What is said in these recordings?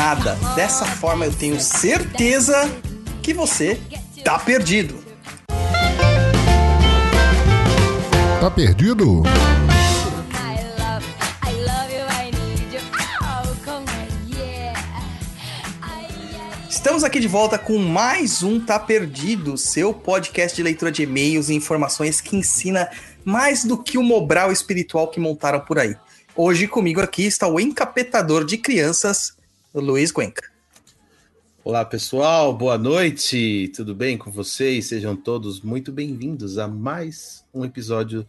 nada. Dessa forma eu tenho certeza que você tá perdido. Tá perdido? Estamos aqui de volta com mais um Tá Perdido, seu podcast de leitura de e-mails e informações que ensina mais do que o Mobral espiritual que montaram por aí. Hoje comigo aqui está o encapetador de crianças, Luiz Cuenca. Olá pessoal, boa noite, tudo bem com vocês? Sejam todos muito bem-vindos a mais um episódio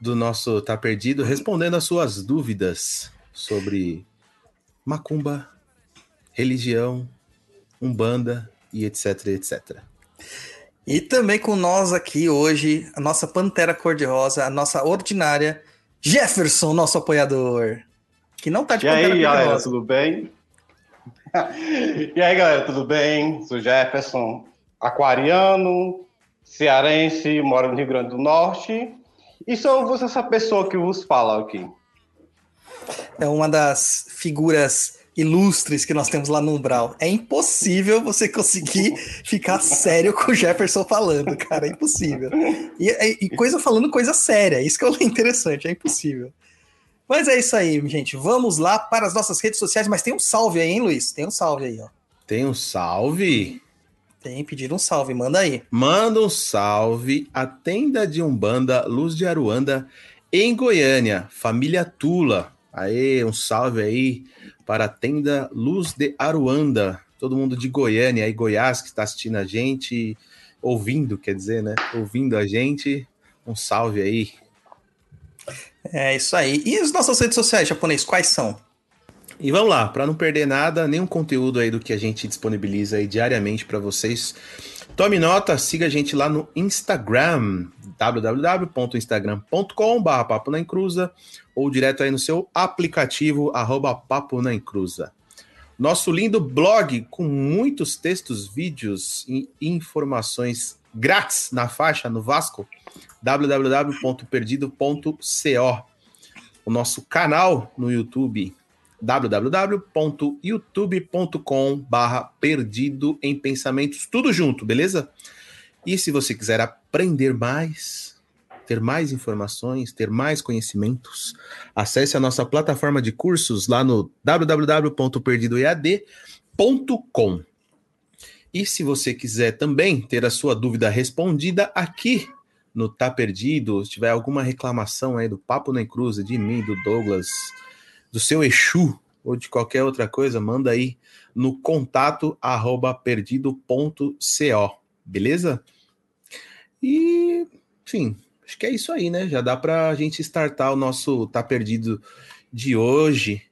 do nosso Tá Perdido, respondendo as suas dúvidas sobre macumba, religião, umbanda e etc, etc. E também com nós aqui hoje, a nossa pantera cor-de-rosa, a nossa ordinária Jefferson, nosso apoiador. Que não tá de e aí, galera, tudo bem? E aí, galera, tudo bem? Sou Jefferson, aquariano, cearense, moro no Rio Grande do Norte. E sou você essa pessoa que vos fala aqui. É uma das figuras ilustres que nós temos lá no Umbral. É impossível você conseguir ficar sério com o Jefferson falando, cara. É impossível. E, e, coisa falando coisa séria. Isso que é interessante. É impossível. Mas é isso aí, gente. Vamos lá para as nossas redes sociais. Mas tem um salve aí, hein, Luiz? Tem um salve aí, ó. Tem um salve? Tem pedido um salve. Manda aí. Manda um salve à tenda de Umbanda Luz de Aruanda em Goiânia. Família Tula. Aê, um salve aí para a tenda Luz de Aruanda. Todo mundo de Goiânia e Goiás que está assistindo a gente, ouvindo, quer dizer, né? Ouvindo a gente. Um salve aí. É isso aí. E as nossas redes sociais, japonês, quais são? E vamos lá, para não perder nada, nenhum conteúdo aí do que a gente disponibiliza aí diariamente para vocês. Tome nota, siga a gente lá no Instagram, www.instagram.com.br papo na encruza ou direto aí no seu aplicativo arroba papo na encruza. Nosso lindo blog com muitos textos, vídeos e informações grátis na faixa no Vasco, www.perdido.co. O nosso canal no YouTube, www.youtube.com barra perdido em pensamentos, tudo junto, beleza? E se você quiser aprender mais, ter mais informações, ter mais conhecimentos, acesse a nossa plataforma de cursos lá no www.perdidoead.com. E se você quiser também ter a sua dúvida respondida aqui no Tá Perdido, se tiver alguma reclamação aí do Papo na Cruz, de mim, do Douglas, do seu Exu ou de qualquer outra coisa, manda aí no contato arroba perdido.co, beleza? E, enfim, acho que é isso aí, né? Já dá para a gente startar o nosso Tá Perdido de hoje,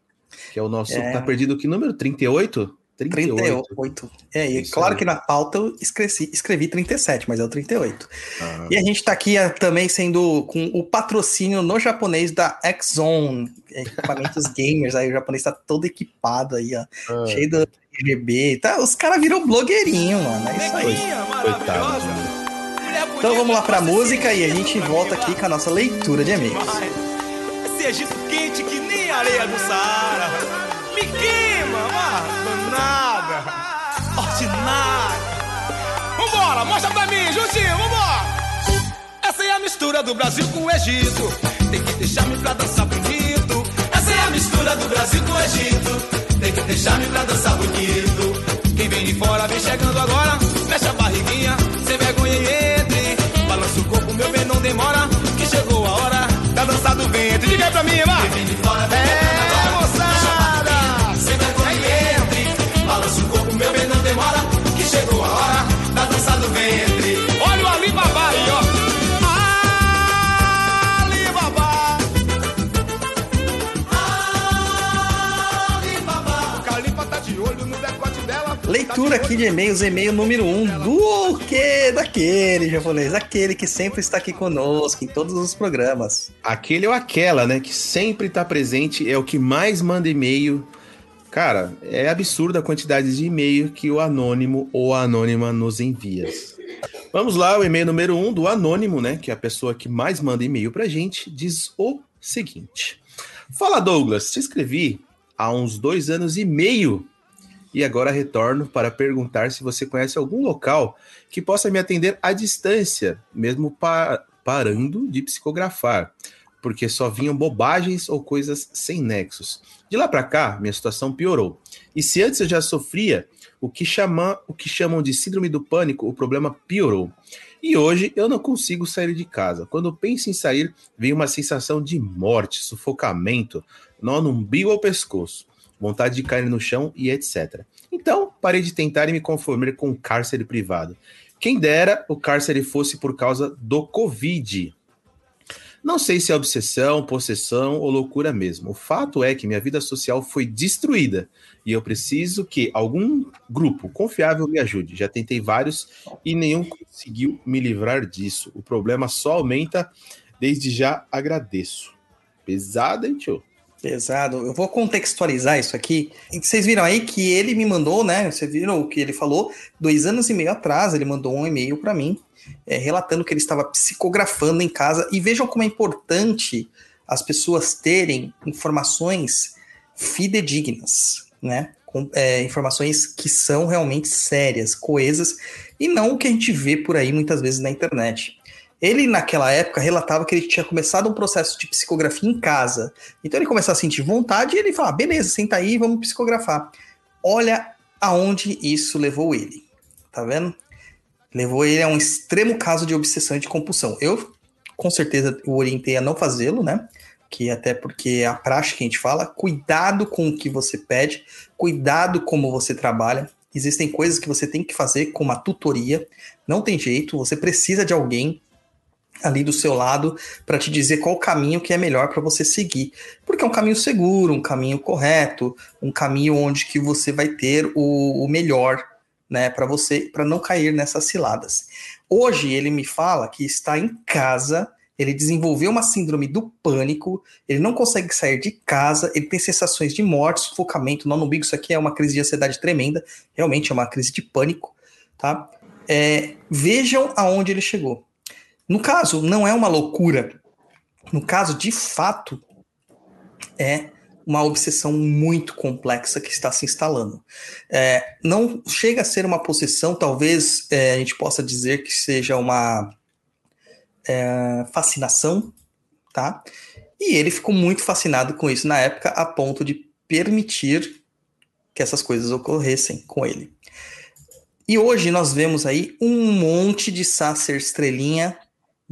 que é o nosso é. Tá Perdido, que número? 38? 38. 38. É, e claro que na pauta eu escrevi, escrevi 37, mas é o 38. Ah. E a gente está aqui ah, também sendo com o patrocínio no japonês da X-Zone, equipamentos gamers, aí o japonês está todo equipado aí, ó, ah. cheio do RGB, tá? Os caras viram blogueirinho, mano, é isso aí. Coitado, Então vamos lá pra música e a gente volta aqui com a nossa leitura de e-mails. Esse Egito quente que nem areia do Saara, me queima, nada. Ordinária. Vambora, mostra pra mim, juntinho, vambora. Essa é a mistura do Brasil com o Egito. Tem que deixar-me pra dançar bonito. Essa é a mistura do Brasil com o Egito. Tem que deixar-me pra dançar bonito. Quem vem de fora vem chegando agora. Fecha a barriguinha, sem vergonha e entre. Balança o corpo, meu bem, não demora. Que chegou a hora da dança do ventre. Diga aí pra mim, vai. Quem vem de fora vem é. Leitura aqui de e-mails, e-mail número 1 um, do que daquele japonês, aquele que sempre está aqui conosco em todos os programas. Aquele ou aquela, né, que sempre está presente, é o que mais manda e-mail Cara, é absurda a quantidade de e-mail que o anônimo ou a anônima nos envia. Vamos lá, o e-mail número um do anônimo, né? Que é a pessoa que mais manda e-mail pra gente, diz o seguinte: Fala, Douglas, te escrevi há uns dois anos e meio. E agora retorno para perguntar se você conhece algum local que possa me atender à distância, mesmo pa parando de psicografar, porque só vinham bobagens ou coisas sem nexos. De lá para cá, minha situação piorou. E se antes eu já sofria, o que, chama, o que chamam de síndrome do pânico, o problema piorou. E hoje eu não consigo sair de casa. Quando penso em sair, vem uma sensação de morte, sufocamento, nó no umbigo ao pescoço, vontade de cair no chão e etc. Então, parei de tentar e me conformar com o cárcere privado. Quem dera o cárcere fosse por causa do Covid. Não sei se é obsessão, possessão ou loucura mesmo. O fato é que minha vida social foi destruída e eu preciso que algum grupo confiável me ajude. Já tentei vários e nenhum conseguiu me livrar disso. O problema só aumenta. Desde já agradeço. Pesado, hein, tio? Pesado. Eu vou contextualizar isso aqui. Vocês viram aí que ele me mandou, né? Vocês viram o que ele falou? Dois anos e meio atrás, ele mandou um e-mail para mim é, relatando que ele estava psicografando em casa. E vejam como é importante as pessoas terem informações fidedignas, né? Com, é, informações que são realmente sérias, coesas, e não o que a gente vê por aí muitas vezes na internet. Ele, naquela época, relatava que ele tinha começado um processo de psicografia em casa. Então ele começou a sentir vontade e ele falou: ah, beleza, senta aí, vamos psicografar. Olha aonde isso levou ele. Tá vendo? levou ele a um extremo caso de obsessão e de compulsão. Eu, com certeza, o orientei a não fazê-lo, né? Que até porque é a prática que a gente fala, cuidado com o que você pede, cuidado como você trabalha. Existem coisas que você tem que fazer com uma tutoria, não tem jeito, você precisa de alguém ali do seu lado para te dizer qual o caminho que é melhor para você seguir, porque é um caminho seguro, um caminho correto, um caminho onde que você vai ter o, o melhor né, para você, para não cair nessas ciladas. Hoje ele me fala que está em casa, ele desenvolveu uma síndrome do pânico, ele não consegue sair de casa, ele tem sensações de morte, sufocamento, nó no umbigo, isso aqui é uma crise de ansiedade tremenda, realmente é uma crise de pânico, tá? É, vejam aonde ele chegou. No caso, não é uma loucura. No caso, de fato, é uma obsessão muito complexa que está se instalando. É, não chega a ser uma possessão, talvez é, a gente possa dizer que seja uma é, fascinação, tá? E ele ficou muito fascinado com isso na época, a ponto de permitir que essas coisas ocorressem com ele. E hoje nós vemos aí um monte de Sacer estrelinha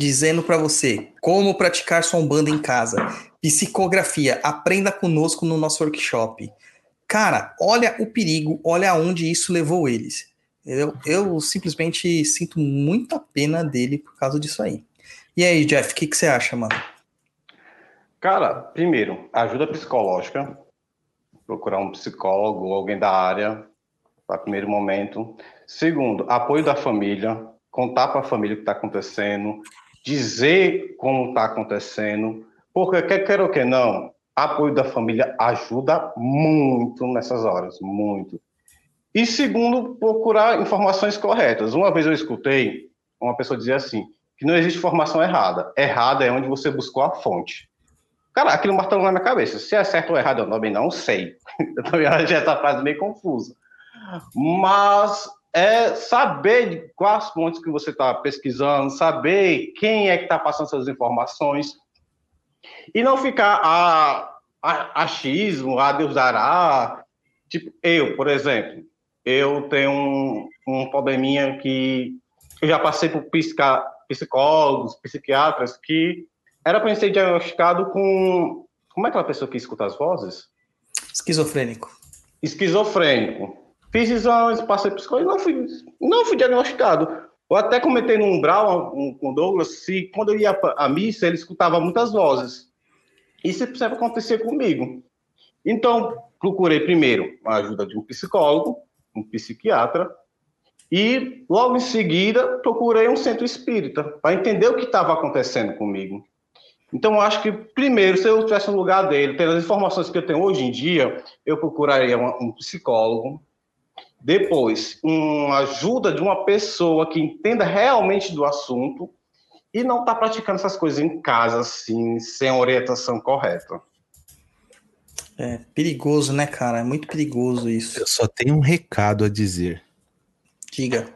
dizendo para você como praticar sua umbanda em casa. Psicografia, aprenda conosco no nosso workshop. Cara, olha o perigo, olha aonde isso levou eles. Eu, eu simplesmente sinto muita pena dele por causa disso aí. E aí, Jeff, o que, que você acha, mano? Cara, primeiro, ajuda psicológica. Procurar um psicólogo alguém da área para primeiro momento. Segundo, apoio da família. Contar para a família o que está acontecendo. Dizer como está acontecendo porque, quer queira ou que não, apoio da família ajuda muito nessas horas, muito. E segundo, procurar informações corretas. Uma vez eu escutei uma pessoa dizer assim, que não existe informação errada. Errada é onde você buscou a fonte. Cara, aquilo martelou na minha cabeça. Se é certo ou errado, eu também não sei. Eu também achei essa frase meio confusa. Mas é saber quais fontes que você está pesquisando, saber quem é que está passando essas informações, e não ficar a, a achismo, a Deus dará. Tipo, eu, por exemplo, eu tenho um, um probleminha que eu já passei por psica, psicólogos, psiquiatras, que era para ser diagnosticado com. Como é aquela pessoa que escuta as vozes? Esquizofrênico. Esquizofrênico. Fiz exames, passei psicólogo e não fui, não fui diagnosticado. Eu até comentei no Umbral com o Douglas se quando eu ia à missa ele escutava muitas vozes. Isso sempre acontecer comigo. Então, procurei primeiro a ajuda de um psicólogo, um psiquiatra, e logo em seguida procurei um centro espírita para entender o que estava acontecendo comigo. Então, acho que primeiro, se eu tivesse no lugar dele, tendo as informações que eu tenho hoje em dia, eu procuraria um psicólogo. Depois, uma ajuda de uma pessoa que entenda realmente do assunto e não está praticando essas coisas em casa, assim, sem orientação correta. É perigoso, né, cara? É muito perigoso isso. Eu só tenho um recado a dizer. Diga.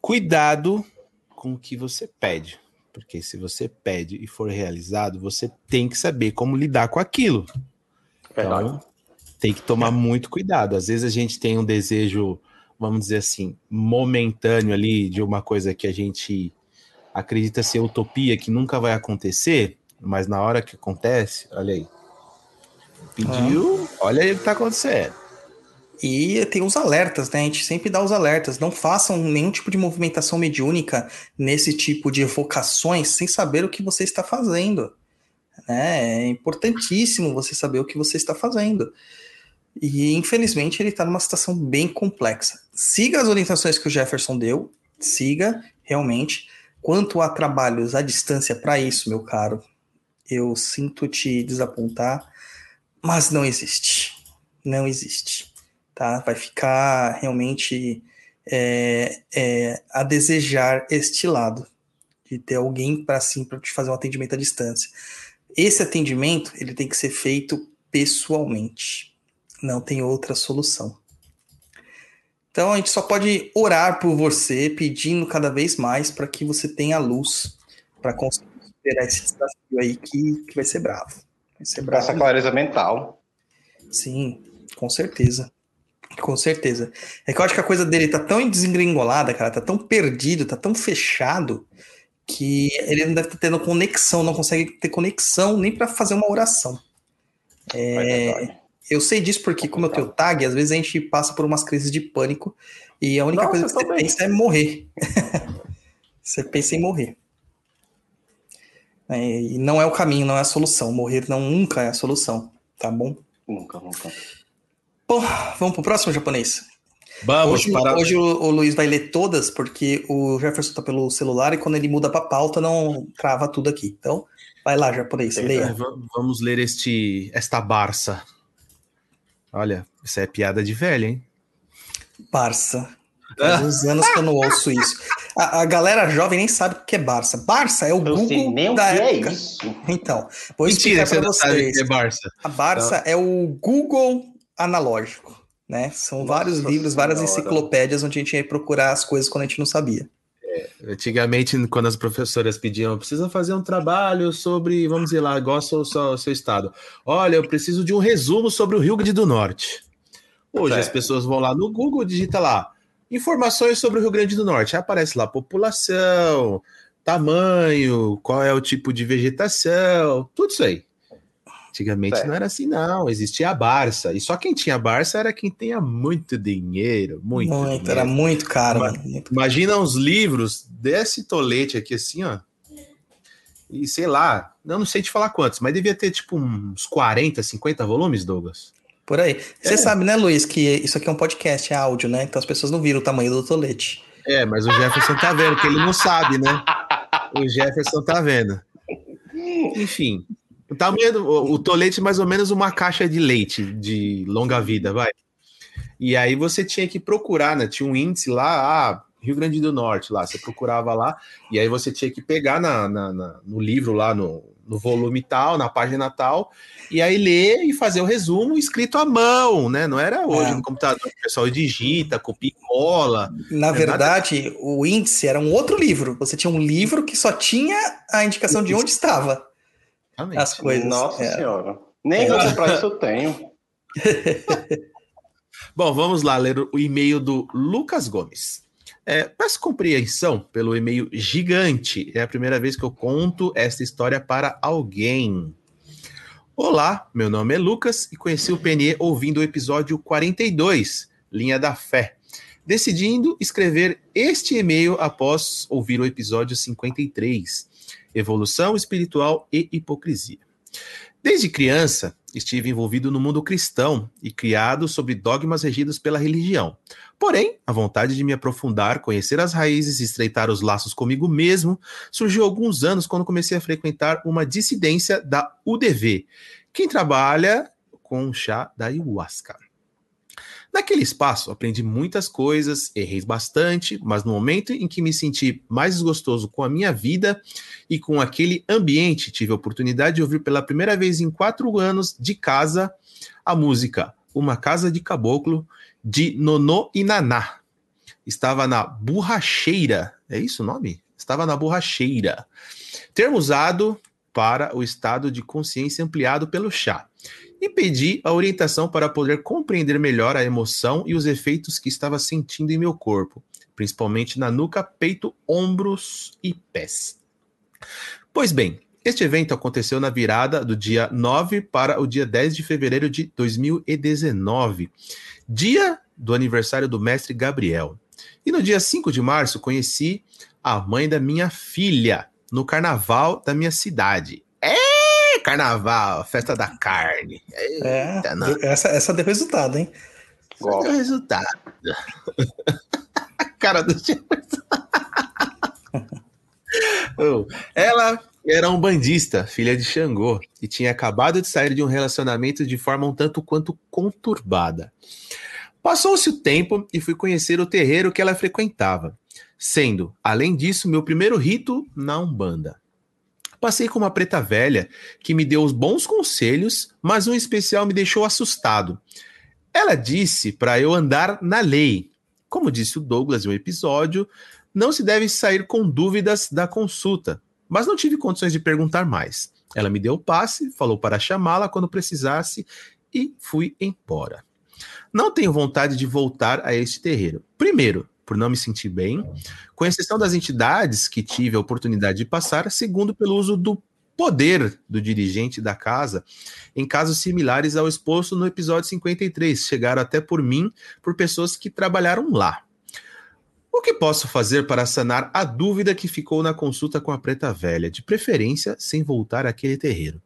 Cuidado com o que você pede. Porque se você pede e for realizado, você tem que saber como lidar com aquilo. Verdade. Então, tem que tomar muito cuidado. Às vezes a gente tem um desejo, vamos dizer assim, momentâneo ali de uma coisa que a gente acredita ser utopia, que nunca vai acontecer, mas na hora que acontece, olha aí. Pediu, olha aí o que tá acontecendo. E tem os alertas, né? A gente sempre dá os alertas. Não façam nenhum tipo de movimentação mediúnica nesse tipo de evocações sem saber o que você está fazendo. Né? É importantíssimo você saber o que você está fazendo. E infelizmente ele está numa situação bem complexa. Siga as orientações que o Jefferson deu, siga realmente. Quanto a trabalhos à distância para isso, meu caro, eu sinto te desapontar, mas não existe. Não existe tá? Vai ficar realmente é, é, a desejar este lado, de ter alguém para assim, para te fazer um atendimento à distância. Esse atendimento ele tem que ser feito pessoalmente, não tem outra solução. Então a gente só pode orar por você, pedindo cada vez mais para que você tenha luz para conseguir superar esse desafio aí que, que vai ser bravo. Vai ser bravo. Essa clareza mental. Sim, com certeza. Com certeza. É que eu acho que a coisa dele tá tão desengringolada, cara, tá tão perdido, tá tão fechado, que ele não deve estar tendo conexão, não consegue ter conexão nem para fazer uma oração. É, eu sei disso porque, como eu tenho tag, às vezes a gente passa por umas crises de pânico e a única Nossa, coisa que você também. pensa é morrer. você pensa em morrer. É, e não é o caminho, não é a solução. Morrer não nunca é a solução, tá bom? Nunca, nunca. Bom, vamos pro próximo japonês. Vamos Hoje, para. hoje o, o Luiz vai ler todas, porque o Jefferson tá pelo celular e quando ele muda pra pauta não trava tudo aqui. Então, vai lá, japonês, É, leia. va- vamos ler este, esta Barça. Olha, isso é piada de velho, hein? Barça. Faz uns anos que eu não ouço isso. A, a galera jovem nem sabe o que é Barça. Barça é o Eu sei Google nem o que da é época. isso. Então, vou Mentira, explicar para o vocês. que é Barça. A Barça é o Google analógico, né? São Nossa vários livros, várias Senhora. enciclopédias onde a gente ia procurar as coisas quando a gente não sabia. Antigamente, quando as professoras pediam, precisa fazer um trabalho sobre, vamos dizer lá, igual o seu, seu, estado. Olha, eu preciso de um resumo sobre o Rio Grande do Norte. Hoje Certo. as pessoas vão lá no Google, digita lá, informações sobre o Rio Grande do Norte. Aí aparece lá população, tamanho, qual é o tipo de vegetação, tudo isso aí. Antigamente Certo. não era assim, não. Existia a Barça. E só quem tinha Barça era quem tinha muito dinheiro. Muito, Muito, dinheiro. era muito caro, Mas- mano. Muito Imagina uns livros desse tolete aqui, assim, ó. E sei lá, eu não sei te falar quantos, mas devia ter tipo uns 40, 50 volumes, Douglas. Por aí. Você É. sabe, né, Luiz, que isso aqui é um podcast, é áudio, né? Então as pessoas não viram o tamanho do tolete. É, mas o Jefferson tá vendo, que ele não sabe, né? O Jefferson tá vendo. Enfim, o tamanho o, tolete é mais ou menos uma caixa de leite de longa vida, vai. E aí você tinha que procurar, né? Tinha um índice lá, ah, Rio Grande do Norte, lá. Você procurava lá, e aí você tinha que pegar na, na- na- no livro lá, no, no volume tal, na página tal, e aí ler e fazer o resumo escrito à mão, né? Não era hoje É. no computador, o pessoal digita, copia e cola. Na É verdade, o índice era um outro livro. Você tinha um livro que só tinha a indicação de onde estava Realmente. as coisas. Nossa É. senhora. Nem É. é. pra isso eu tenho. Bom, vamos lá ler o e-mail do Lucas Gomes. É, peço compreensão pelo e-mail gigante. É a primeira vez que eu conto esta história para alguém. Olá, meu nome é Lucas e conheci o PNE ouvindo o episódio 42, Linha da Fé, decidindo escrever este e-mail após ouvir o episódio 53, Evolução Espiritual e Hipocrisia. Desde criança, estive envolvido no mundo cristão e criado sob dogmas regidos pela religião. Porém, a vontade de me aprofundar, conhecer as raízes e estreitar os laços comigo mesmo surgiu alguns anos quando comecei a frequentar uma dissidência da UDV, quem trabalha com chá da ayahuasca. Naquele espaço, aprendi muitas coisas, errei bastante, mas no momento em que me senti mais desgostoso com a minha vida e com aquele ambiente, tive a oportunidade de ouvir pela primeira vez em quatro anos de casa a música Uma Casa de Caboclo, de Nonô e Naná. Estava na borracheira, é isso o nome? Estava na borracheira. Termo usado para o estado de consciência ampliado pelo chá e pedi a orientação para poder compreender melhor a emoção e os efeitos que estava sentindo em meu corpo, principalmente na nuca, peito, ombros e pés. Pois bem, este evento aconteceu na virada do dia 9 para o dia 10 de fevereiro de 2019, dia do aniversário do mestre Gabriel. E no dia 5 de março conheci a mãe da minha filha no carnaval da minha cidade. É! Carnaval, festa da carne. É, essa, essa deu resultado, hein? Essa deu resultado. A cara do oh, Ela era um bandista, filha de Xangô, e tinha acabado de sair de um relacionamento de forma um tanto quanto conturbada. Passou-se o tempo e fui conhecer o terreiro que ela frequentava, sendo, além disso, meu primeiro rito na Umbanda. Passei com uma preta velha que me deu os bons conselhos, mas um especial me deixou assustado. Ela disse para eu andar na lei. Como disse o Douglas em um episódio, não se deve sair com dúvidas da consulta, mas não tive condições de perguntar mais. Ela me deu o passe, falou para chamá-la quando precisasse e fui embora. Não tenho vontade de voltar a este terreiro. Primeiro, por não me sentir bem, com exceção das entidades que tive a oportunidade de passar, segundo pelo uso do poder do dirigente da casa em casos similares ao exposto no episódio 53, chegaram até por mim por pessoas que trabalharam lá. O que posso fazer para sanar a dúvida que ficou na consulta com a preta velha, de preferência sem voltar àquele terreiro?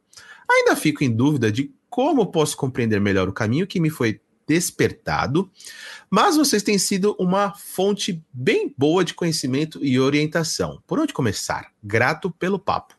Ainda fico em dúvida de como posso compreender melhor o caminho que me foi despertado, mas vocês têm sido uma fonte bem boa de conhecimento e orientação. Por onde começar? Grato pelo papo.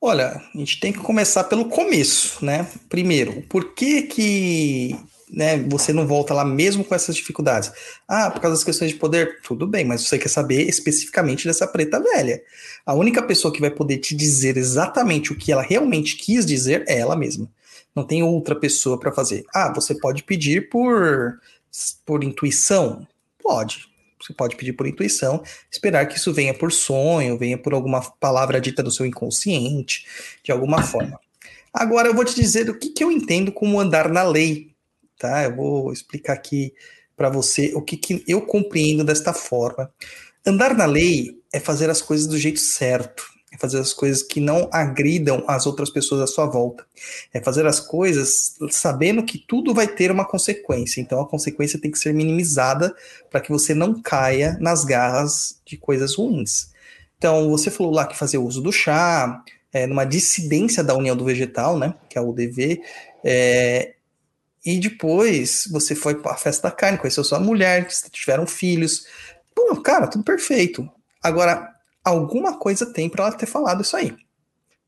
Olha, a gente tem que começar pelo começo, né? Primeiro, por que que né, você não volta lá mesmo com essas dificuldades? Ah, por causa das questões de poder? Tudo bem, mas você quer saber especificamente dessa preta velha. A única pessoa que vai poder te dizer exatamente o que ela realmente quis dizer é ela mesma. Não tem outra pessoa para fazer. Ah, você pode pedir por, por intuição? Pode. Você pode pedir por intuição, esperar que isso venha por sonho, venha por alguma palavra dita do seu inconsciente, de alguma forma. Agora eu vou te dizer o que, que eu entendo como andar na lei, tá? Eu vou explicar aqui para você o que, que eu compreendo desta forma. Andar na lei é fazer as coisas do jeito certo é fazer as coisas que não agridam as outras pessoas à sua volta. É fazer as coisas sabendo que tudo vai ter uma consequência. Então a consequência tem que ser minimizada para que você não caia nas garras de coisas ruins. Então você falou lá que fazer uso do chá, é, numa dissidência da União do Vegetal, né, que é a UDV, é, e depois você foi para a festa da carne, conheceu sua mulher, tiveram filhos. Pô, cara, tudo perfeito. Agora, alguma coisa tem para ela ter falado isso aí.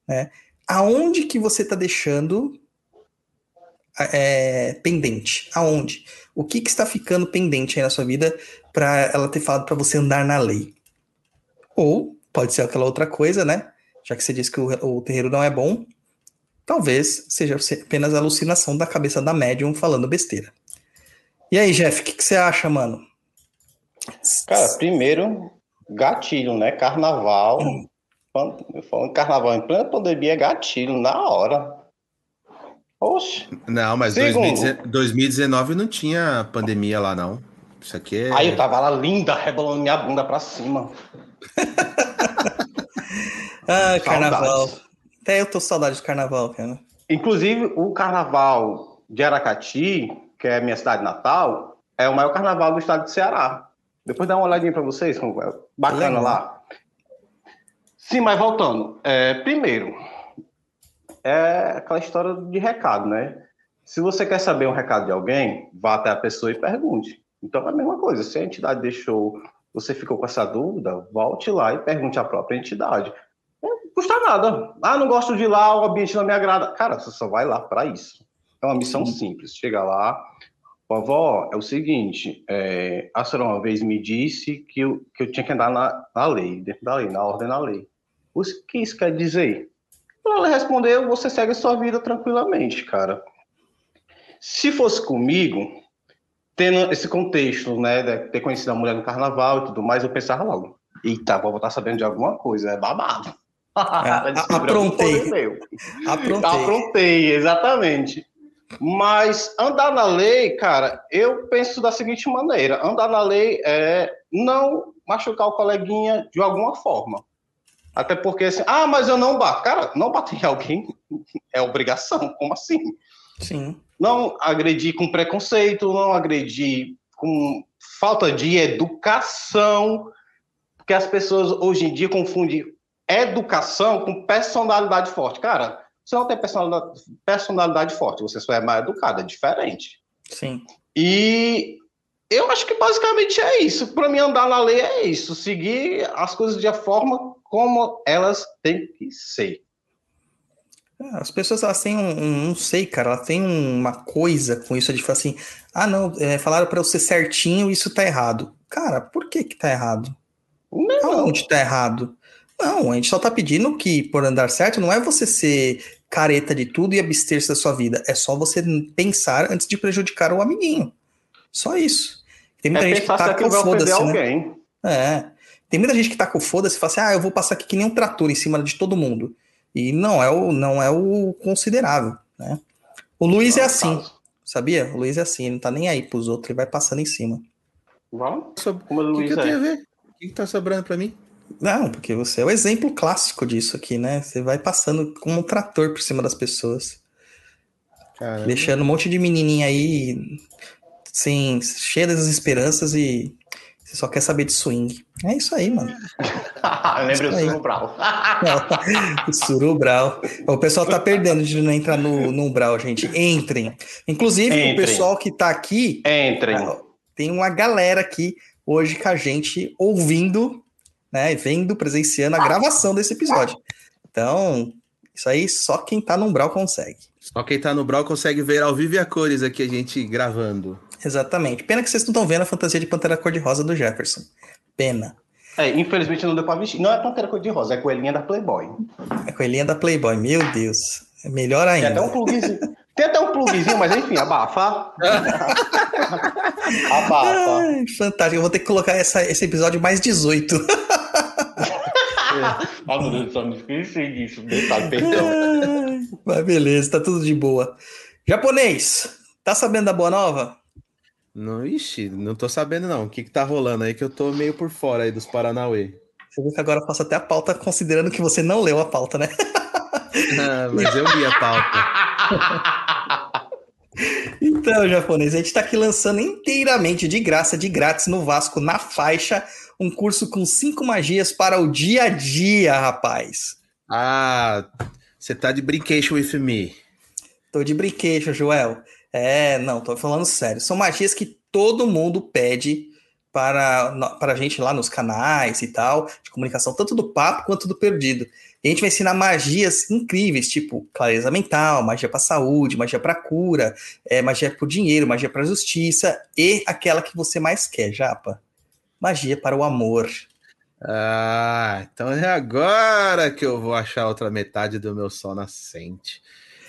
Né? Aonde que você está deixando é, pendente? Aonde? O que, que está ficando pendente aí na sua vida para ela ter falado para você andar na lei? Ou pode ser aquela outra coisa, né? Já que você disse que o, o terreiro não é bom, talvez seja apenas alucinação da cabeça da médium falando besteira. E aí, Jeff, o que, que você acha, mano? Cara, primeiro, gatilho, né? Carnaval. Falando carnaval em plena pandemia é gatilho, na hora. Oxe. Não, mas Segundo, 2019 não tinha pandemia lá, não. Isso aqui é. Aí eu tava lá linda, rebolando minha bunda pra cima. ah, carnaval. Até eu tô saudade do carnaval, cara. Inclusive, o carnaval de Aracati, que é minha cidade natal, é o maior carnaval do estado de Ceará. Depois dá uma olhadinha para vocês, como é bacana lá. Sim, mas voltando. É, primeiro, é aquela história de recado, né? Se você quer saber um recado de alguém, vá até a pessoa e pergunte. Então é a mesma coisa. Se a entidade deixou, você ficou com essa dúvida, volte lá e pergunte à própria entidade. Não custa nada. Ah, não gosto de ir lá, o ambiente não me agrada. Cara, você só vai lá para isso. É uma missão Sim. simples. Chega lá, Vovó, é o seguinte, é, a senhora uma vez me disse que eu, que eu tinha que andar na, na lei, dentro da lei, na ordem da lei. O que isso quer dizer? Ela respondeu, você segue a sua vida tranquilamente, cara. Se fosse comigo, tendo esse contexto, né, de ter conhecido a mulher no carnaval e tudo mais, eu pensava logo, eita, vou estar sabendo de alguma coisa, é babado. É, aprontei. aprontei. Aprontei, exatamente. Mas andar na lei, cara, eu penso da seguinte maneira: andar na lei é não machucar o coleguinha de alguma forma. Até porque assim, ah, mas eu não bato. Cara, não bater em alguém é obrigação. Como assim? Sim. Não agredir com preconceito, não agredir com falta de educação, porque as pessoas hoje em dia confundem educação com personalidade forte. Cara, você não tem personalidade, personalidade forte, você só é mais educado, é diferente. Sim. E eu acho que basicamente é isso. Para mim, andar na lei é isso. Seguir as coisas de forma como elas têm que ser. É, as pessoas elas têm um, um, não sei, cara, elas têm uma coisa com isso de falar assim: ah, não, é, falaram para eu ser certinho, isso tá errado. Cara, por que que tá errado? Não. Aonde tá errado? Não, a gente só tá pedindo que, por andar certo, não é você ser careta de tudo e abster-se da sua vida. É só você pensar antes de prejudicar o amiguinho. Só isso. Tem muita é gente que tá com foda-se, né? É. Tem muita gente que tá com foda-se e fala assim, ah, eu vou passar aqui que nem um trator em cima de todo mundo. E não é o, não é o considerável, né? O Luiz é assim, sabia? O Luiz é assim, ele não tá nem aí pros outros, ele vai passando em cima. Vamos? Como o Luiz que, que eu tenho a ver? O que, que tá sobrando pra mim? Não, porque você é o exemplo clássico disso aqui, né? Você vai passando como um trator por cima das pessoas. Caramba. Deixando um monte de menininha aí sem, cheia das esperanças e você só quer saber de swing. É isso aí, mano. Lembra o Surubral. o Surubral. O pessoal tá perdendo de não entrar no, no Umbral, gente. Entrem. Inclusive, Entrem. o pessoal que tá aqui. Entrem. Tem uma galera aqui hoje com a gente ouvindo né, vendo, presenciando a gravação desse episódio. Então, isso aí só quem tá no Umbral consegue. Só quem tá no Umbral consegue ver ao vivo e a cores aqui a gente gravando. Exatamente. Pena que vocês não estão vendo a fantasia de Pantera Cor-de-Rosa do Jefferson. Pena. É, infelizmente não deu pra vestir. Não é Pantera Cor-de-Rosa, é coelhinha da Playboy. É coelhinha da Playboy, meu Deus. É melhor ainda. Tem até um plugzinho. Tem até um plugzinho, mas enfim, abafa. abafa. Ai, fantástico. Eu vou ter que colocar essa, esse episódio mais 18. meu Deus, só me esqueci disso. Detalhe, perdão. Mas beleza, tá tudo de boa. Japonês, tá sabendo da boa nova? Não, ixi, não tô sabendo não. O que que tá rolando aí que eu tô meio por fora aí dos Paranauê. Você viu que agora eu faço até a pauta considerando que você não leu a pauta, né? ah, mas eu li a pauta. então, japonês, a gente tá aqui lançando inteiramente de graça, de grátis no Vasco, na faixa, um curso com cinco magias para o dia a dia, rapaz. Ah, você tá de brincation with me. Tô de brincation, Joel. É, não, tô falando sério. São magias que todo mundo pede para, para a gente lá nos canais e tal, de comunicação, tanto do papo quanto do perdido. E a gente vai ensinar magias incríveis, tipo clareza mental, magia para saúde, magia para cura, é, magia para dinheiro, magia para justiça e aquela que você mais quer, Japa magia para o amor. Ah, então é agora que eu vou achar outra metade do meu sol nascente.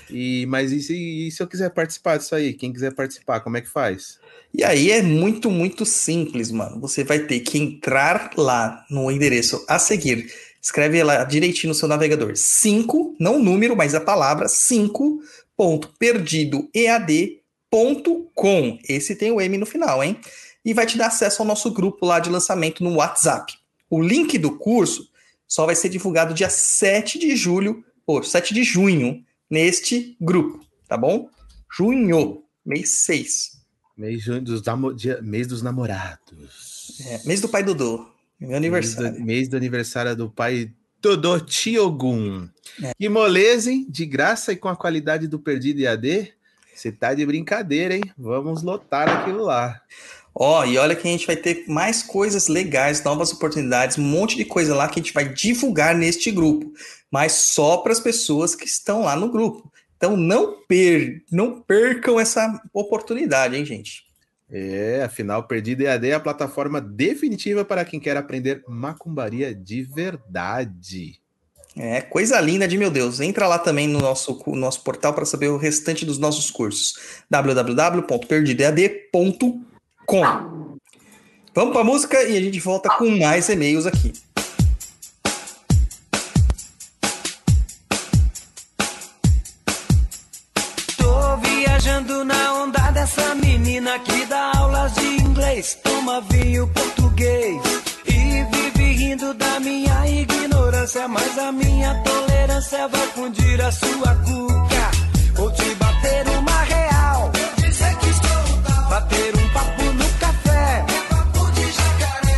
E, mas e se, e se eu quiser participar disso aí? Quem quiser participar, como é que faz? E aí é muito, muito simples, mano. Você vai ter que entrar lá no endereço a seguir. Escreve lá direitinho no seu navegador. 5, não o número, mas a palavra 5.perdidoead.com. Esse tem o M no final, hein? E vai te dar acesso ao nosso grupo lá de lançamento no WhatsApp. O link do curso só vai ser divulgado dia 7 de julho, ou 7 de junho, neste grupo, tá bom? Junho, mês 6. Mês, dos, dia, mês dos namorados. É, mês do pai Dodô. Meu aniversário. Mês do, mês do aniversário do pai Dodô Tiogun. É. E moleza, hein? De graça e com a qualidade do Perdido EAD. Você tá de brincadeira, hein? Vamos lotar aquilo lá. Ó, oh, e olha que a gente vai ter mais coisas legais, novas oportunidades, um monte de coisa lá que a gente vai divulgar neste grupo, mas só para as pessoas que estão lá no grupo. Então não, per não percam essa oportunidade, hein, gente? É, afinal, Perdido EAD é a plataforma definitiva para quem quer aprender macumbaria de verdade. É, coisa linda de meu Deus. Entra lá também no nosso, no nosso portal para saber o restante dos nossos cursos. www.perdidoead.com Vamos para música e a gente volta com mais e-mails aqui. Tô viajando na onda dessa menina que dá aulas de inglês, toma vinho português e vive rindo da minha ignorância, mas a minha tolerância vai fundir a sua cuca. Vou te bater uma real, dizer que estou bater um papo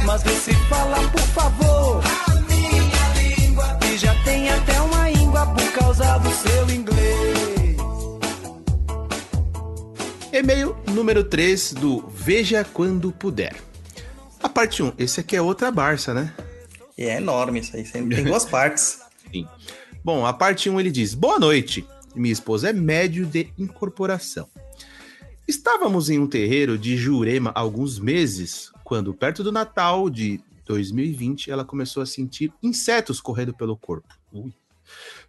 mas vê se fala por favor a minha língua. E já tem até uma íngua por causa do seu inglês. E-mail número 3 do Veja Quando Puder. A parte 1, esse aqui é outra Barça, né? E é enorme isso aí, tem duas partes. Sim. Bom, a parte 1 ele diz: Boa noite. Minha esposa é médio de incorporação. Estávamos em um terreiro de Jurema há alguns meses, quando, perto do Natal de 2020, ela começou a sentir insetos correndo pelo corpo. Ui.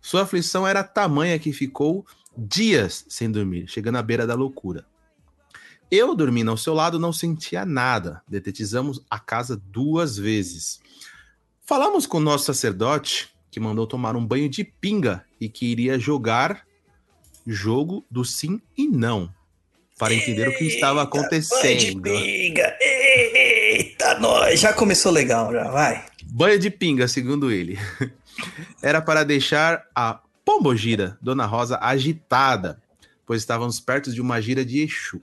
Sua aflição era tamanha que ficou dias sem dormir, chegando à beira da loucura. Eu, dormindo ao seu lado, não sentia nada. Detetizamos a casa duas vezes. Falamos com o nosso sacerdote, que mandou tomar um banho de pinga e que iria jogar jogo do sim e não, para entender o que estava acontecendo. Pinga. Eita, nós! Já começou legal, já, vai. Banho de pinga, segundo ele. Era para deixar a pombogira, Dona Rosa, agitada, pois estávamos perto de uma gira de Exu.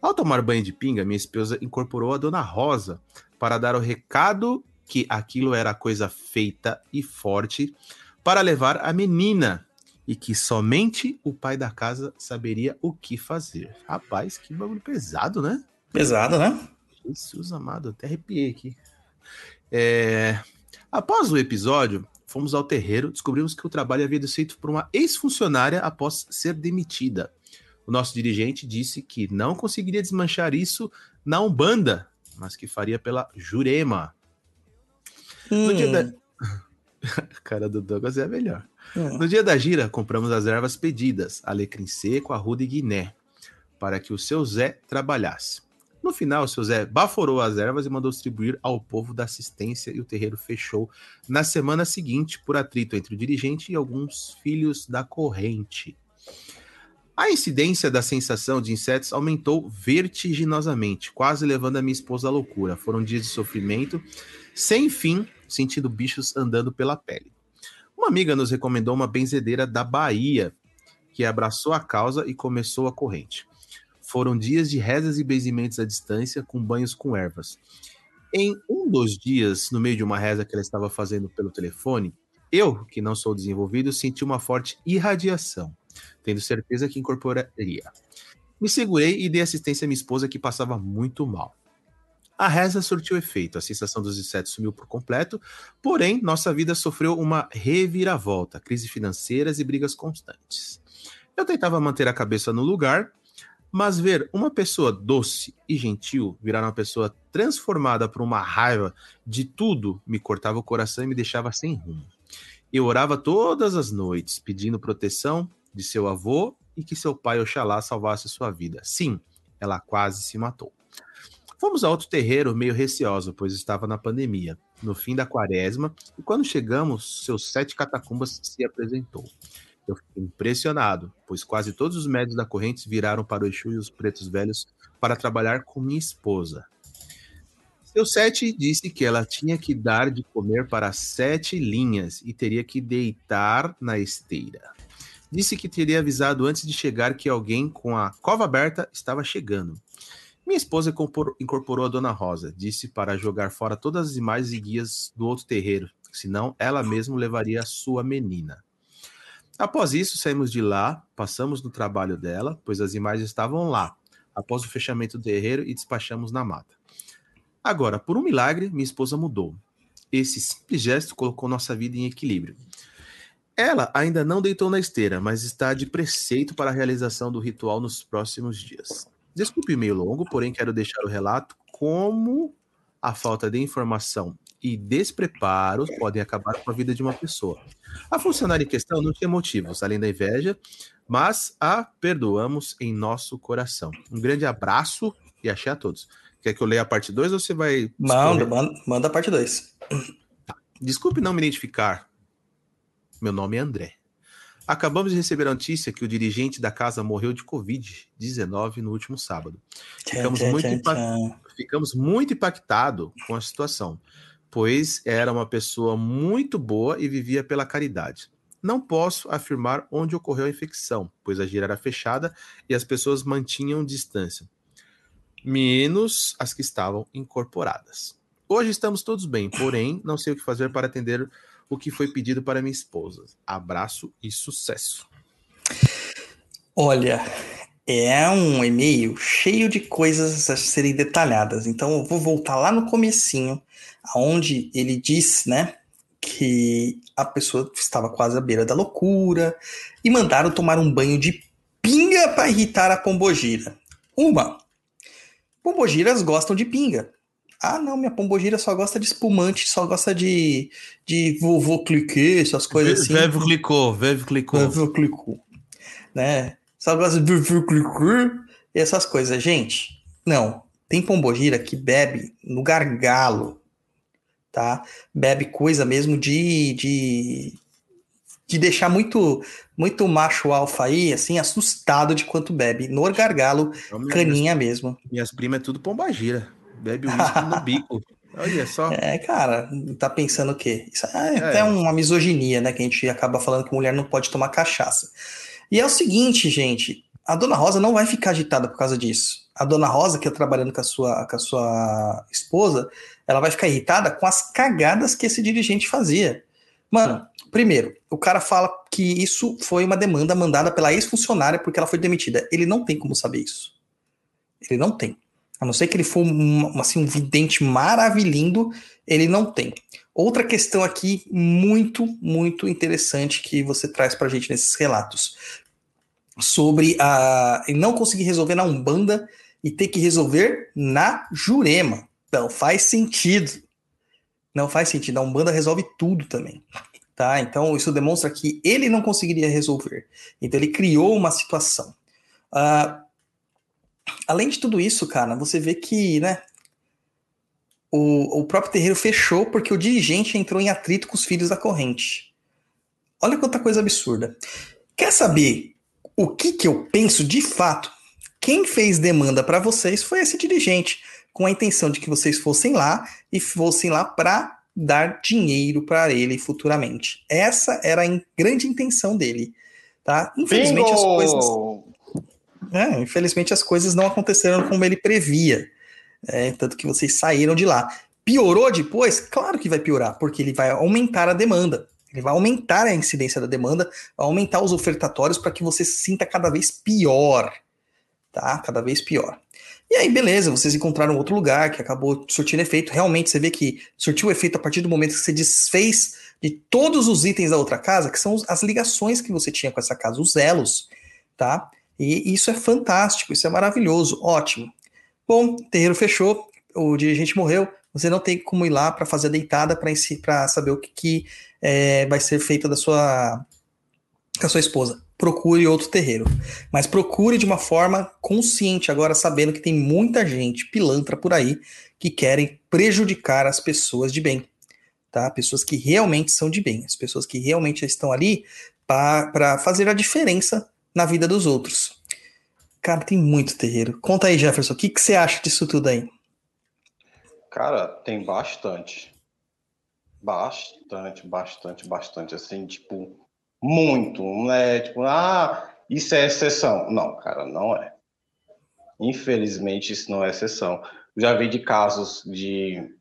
Ao tomar banho de pinga, minha esposa incorporou a Dona Rosa para dar o recado que aquilo era coisa feita e forte para levar a menina e que somente o pai da casa saberia o que fazer. Rapaz, que bagulho pesado, né? Pesado, né? Jesus amado, até arrepiei aqui. É... Após o episódio, fomos ao terreiro, descobrimos que o trabalho havia sido feito por uma ex-funcionária após ser demitida. O nosso dirigente disse que não conseguiria desmanchar isso na Umbanda, mas que faria pela Jurema. Hum. No dia da... A cara do Douglas é a melhor. Hum. No dia da gira, compramos as ervas pedidas, alecrim seco, arruda e guiné, para que o seu Zé trabalhasse. No final, o seu Zé baforou as ervas e mandou distribuir ao povo da assistência e o terreiro fechou na semana seguinte por atrito entre o dirigente e alguns filhos da corrente. A incidência da sensação de insetos aumentou vertiginosamente, quase levando a minha esposa à loucura. Foram dias de sofrimento sem fim, sentindo bichos andando pela pele. Uma amiga nos recomendou uma benzedeira da Bahia, que abraçou a causa e começou a corrente. Foram dias de rezas e benzimentos à distância, com banhos com ervas. Em um dos dias, no meio de uma reza que ela estava fazendo pelo telefone, eu, que não sou desenvolvido, senti uma forte irradiação, tendo certeza que incorporaria. Me segurei e dei assistência à minha esposa, que passava muito mal. A reza surtiu efeito, a sensação dos insetos sumiu por completo, porém, nossa vida sofreu uma reviravolta, crise financeiras e brigas constantes. Eu tentava manter a cabeça no lugar, mas ver uma pessoa doce e gentil virar uma pessoa transformada por uma raiva de tudo me cortava o coração e me deixava sem rumo. Eu orava todas as noites, pedindo proteção de seu avô e que seu pai Oxalá salvasse sua vida. Sim, ela quase se matou. Fomos a outro terreiro meio receoso, pois estava na pandemia, no fim da quaresma, e quando chegamos, seus sete catacumbas se apresentou. Eu fiquei impressionado, pois quase todos os médios da corrente viraram para o Exu e os pretos velhos para trabalhar com minha esposa. Seu sete disse que ela tinha que dar de comer para sete linhas e teria que deitar na esteira. Disse que teria avisado antes de chegar que alguém com a cova aberta estava chegando. Minha esposa incorporou- a Dona Rosa, disse para jogar fora todas as imagens e guias do outro terreiro, senão ela mesma levaria a sua menina. Após isso, saímos de lá, passamos no trabalho dela, pois as imagens estavam lá, após o fechamento do terreiro e despachamos na mata. Agora, por um milagre, minha esposa mudou. Esse simples gesto colocou nossa vida em equilíbrio. Ela ainda não deitou na esteira, mas está de preceito para a realização do ritual nos próximos dias. Desculpe meio longo, porém quero deixar o relato como a falta de informação e despreparo podem acabar com a vida de uma pessoa. A funcionária em questão não tinha motivos, além da inveja, mas a perdoamos em nosso coração. Um grande abraço e achei a todos. Quer que eu leia a parte 2 ou você vai. Manda, manda, manda a parte 2. Tá. Desculpe não me identificar. Meu nome é André. Acabamos de receber a notícia que o dirigente da casa morreu de Covid-19 no último sábado. Ficamos, muito, Ficamos muito impactados com a situação, pois era uma pessoa muito boa e vivia pela caridade. Não posso afirmar onde ocorreu a infecção, pois a gira era fechada e as pessoas mantinham distância, menos as que estavam incorporadas. Hoje estamos todos bem, porém não sei o que fazer para atender o que foi pedido para minha esposa. Abraço e sucesso. Olha, é um e-mail cheio de coisas a serem detalhadas. Então eu vou voltar lá no comecinho, aonde ele diz, né, que a pessoa estava quase à beira da loucura e mandaram tomar um banho de pinga para irritar a pombogira. Uma, pombogiras gostam de pinga. Ah, não, minha pombogira só gosta de espumante, só gosta de, de vovô cliquê, essas coisas assim. Veve clicou, veve clicou. Veve clicou. Né? Só gosta de veve clicou e essas coisas. Gente, não. Tem pombogira que bebe no gargalo, tá? Bebe coisa mesmo de, de, de deixar muito muito macho alfa aí, assim, assustado de quanto bebe. No gargalo, caninha mesmo. Minhas primas é tudo pombagira. Bebe uísque no bico. Olha só. É, cara, tá pensando o quê? Isso é, é até uma misoginia, né? Que a gente acaba falando que mulher não pode tomar cachaça. E é o seguinte, gente, a dona Rosa não vai ficar agitada por causa disso. A dona Rosa, que é trabalhando com a sua, com a sua esposa, ela vai ficar irritada com as cagadas que esse dirigente fazia. Mano, primeiro, o cara fala que isso foi uma demanda mandada pela ex-funcionária porque ela foi demitida. Ele não tem como saber isso. Ele não tem. A não ser que ele for um, assim, um vidente maravilhindo, ele não tem. Outra questão aqui muito, muito interessante que você traz para a gente nesses relatos. Sobre a não conseguir resolver na Umbanda e ter que resolver na Jurema. Não faz sentido. Não faz sentido. A Umbanda resolve tudo também. Tá? Então, isso demonstra que ele não conseguiria resolver. Então, ele criou uma situação. Uh, além de tudo isso, cara, você vê que, né, o, o próprio terreiro fechou porque o dirigente entrou em atrito com os filhos da corrente. Olha quanta coisa absurda. Quer saber o que, que eu penso de fato? Quem fez demanda para vocês foi esse dirigente, com a intenção de que vocês fossem lá e fossem lá para dar dinheiro para ele futuramente. Essa era a grande intenção dele, tá? Infelizmente Bingo! as coisas é, infelizmente as coisas não aconteceram como ele previa. É, tanto que vocês saíram de lá. Piorou depois? Claro que vai piorar, porque ele vai aumentar a demanda. Ele vai aumentar a incidência da demanda, vai aumentar os ofertatórios para que você se sinta cada vez pior. Tá? Cada vez pior. E aí, beleza, vocês encontraram outro lugar que acabou surtindo efeito. Realmente, você vê que surtiu efeito a partir do momento que você desfez de todos os itens da outra casa, que são as ligações que você tinha com essa casa, os elos, tá? E isso é fantástico, isso é maravilhoso, ótimo. Bom, o terreiro fechou, o dirigente morreu, você não tem como ir lá para fazer a deitada para saber o que, que é, vai ser feito da sua, com a sua esposa. Procure outro terreiro. Mas procure de uma forma consciente, agora sabendo que tem muita gente pilantra por aí que querem prejudicar as pessoas de bem. Tá? Pessoas que realmente são de bem, as pessoas que realmente estão ali para fazer a diferença na vida dos outros. Cara, tem muito terreiro. Conta aí, Jefferson, o que, que você acha disso tudo aí? Cara, tem bastante. Bastante, bastante, bastante. Assim, tipo, muito. Não é tipo, ah, isso é exceção. Não, cara, não é. Infelizmente, isso não é exceção. Já vi de casos de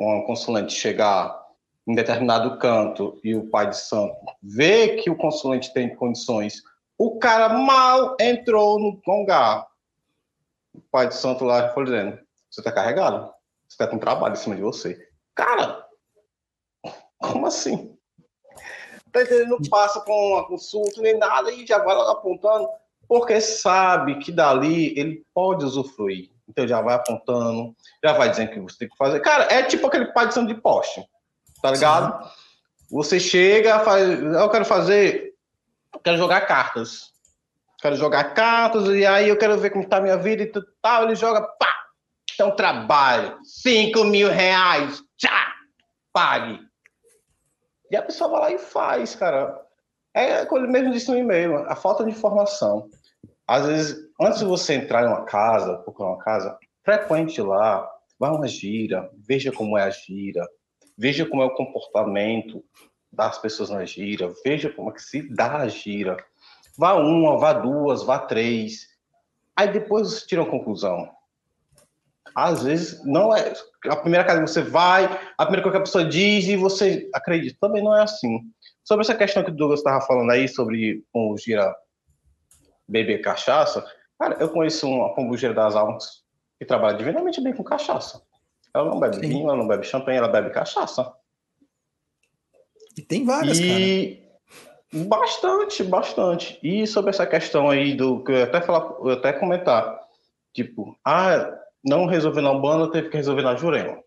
um consulente chegar em determinado canto e o pai de santo ver que o consulente tem condições o cara mal entrou no lugar. O pai de santo lá foi dizendo: Você tá carregado? Você tá com trabalho em cima de você. Cara, como assim? Tá entendendo? Não passa com uma consulta nem nada e já vai lá apontando. porque sabe que dali ele pode usufruir. Então já vai apontando, já vai dizendo que você tem que fazer. Cara, é tipo aquele pai de de poste, tá ligado? Sim. Você chega, faz, eu quero fazer, eu quero jogar cartas. Quero jogar cartas e aí eu quero ver como tá a minha vida e tal. Ele joga, pá, então trabalho, 5 mil reais, tchá, pague. E a pessoa vai lá e faz, cara. É como ele mesmo disse no e-mail, a falta de informação. Às vezes, antes de você entrar em uma casa, procurar uma casa, frequente lá, vá uma gira, veja como é a gira, veja como é o comportamento das pessoas na gira, veja como é que se dá a gira. Vá uma, vá duas, vá três. Aí depois você tira uma conclusão. Às vezes não é a primeira casa que você vai, a primeira coisa que a pessoa diz e você acredita. Também não é assim. Sobre essa questão que o Douglas estava falando aí sobre o gira beber cachaça, cara, eu conheço uma pombugira das almas que trabalha divinamente bem com cachaça. Ela não bebe Sim. vinho, ela não bebe champanhe, ela bebe cachaça. E tem várias, e... cara. Bastante, bastante. E sobre essa questão aí do que eu até falar, eu até comentar, tipo, ah, não resolver na banda, teve que resolver na Jurema.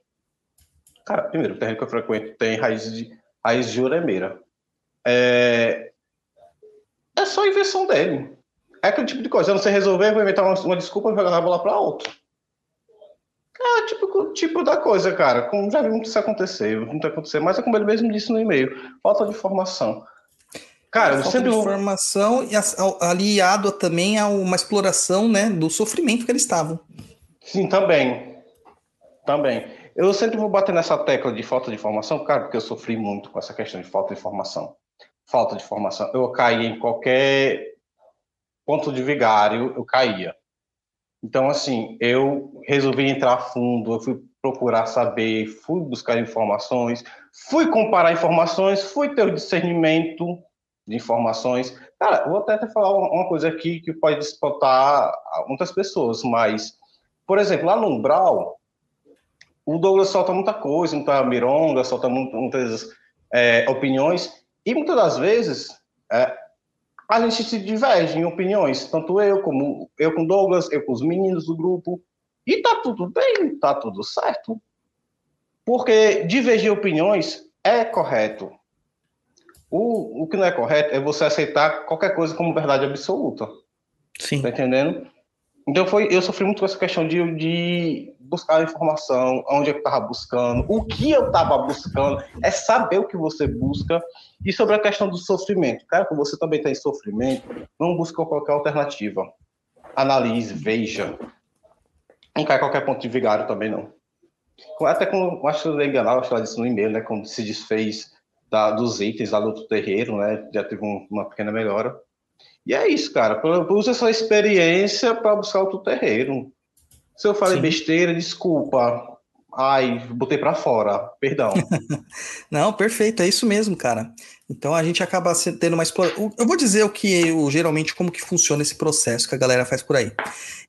Cara, primeiro, o terreno que eu frequento tem raiz de raiz de juremeira. É, é só invenção dele. É aquele tipo de coisa. Eu não sei resolver, vou inventar uma, uma desculpa e jogar a bola para outro. É tipo, tipo da coisa, cara. Como já vi muito isso acontecer, muito acontecer, mas é como ele mesmo disse no e-mail: falta de informação. Cara, falta sempre de informação e aliado também a uma exploração, né, do sofrimento que eles estavam. Sim, também. Também. Eu sempre vou bater nessa tecla de falta de informação, cara, porque eu sofri muito com essa questão de falta de informação. Falta de informação. Eu caí em qualquer ponto de vigário, eu caía. Então, assim, eu resolvi entrar a fundo, eu fui procurar saber, fui buscar informações, fui comparar informações, fui ter o discernimento de informações. Cara, vou até falar uma coisa aqui que pode despontar muitas pessoas, mas, por exemplo, lá no Umbral, o Douglas solta muita coisa, muita mironga, solta muitas é, opiniões, e muitas das vezes é, a gente se diverge em opiniões, tanto eu como eu com Douglas, eu com os meninos do grupo, e tá tudo bem, tá tudo certo. Porque divergir opiniões é correto. O, o que não é correto é você aceitar qualquer coisa como verdade absoluta. Sim. Tá entendendo? Então foi, eu sofri muito com essa questão de, de buscar informação, onde eu estava buscando, o que eu estava buscando, é saber o que você busca. E sobre a questão do sofrimento, cara, que você também tem sofrimento, não busca qualquer alternativa. Analise, veja. Não cai qualquer ponto de vigário também, não. Até como, acho que eu enganar, acho que ela disse no e-mail, né, quando se desfez da, dos itens lá do outro terreiro, né, já teve um, uma pequena melhora. E é isso, cara. Usa essa experiência para buscar outro terreiro. Se eu falei Sim. besteira, desculpa. Ai, botei para fora, perdão. Não, perfeito, é isso mesmo, cara. Então a gente acaba tendo uma exploração. Eu vou dizer o que eu, geralmente como que funciona esse processo que a galera faz por aí.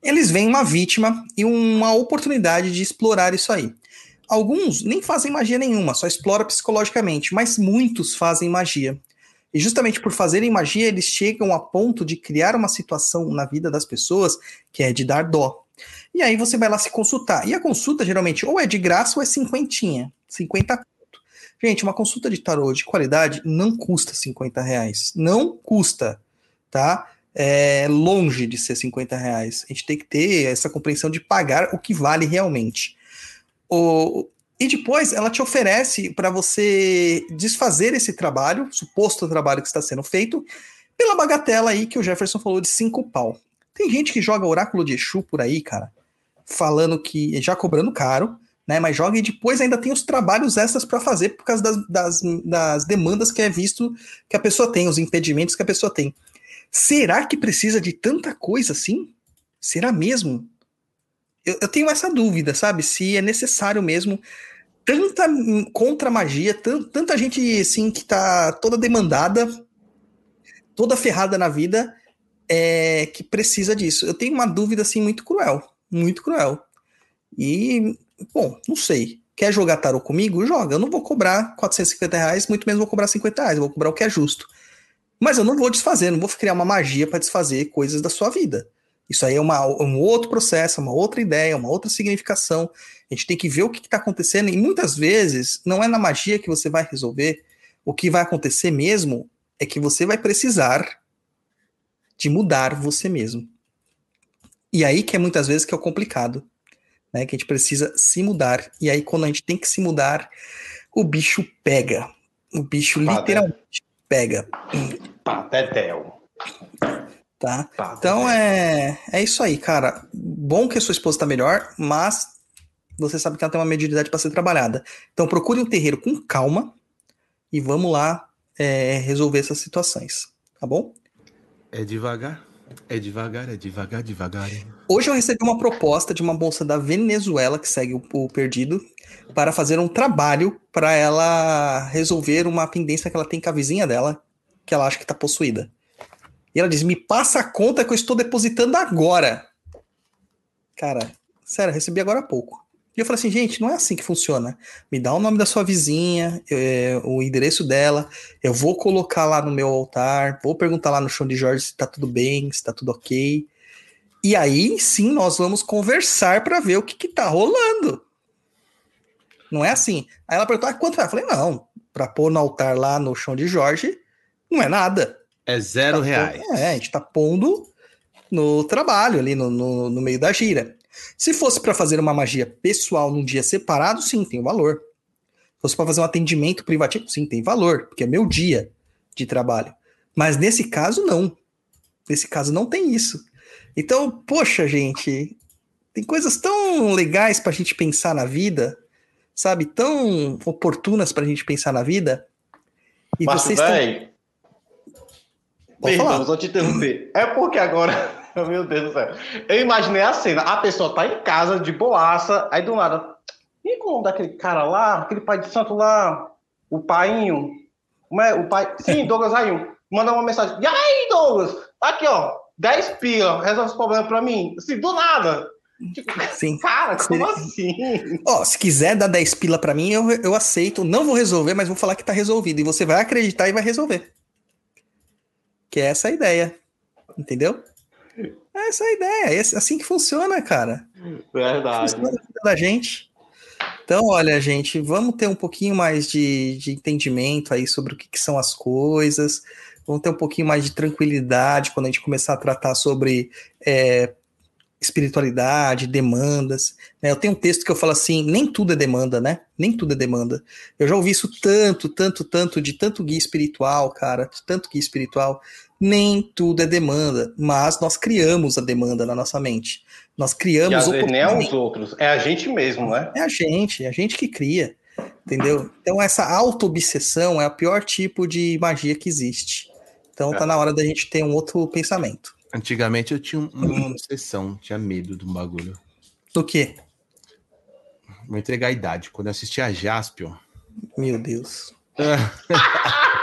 Eles veem uma vítima e uma oportunidade de explorar isso aí. Alguns nem fazem magia nenhuma, só explora psicologicamente, mas muitos fazem magia. E justamente por fazerem magia, eles chegam a ponto de criar uma situação na vida das pessoas que é de dar dó. E aí você vai lá se consultar. E a consulta geralmente ou é de graça ou é cinquentinha. 50 Gente, uma consulta de tarô de qualidade não custa 50 reais. Não custa, tá? É longe de ser 50 reais. A gente tem que ter essa compreensão de pagar o que vale realmente. O, e depois ela te oferece para você desfazer esse trabalho, suposto trabalho que está sendo feito, pela bagatela aí que o Jefferson falou de cinco pau. Tem gente que joga oráculo de Exu por aí, cara, falando que já cobrando caro, né? Mas joga e depois ainda tem os trabalhos extras para fazer por causa das, das, das demandas que é visto que a pessoa tem, os impedimentos que a pessoa tem. Será que precisa de tanta coisa assim? Será mesmo? eu, eu tenho essa dúvida, sabe? Se é necessário mesmo tanta contra magia, tanta gente assim que tá toda demandada, toda ferrada na vida, é, que precisa disso. Eu tenho uma dúvida assim muito cruel, muito cruel. E, bom, não sei. Quer jogar tarot comigo? Joga. Eu não vou cobrar 450 reais, muito menos vou cobrar 50 reais, vou cobrar o que é justo. Mas eu não vou desfazer, não vou criar uma magia para desfazer coisas da sua vida. Isso aí é uma, um outro processo, uma outra ideia, uma outra significação. A gente tem que ver o que está acontecendo, e muitas vezes não é na magia que você vai resolver. O que vai acontecer mesmo é que você vai precisar de mudar você mesmo. E aí que é muitas vezes que é o complicado, né? Que a gente precisa se mudar. E aí quando a gente tem que se mudar, o bicho pega. O bicho literalmente pega. Patetel. Tá? Então é, é isso aí, cara. Bom que a sua esposa tá melhor, mas você sabe que ela tem uma mediunidade para ser trabalhada. Então procure um terreiro com calma e vamos lá é, resolver essas situações, tá bom? É devagar, é devagar, é devagar, devagar. Hoje eu recebi uma proposta de uma bolsa da Venezuela que segue o, o perdido para fazer um trabalho para ela resolver uma pendência que ela tem com a vizinha dela, que ela acha que está possuída. E ela diz: Me passa a conta que eu estou depositando agora. Cara, sério, recebi agora há pouco. E eu falei assim, gente, não é assim que funciona. Me dá o nome da sua vizinha, é, o endereço dela, eu vou colocar lá no meu altar, vou perguntar lá no chão de Jorge se tá tudo bem, se tá tudo ok. E aí sim nós vamos conversar para ver o que, que tá rolando. Não é assim. Aí ela perguntou, ah, quanto é? Eu falei, não, para pôr no altar lá no chão de Jorge, não é nada. É zero tá reais. Pondo, é, a gente tá pondo no trabalho ali, no, no, no meio da gira. Se fosse para fazer uma magia pessoal num dia separado, sim, tem valor. Se fosse para fazer um atendimento privativo, sim, tem valor, porque é meu dia de trabalho. Mas nesse caso, não. Nesse caso, não tem isso. Então, poxa, gente, tem coisas tão legais para a gente pensar na vida sabe, tão oportunas pra gente pensar na vida. E Mas, vocês véi, Perdão, só te interromper. É porque agora, meu Deus do céu, eu imaginei a cena, a pessoa tá em casa de boaça, aí do nada, e como daquele cara lá, aquele pai de santo lá, o painho, como é, o pai, sim, Douglas Rainho, manda uma mensagem, e aí, Douglas, aqui ó, 10 pila, resolve esse problema pra mim, assim, do nada, Tipo, Sim. Cara, como assim? Ó, se quiser dar 10 pila para mim, eu, eu aceito. Não vou resolver, mas vou falar que tá resolvido. E você vai acreditar e vai resolver. Que é essa a ideia. Entendeu? É essa a ideia. É assim que funciona, cara. Verdade. Funciona da gente. Então, olha, gente, vamos ter um pouquinho mais de, de entendimento aí sobre o que, que são as coisas. Vamos ter um pouquinho mais de tranquilidade quando a gente começar a tratar sobre é, espiritualidade, demandas. Né? Eu tenho um texto que eu falo assim: nem tudo é demanda, né? Nem tudo é demanda. Eu já ouvi isso tanto, tanto, tanto, de tanto guia espiritual, cara, de tanto guia espiritual. Nem tudo é demanda, mas nós criamos a demanda na nossa mente. Nós criamos. E nem é os outros, é a gente mesmo, né? É a gente, é a gente que cria. Entendeu? Então, essa auto-obsessão é o pior tipo de magia que existe. Então, tá é. na hora da gente ter um outro pensamento. Antigamente eu tinha uma obsessão, tinha medo de um bagulho. Do quê? Vou entregar a idade. Quando eu assisti a Jaspion. Meu Deus.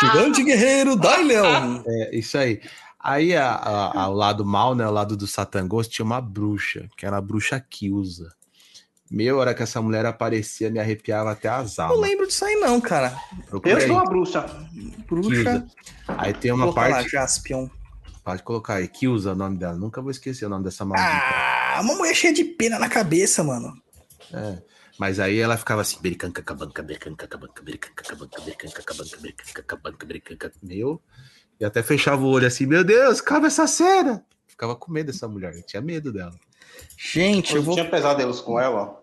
Gigante guerreiro, dai leão. É, isso aí. Aí, a, a, ao lado mal, né? Ao lado do Satangos, tinha uma bruxa, que era a bruxa Kilza. Meia hora que essa mulher aparecia, me arrepiava até as almas. Não lembro disso aí, não, cara. eu sou a bruxa. Bruxa. Aí tem uma parte. Lá, Jaspion. Pode colocar aí, Kilza o nome dela. Nunca vou esquecer o nome dessa maldita. Ah, uma mulher cheia de pena na cabeça, mano. É. Mas aí ela ficava assim, bericanca, cabanca, bericanca, cabanca, bericanca, cabanca, bericanca, cabanca, bericanca, cabanca, bericanca, meu. E até fechava o olho assim, meu Deus, acaba essa cena. Ficava com medo dessa mulher, eu tinha medo dela. Gente, eu vou... tinha pesadelos com ela?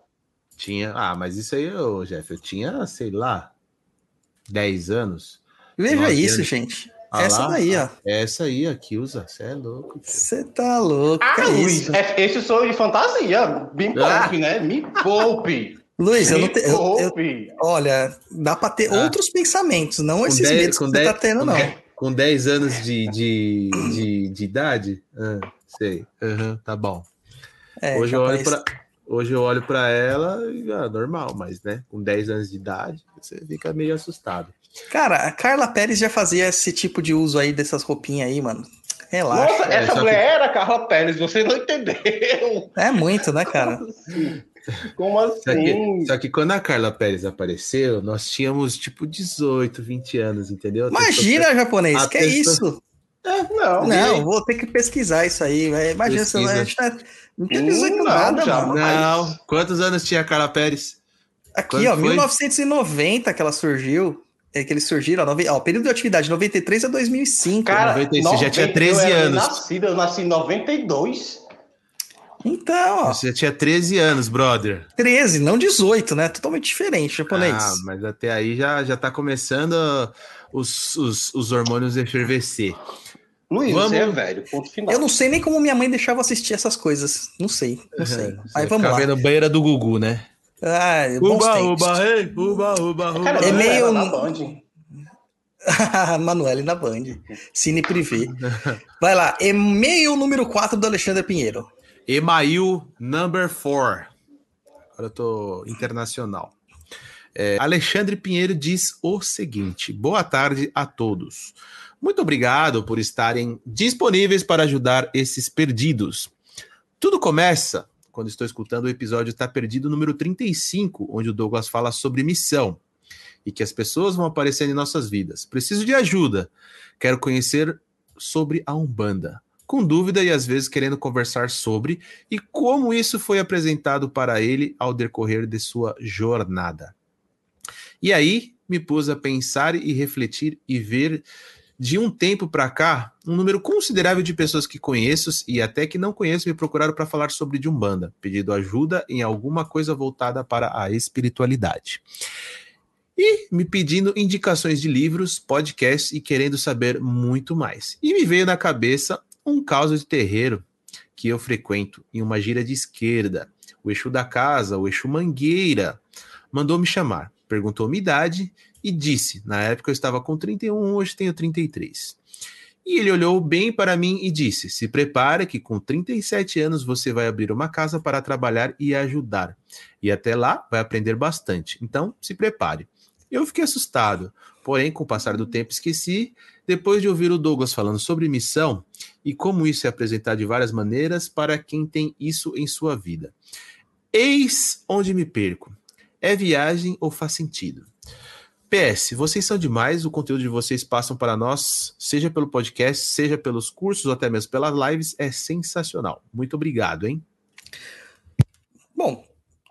Tinha, ah, mas isso aí, ô, Jeff, eu tinha, sei lá, 10 anos. Veja isso, anos. gente. Ah essa lá, daí, ó. Essa aí, a Kilza. Você é louco. Você tá louco. Ah, é, esse sou de fantasia. Me ah. poupe, né? Me poupe. Luiz, eu não tenho. Olha, dá pra ter ah. outros pensamentos, não com esses dez, medos que você tá tendo, não. com 10 anos de, de, de, de idade? Ah, sei. Uhum, tá bom. É, hoje, eu olho pra, hoje eu olho pra ela e ah, normal, mas né, com 10 anos de idade, você fica meio assustado. Cara, a Carla Pérez já fazia esse tipo de uso aí dessas roupinhas aí, mano. Relaxa. Nossa, essa é, mulher que... era Carla Pérez, você não entendeu. É muito, né, cara? Como assim? Só que, só que quando a Carla Pérez apareceu, nós tínhamos tipo 18, 20 anos, entendeu? Imagina, japonês, a que é pessoa- isso? É, não, Não, vou ter que pesquisar isso aí. velho. Imagina, você Pesquisa. a gente tá- não tem 18 Não, nada, já- mano. Não. Quantos anos tinha a Carla Pérez? Aqui, Quando ó, foi? 1990 que ela surgiu. É que eles surgiram, ó, nove- ó, período de atividade 93 a 2005. Cara, 96, você já tinha 90, 13 eu anos. Nascido, eu nasci em 92. Então, ó, Você já tinha 13 anos, brother. 13, não 18, né? Totalmente diferente, japonês. Ah, mas até aí já, já tá começando os, os, os hormônios a efervescer. Luiz, Vamos- você é velho, ponto final. Eu não sei nem como minha mãe deixava assistir essas coisas. Não sei, não sei. Você Aí vamos lá. vendo banheira do Gugu, né? Ah, bons tempos. ei, uba, uba, uba. Cara, É meio- na Band. Manuele na Band. Cine Privé. Vai lá. E-mail número 4 do Alexandre Pinheiro. Email number 4. Agora eu tô internacional. É, Alexandre Pinheiro diz o seguinte: boa tarde a todos. Muito obrigado por estarem disponíveis para ajudar esses perdidos. Tudo começa quando estou escutando o episódio Tá Perdido número 35, onde o Douglas fala sobre missão e que as pessoas vão aparecendo em nossas vidas. Preciso de ajuda. Quero conhecer sobre a Umbanda. Com dúvida e às vezes querendo conversar sobre e como isso foi apresentado para ele ao decorrer de sua jornada. E aí me pus a pensar e refletir e ver de um tempo para cá um número considerável de pessoas que conheço e até que não conheço me procuraram para falar sobre de Umbanda, pedindo ajuda em alguma coisa voltada para a espiritualidade. E me pedindo indicações de livros, podcasts e querendo saber muito mais. E me veio na cabeça um caos de terreiro que eu frequento em uma gira de esquerda. O Exu da casa, o Exu Mangueira, mandou me chamar, perguntou minha idade e disse: na época eu estava com 31, hoje tenho 33. E ele olhou bem para mim e disse: se prepare que com 37 anos você vai abrir uma casa para trabalhar e ajudar. E até lá vai aprender bastante. Então se prepare. Eu fiquei assustado, porém, com o passar do tempo, esqueci. Depois de ouvir o Douglas falando sobre missão e como isso é apresentado de várias maneiras para quem tem isso em sua vida. Eis onde me perco. É viagem ou faz sentido? PS, vocês são demais, o conteúdo de vocês passam para nós, seja pelo podcast, seja pelos cursos ou até mesmo pelas lives, é sensacional. Muito obrigado, hein? Bom,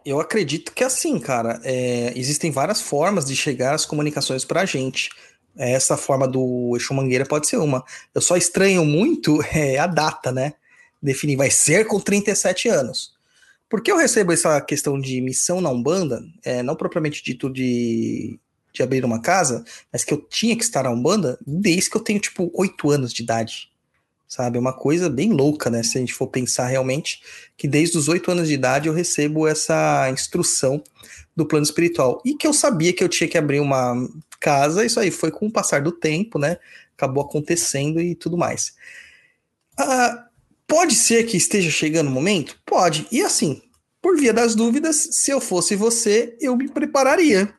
eu acredito que é assim, cara. É, existem várias formas de chegar as comunicações pra gente. Essa forma do Exu Mangueira pode ser uma. Eu só estranho muito é, a data, né? Definir, vai ser com 37 anos. Porque eu recebo essa questão de missão na Umbanda, é, não propriamente dito de, de abrir uma casa, mas que eu tinha que estar na Umbanda desde que eu tenho, tipo, 8 anos de idade. Sabe? É uma coisa bem louca, né? Se a gente for pensar realmente que desde os 8 anos de idade eu recebo essa instrução do plano espiritual. E que eu sabia que eu tinha que abrir uma casa, isso aí foi com o passar do tempo, né? Acabou acontecendo e tudo mais. Ah, pode ser que esteja chegando o momento? Pode. E assim, por via das dúvidas, se eu fosse você, eu me prepararia.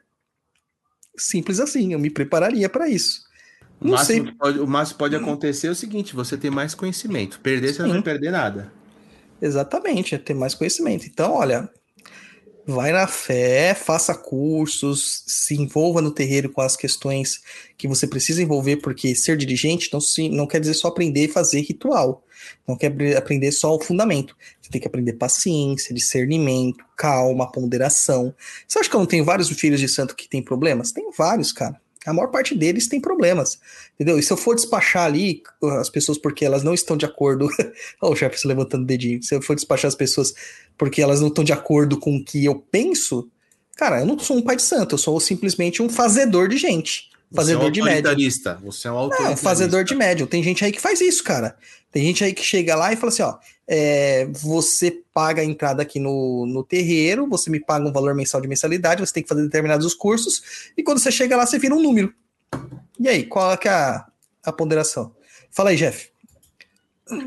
Simples assim, eu me prepararia para isso. O Não máximo, sei. que pode, o máximo pode acontecer é o seguinte: você tem mais conhecimento. Perder, você não Sim. vai perder nada. Exatamente, é ter mais conhecimento. Então, olha, vai na fé, faça cursos, se envolva no terreiro com as questões que você precisa envolver, porque ser dirigente não, se, não quer dizer só aprender e fazer ritual. Não quer aprender só o fundamento. Você tem que aprender paciência, discernimento, calma, ponderação. Você acha que eu não tenho vários filhos de santo que têm problemas? Tenho vários, cara. A maior parte deles tem problemas, entendeu? E se eu for despachar ali as pessoas porque elas não estão de acordo Olha o chefe se levantando o dedinho. Se eu for despachar as pessoas porque elas não estão de acordo com o que eu penso, cara, eu não sou um pai de santo, eu sou simplesmente um fazedor de gente. Fazedor você é um de autoritarista. Você é um Não, autoritarista. um fazedor de médium. Tem gente aí que faz isso, cara. Tem gente aí que chega lá e fala assim: ó, é, você paga a entrada aqui no, no terreiro, você me paga um valor mensal de mensalidade, você tem que fazer determinados cursos, e quando você chega lá, você vira um número. E aí, qual é, é a, a ponderação? Fala aí, Jeff.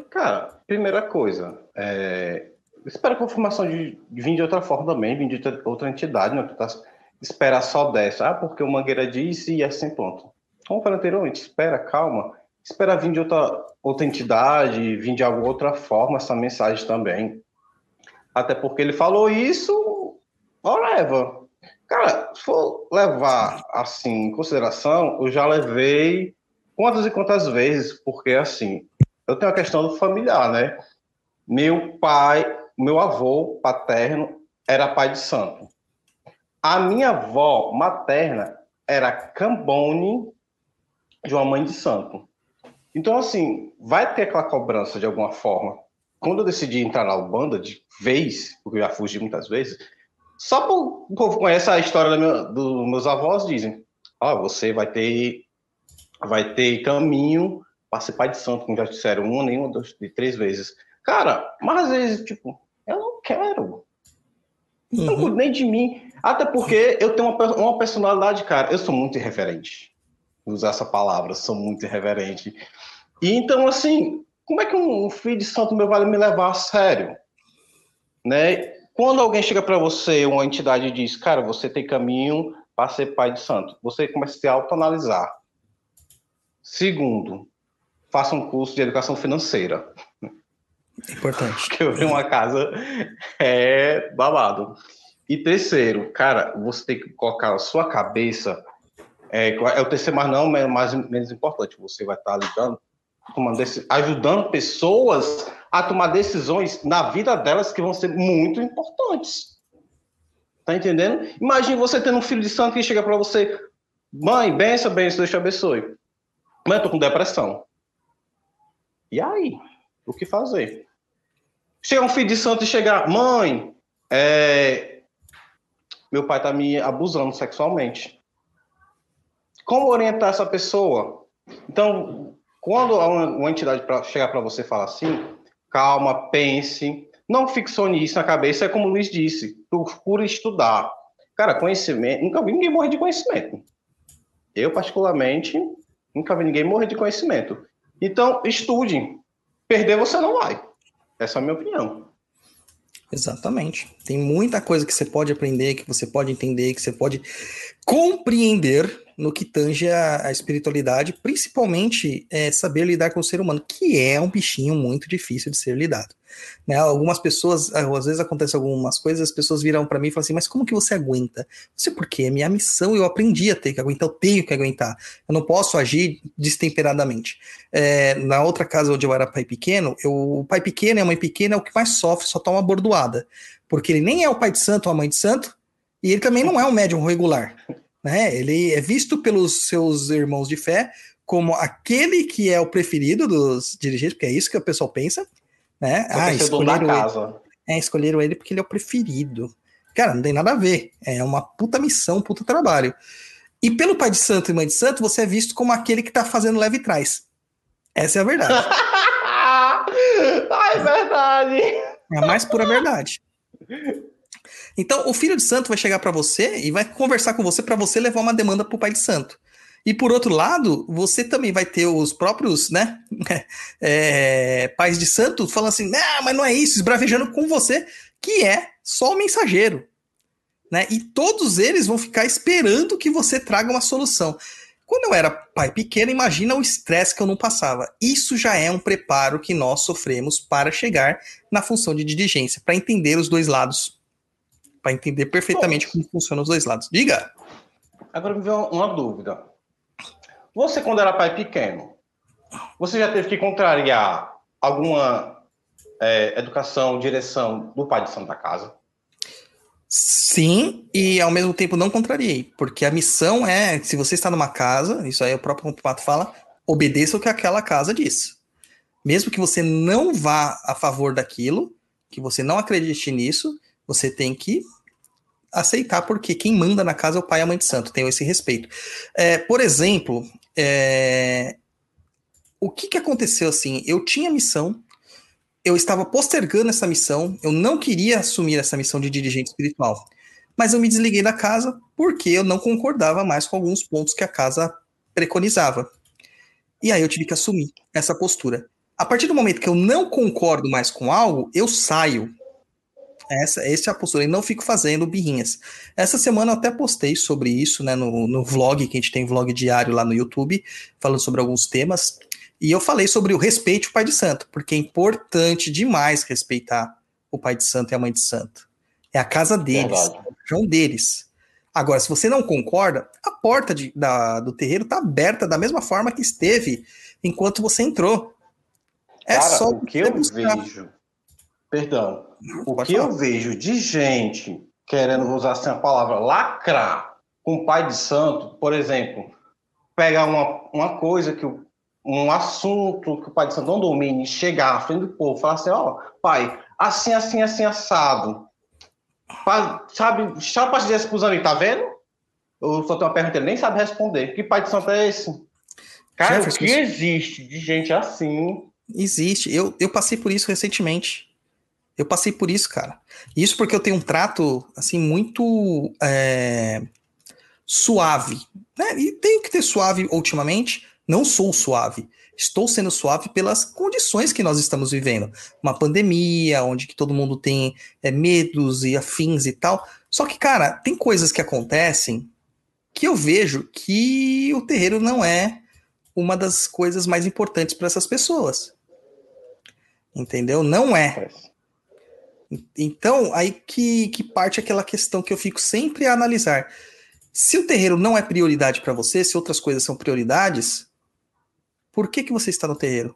Cara, primeira coisa, é, espera a confirmação de, vir de outra forma também, vir de outra- entidade, não tá, esperar só dessa, ah, porque o Mangueira disse e assim ponto. Como falei anteriormente, espera, calma, espera vir de outra, outra entidade, vir de alguma outra forma essa mensagem também. Até porque ele falou isso, leva. Cara, se for levar assim em consideração, eu já levei quantas e quantas vezes, porque assim, eu tenho a questão do familiar, né? Meu pai, meu avô paterno era pai de santo. A minha avó materna era cambone de uma mãe de santo. Então, assim, vai ter aquela cobrança de alguma forma. Quando eu decidi entrar na Ubanda de vez, porque eu já fugi muitas vezes, só para o povo conhecer a história dos do meus avós, dizem: Ó, oh, você vai ter, vai ter caminho para ser pai de santo, como já disseram, uma, nem uma, duas, três vezes. Cara, mas às vezes, tipo, eu não quero. Uhum. Não cuido nem de mim. Até porque eu tenho uma, uma personalidade, cara. Eu sou muito irreverente. Vou usar essa palavra, sou muito irreverente. E então, assim, como é que um filho de santo meu vai me levar a sério? Né? Quando alguém chega para você, uma entidade diz, cara, você tem caminho para ser pai de santo, você começa a se autoanalisar. Segundo, faça um curso de educação financeira. Importante. Porque eu vi uma casa é babado. E terceiro, cara, você tem que colocar a sua cabeça. É, é o terceiro, mas não é mais menos importante. Você vai estar lidando, tomando, ajudando pessoas a tomar decisões na vida delas que vão ser muito importantes. Tá entendendo? Imagine você tendo um filho de santo que chega para você, mãe, benção, benção, Deus te abençoe. Mãe, eu tô com depressão. E aí? O que fazer? Chega um filho de santo e chegar, mãe, é, meu pai está me abusando sexualmente. Como orientar essa pessoa? Então, quando uma, entidade pra, chegar para você e falar assim, calma, pense, não ficcione isso na cabeça, é como o Luiz disse, procure estudar. Cara, conhecimento, nunca vi ninguém morrer de conhecimento. Eu, particularmente, nunca vi ninguém morrer de conhecimento. Então, estude. Perder você não vai. Essa é a minha opinião. Exatamente. Tem muita coisa que você pode aprender, que você pode entender, que você pode compreender no que tange a, a espiritualidade, principalmente é, saber lidar com o ser humano, que é um bichinho muito difícil de ser lidado. Né? Algumas pessoas, ah, às vezes acontece algumas coisas, as pessoas viram para mim e falam assim: Mas como que você aguenta? Não sei por quê, é minha missão, eu aprendi a ter que aguentar, eu tenho que aguentar. Eu não posso agir destemperadamente. É, na outra casa onde eu era pai pequeno, eu, o pai pequeno e a mãe pequena é o que mais sofre, só toma bordoada. Porque ele nem é o pai de santo ou a mãe de santo, e ele também não é um médium regular. Né? Ele é visto pelos seus irmãos de fé como aquele que é o preferido dos dirigentes, porque é isso que o pessoal pensa, né? ah, escolheram ele. É, escolheram ele porque ele é o preferido. Cara, não tem nada a ver. É uma puta missão, um puta trabalho. E pelo pai de santo e mãe de santo, você é visto como aquele que tá fazendo leve trás. Essa é a verdade. ah, é verdade. É a mais pura verdade. Então, o filho de santo vai chegar para você e vai conversar com você para você levar uma demanda pro pai de santo. E por outro lado, você também vai ter os próprios, né, é, pais de santo falando assim, ah, mas não é isso, esbravejando com você, que é só o mensageiro. Né? E todos eles vão ficar esperando que você traga uma solução. Quando eu era pai pequeno, imagina o estresse que eu não passava. Isso já é um preparo que nós sofremos para chegar na função de diligência, para entender os dois lados. Para entender perfeitamente como funcionam os dois lados. Diga! Agora me veio uma dúvida. Você, quando era pai pequeno, você já teve que contrariar alguma é, educação, direção do pai de Santa Casa? Sim, e ao mesmo tempo não contrariei, porque a missão é, se você está numa casa, isso aí o próprio Pato fala, obedeça o que aquela casa diz. Mesmo que você não vá a favor daquilo, que você não acredite nisso, você tem que aceitar, porque quem manda na casa é o pai e a mãe de santo, tenho esse respeito. É, por exemplo, é... O que, que aconteceu assim? Eu tinha missão, eu estava postergando essa missão, eu não queria assumir essa missão de dirigente espiritual, mas eu me desliguei da casa porque eu não concordava mais com alguns pontos que a casa preconizava. E aí eu tive que assumir essa postura. A partir do momento que eu não concordo mais com algo, eu saio. Essa, essa é a postura, e não fico fazendo birrinhas. Essa semana eu até postei sobre isso, né, no, no vlog, que a gente tem vlog diário lá no YouTube, falando sobre alguns temas. E eu falei sobre o respeito ao pai de santo, porque é importante demais respeitar o pai de santo e a mãe de santo. É a casa deles. Verdade. chão deles. Agora, se você não concorda, a porta de, da, do terreiro está aberta da mesma forma que esteve enquanto você entrou. É Cara, só o que eu buscar. vejo. Perdão. O que eu vejo de gente querendo usar assim a palavra lacrar com o pai de santo, por exemplo, pegar uma, uma coisa que um assunto que o pai de santo não domine, chegar à frente do povo, falar assim, ó, oh, pai, assim, assim, assim, assado. Pa, sabe, deixa eu partir dessa aí, tá vendo? Eu só tenho uma pergunta, ele nem sabe responder. Que pai de santo é esse? Cara, o que existe de gente assim? Existe. Eu, eu passei por isso recentemente. Eu passei por isso, cara. Isso porque eu tenho um trato, assim, muito é, suave. Né? E tenho que ter suave ultimamente. Não sou suave. Estou sendo suave pelas condições que nós estamos vivendo. Uma pandemia, onde que todo mundo tem é, medos e afins e tal. Só que, cara, tem coisas que acontecem que eu vejo que o terreiro não é uma das coisas mais importantes para essas pessoas. Entendeu? Não é. Então, aí que, que parte aquela questão que eu fico sempre a analisar. Se o terreiro não é prioridade para você, se outras coisas são prioridades, por que, que você está no terreiro?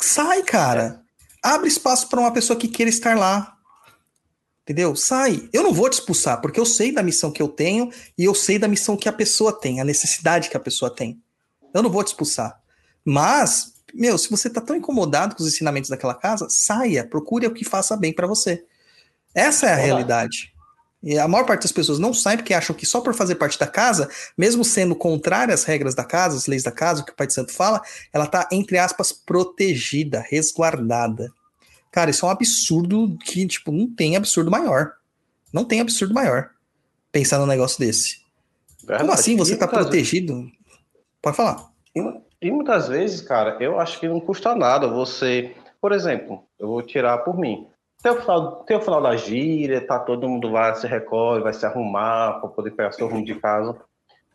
Sai, cara. Abre espaço para uma pessoa que queira estar lá. Entendeu? Sai. Eu não vou te expulsar, porque eu sei da missão que eu tenho e eu sei da missão que a pessoa tem, a necessidade que a pessoa tem. Eu não vou te expulsar. Mas meu, se você tá tão incomodado com os ensinamentos daquela casa, saia, procure o que faça bem para você. Essa é a Olá. realidade. E a maior parte das pessoas não sai porque acham que só por fazer parte da casa, mesmo sendo contrária às regras da casa, às leis da casa, o que o Pai de Santo fala, ela tá, entre aspas, protegida, resguardada. Cara, isso é um absurdo que, tipo, não tem absurdo maior. Não tem absurdo maior. Pensar num negócio desse. Verdade. Como assim você tá protegido? Pode falar. E muitas vezes, cara, eu acho que não custa nada você. Por exemplo, eu vou tirar por mim. Tem o final, tem o final da gíria, tá todo mundo lá, se recolhe, vai se arrumar para poder pegar seu rumo de casa.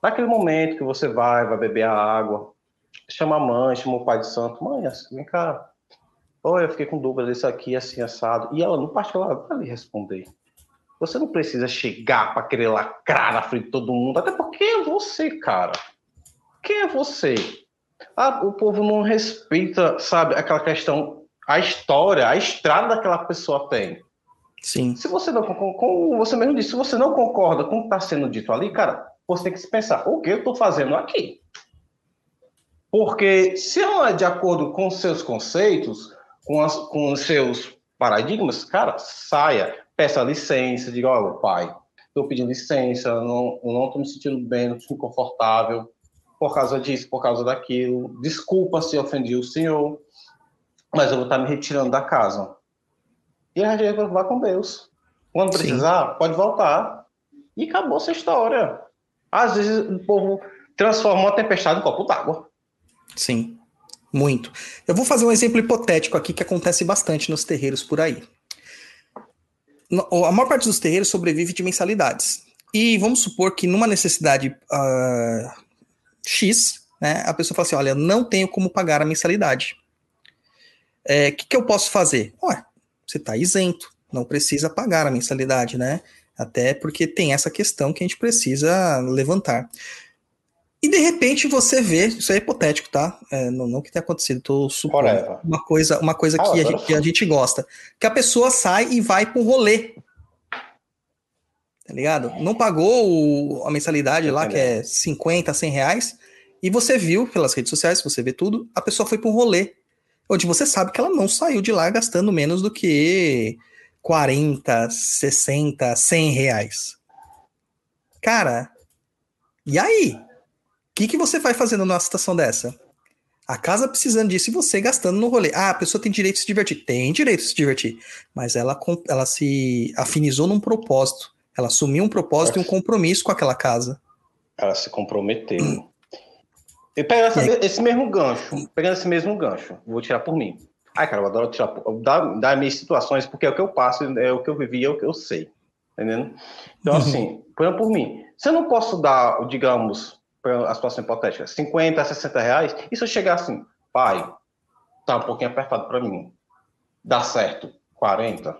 Naquele momento que você vai, vai beber a água, chama a mãe, chama o pai de santo, mãe, assim, vem cá. Oi, eu fiquei com dúvida desse aqui, assim, assado. E ela, no particular, vai lhe responder. Você não precisa chegar para querer lacrar na frente de todo mundo, até porque é você, cara. Quem é você? Ah, o povo não respeita, sabe, aquela questão, a história, a estrada que aquela pessoa tem. Sim. Se você não, como você mesmo disse, se você não concorda com o que está sendo dito ali, cara, você tem que se pensar, o que eu estou fazendo aqui? Porque se não é de acordo com seus conceitos, com, as, com os seus paradigmas, cara, saia, peça licença, diga, olha, pai, estou pedindo licença, não estou me sentindo bem, não estou confortável, por causa disso, por causa daquilo. Desculpa se ofendi o senhor, mas eu vou estar me retirando da casa. E a gente vai com Deus. Quando precisar, Sim. pode voltar. E acabou essa história. Às vezes o povo transforma uma tempestade em copo d'água. Sim, muito. Eu vou fazer um exemplo hipotético aqui que acontece bastante nos terreiros por aí. A maior parte dos terreiros sobrevive de mensalidades. E vamos supor que numa necessidade uh, X, né, a pessoa fala assim: olha, não tenho como pagar a mensalidade. O é, que, que eu posso fazer? Ué, você está isento, não precisa pagar a mensalidade, né? Até porque tem essa questão que a gente precisa levantar. E de repente você vê, isso é hipotético, tá? É, não, não que tenha acontecido, tô supondo. Uma coisa, uma coisa ah, que, a gente, que, a gente, gosta. Que a pessoa sai e vai para um rolê. Tá ligado? Não pagou o, a mensalidade lá, que é 50, 100 reais. E você viu pelas redes sociais, você vê tudo, a pessoa foi para um rolê. Onde você sabe que ela não saiu de lá gastando menos do que 40, 60, 100 reais. Cara, e aí? O que, que você vai fazendo numa situação dessa? A casa precisando disso e você gastando no rolê. Ah, a pessoa tem direito de se divertir. Tem direito de se divertir. Mas ela, ela se afinizou num propósito. Ela assumiu um propósito e um compromisso com aquela casa. Ela se comprometeu. E pegando essa, esse mesmo gancho, pegando esse mesmo gancho, vou tirar por mim. Ai, cara, eu adoro tirar dar, dar minhas situações, porque é o que eu passo, é o que eu vivi, é o que eu sei. Entendendo? Então, uhum. assim, por, por mim, se eu não posso dar, digamos, a situação hipotética, 50, 60 reais, e se eu chegar assim, pai, tá um pouquinho apertado para mim, dá certo 40,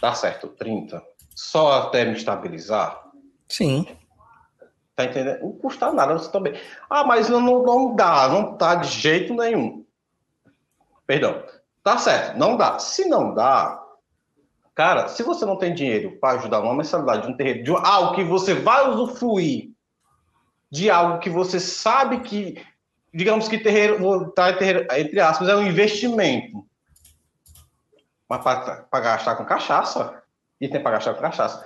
dá certo 30, só até me estabilizar. Sim. Tá entendendo? Não custa nada você também. Ah, mas não, não, dá, não tá de jeito nenhum. Perdão. Tá certo, não dá. Se não dá, cara, se você não tem dinheiro para ajudar uma mensalidade de um terreno, de algo que você vai usufruir, de algo que você sabe que, digamos que terreiro, tá, terreiro entre aspas, é um investimento. Mas para gastar com cachaça, e tem para gastar com cachaça.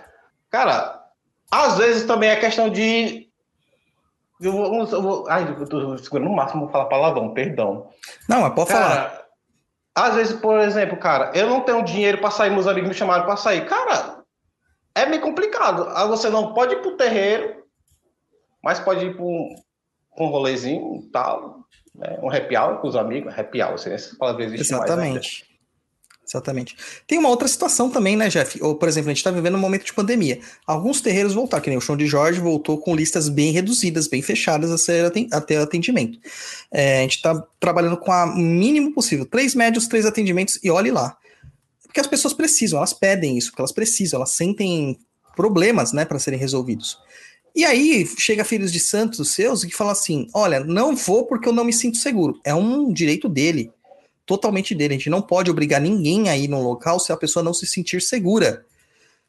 Cara, às vezes também é questão de. Eu vou, eu vou, ai, eu tô segurando no máximo, vou falar palavrão, perdão. Não, mas pode Cara, falar. Às vezes, por exemplo, cara, eu não tenho dinheiro para sair, meus amigos me chamaram para sair. Cara, é meio complicado. Aí você não pode ir pro terreiro, mas pode ir para um, um rolezinho e tal. Né? Um happy hour com os amigos. Happy hour, assim, ainda. Exatamente. Exatamente. Tem uma outra situação também, né, Jeff? Ou, por exemplo, a gente está vivendo um momento de pandemia. Alguns terreiros voltaram, que nem o Chão de Jorge voltou com listas bem reduzidas, bem fechadas a, ser aten- a ter atendimento. É, a gente está trabalhando com o mínimo possível. Três médios, três atendimentos e olhe lá. Porque as pessoas precisam, elas pedem isso, porque elas precisam, elas sentem problemas, né, para serem resolvidos. E aí chega filhos de santos seus que falam assim: olha, não vou porque eu não me sinto seguro. É um direito dele totalmente dele. A gente não pode obrigar ninguém a ir num local se a pessoa não se sentir segura.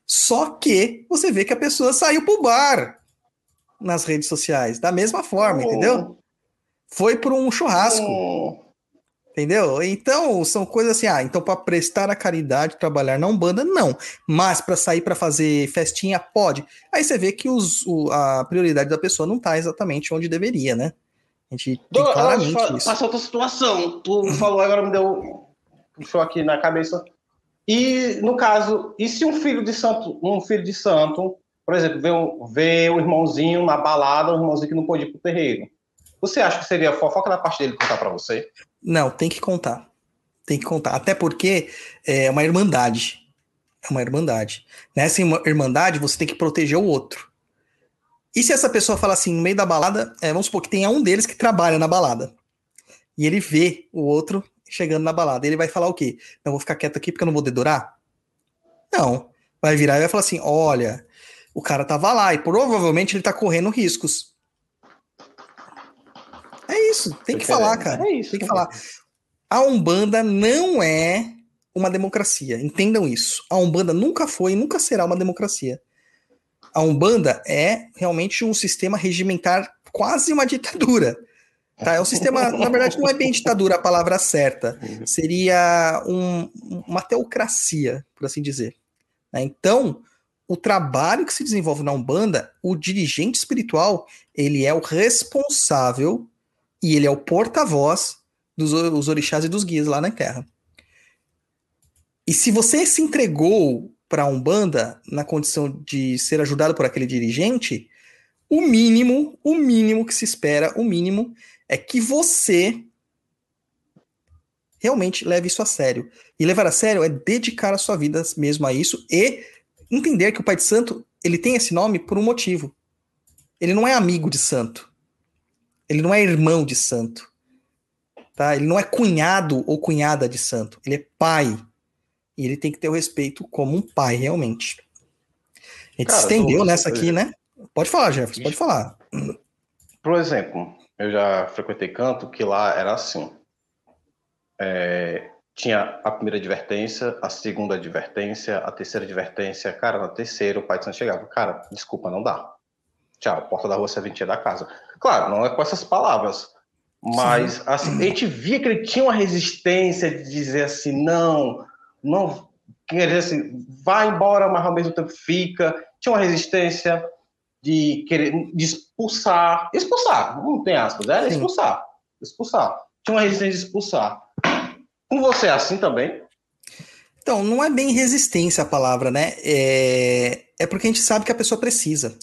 Só que você vê que a pessoa saiu pro bar nas redes sociais, da mesma forma, entendeu? Foi para um churrasco, Hum, entendeu? Então, são coisas assim, ah, então para prestar a caridade, trabalhar na Umbanda, não. Mas para sair para fazer festinha, pode. Aí você vê que os, o- a prioridade da pessoa não tá exatamente onde deveria, né? A gente tem Do- claramente fa- isso. Passou outra situação. Tu falou agora, me deu puxou aqui na cabeça. E, no caso, e se um filho de santo, um filho de santo, por exemplo, vê, um, vê o irmãozinho na balada, o irmãozinho que não pôde ir pro terreiro. Você acha que seria fofoca da parte dele contar para você? Não, tem que contar. Tem que contar. Até porque é uma irmandade. É uma irmandade. Nessa irma- irmandade, você tem que proteger o outro. E se essa pessoa fala assim, no meio da balada, é, vamos supor que tenha um deles que trabalha na balada. E ele vê o outro chegando na balada. Ele vai falar o quê? Eu vou ficar quieto aqui porque eu não vou dedurar? Não. Vai virar e vai falar assim: olha, o cara tava lá e provavelmente ele tá correndo riscos. É isso, tem que falar, cara. É isso. Tem que falar. A Umbanda não é uma democracia. Entendam isso. A Umbanda nunca foi e nunca será uma democracia. A Umbanda é realmente um sistema regimentar, quase uma ditadura. Tá? É um sistema, na verdade, não é bem ditadura a palavra certa. Seria um- uma teocracia, por assim dizer. né? Então, o trabalho que se desenvolve na Umbanda, o dirigente espiritual, ele é o responsável e ele é o porta-voz dos os orixás e dos guias lá na Terra. E se você se entregou para a Umbanda na condição de ser ajudado por aquele dirigente, o mínimo, o mínimo que se espera, o mínimo é que você realmente leve isso a sério. E levar a sério é dedicar a sua vida mesmo a isso e entender que o Pai de Santo, ele tem esse nome por um motivo. Ele não é amigo de santo. Ele não é irmão de santo. Tá? Ele não é cunhado ou cunhada de santo. Ele é pai. E ele tem que ter o respeito como um pai, realmente. A gente Cara, estendeu eu- nessa aqui, né? Pode falar, Jefferson, pode falar. Por exemplo, eu já frequentei canto que lá era assim. É, tinha a primeira advertência, a segunda advertência, a terceira advertência. Cara, na terceira o pai de santo chegava. Cara, desculpa, não dá. Tchau, porta da rua serventia da casa. Claro, não é com essas palavras. Mas assim, a gente via que ele tinha uma resistência de dizer assim, não, não, quer dizer assim, vai embora, mas ao mesmo tempo fica. Tinha uma resistência de querer de expulsar, expulsar, não tem aspas, era Sim. expulsar, expulsar. Tinha uma resistência de expulsar. Com você é assim também? Então, não é bem resistência a palavra, né? É, é porque a gente sabe que a pessoa precisa.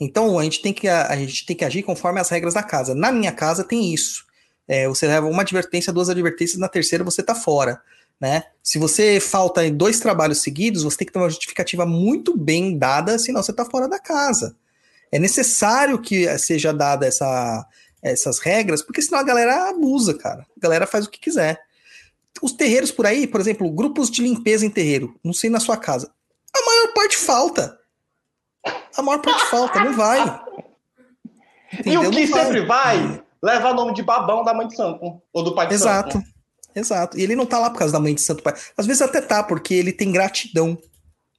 Então, a gente, tem que, a, a gente tem que agir conforme as regras da casa. Na minha casa tem isso. É, você leva uma advertência, duas advertências, na terceira você tá fora. Né? Se você falta em dois trabalhos seguidos, você tem que ter uma justificativa muito bem dada, senão você tá fora da casa. É necessário que seja dada essa, essas regras, porque senão a galera abusa, cara. A galera faz o que quiser. Os terreiros por aí, por exemplo, grupos de limpeza em terreiro, não sei na sua casa. A maior parte falta. A maior parte falta, não vai. E o Entendeu? que vai. sempre vai, leva nome de babão da mãe de santo. Ou do pai de Exato. santo. Exato. E ele não tá lá por causa da mãe de santo pai. Às vezes até tá, porque ele tem gratidão.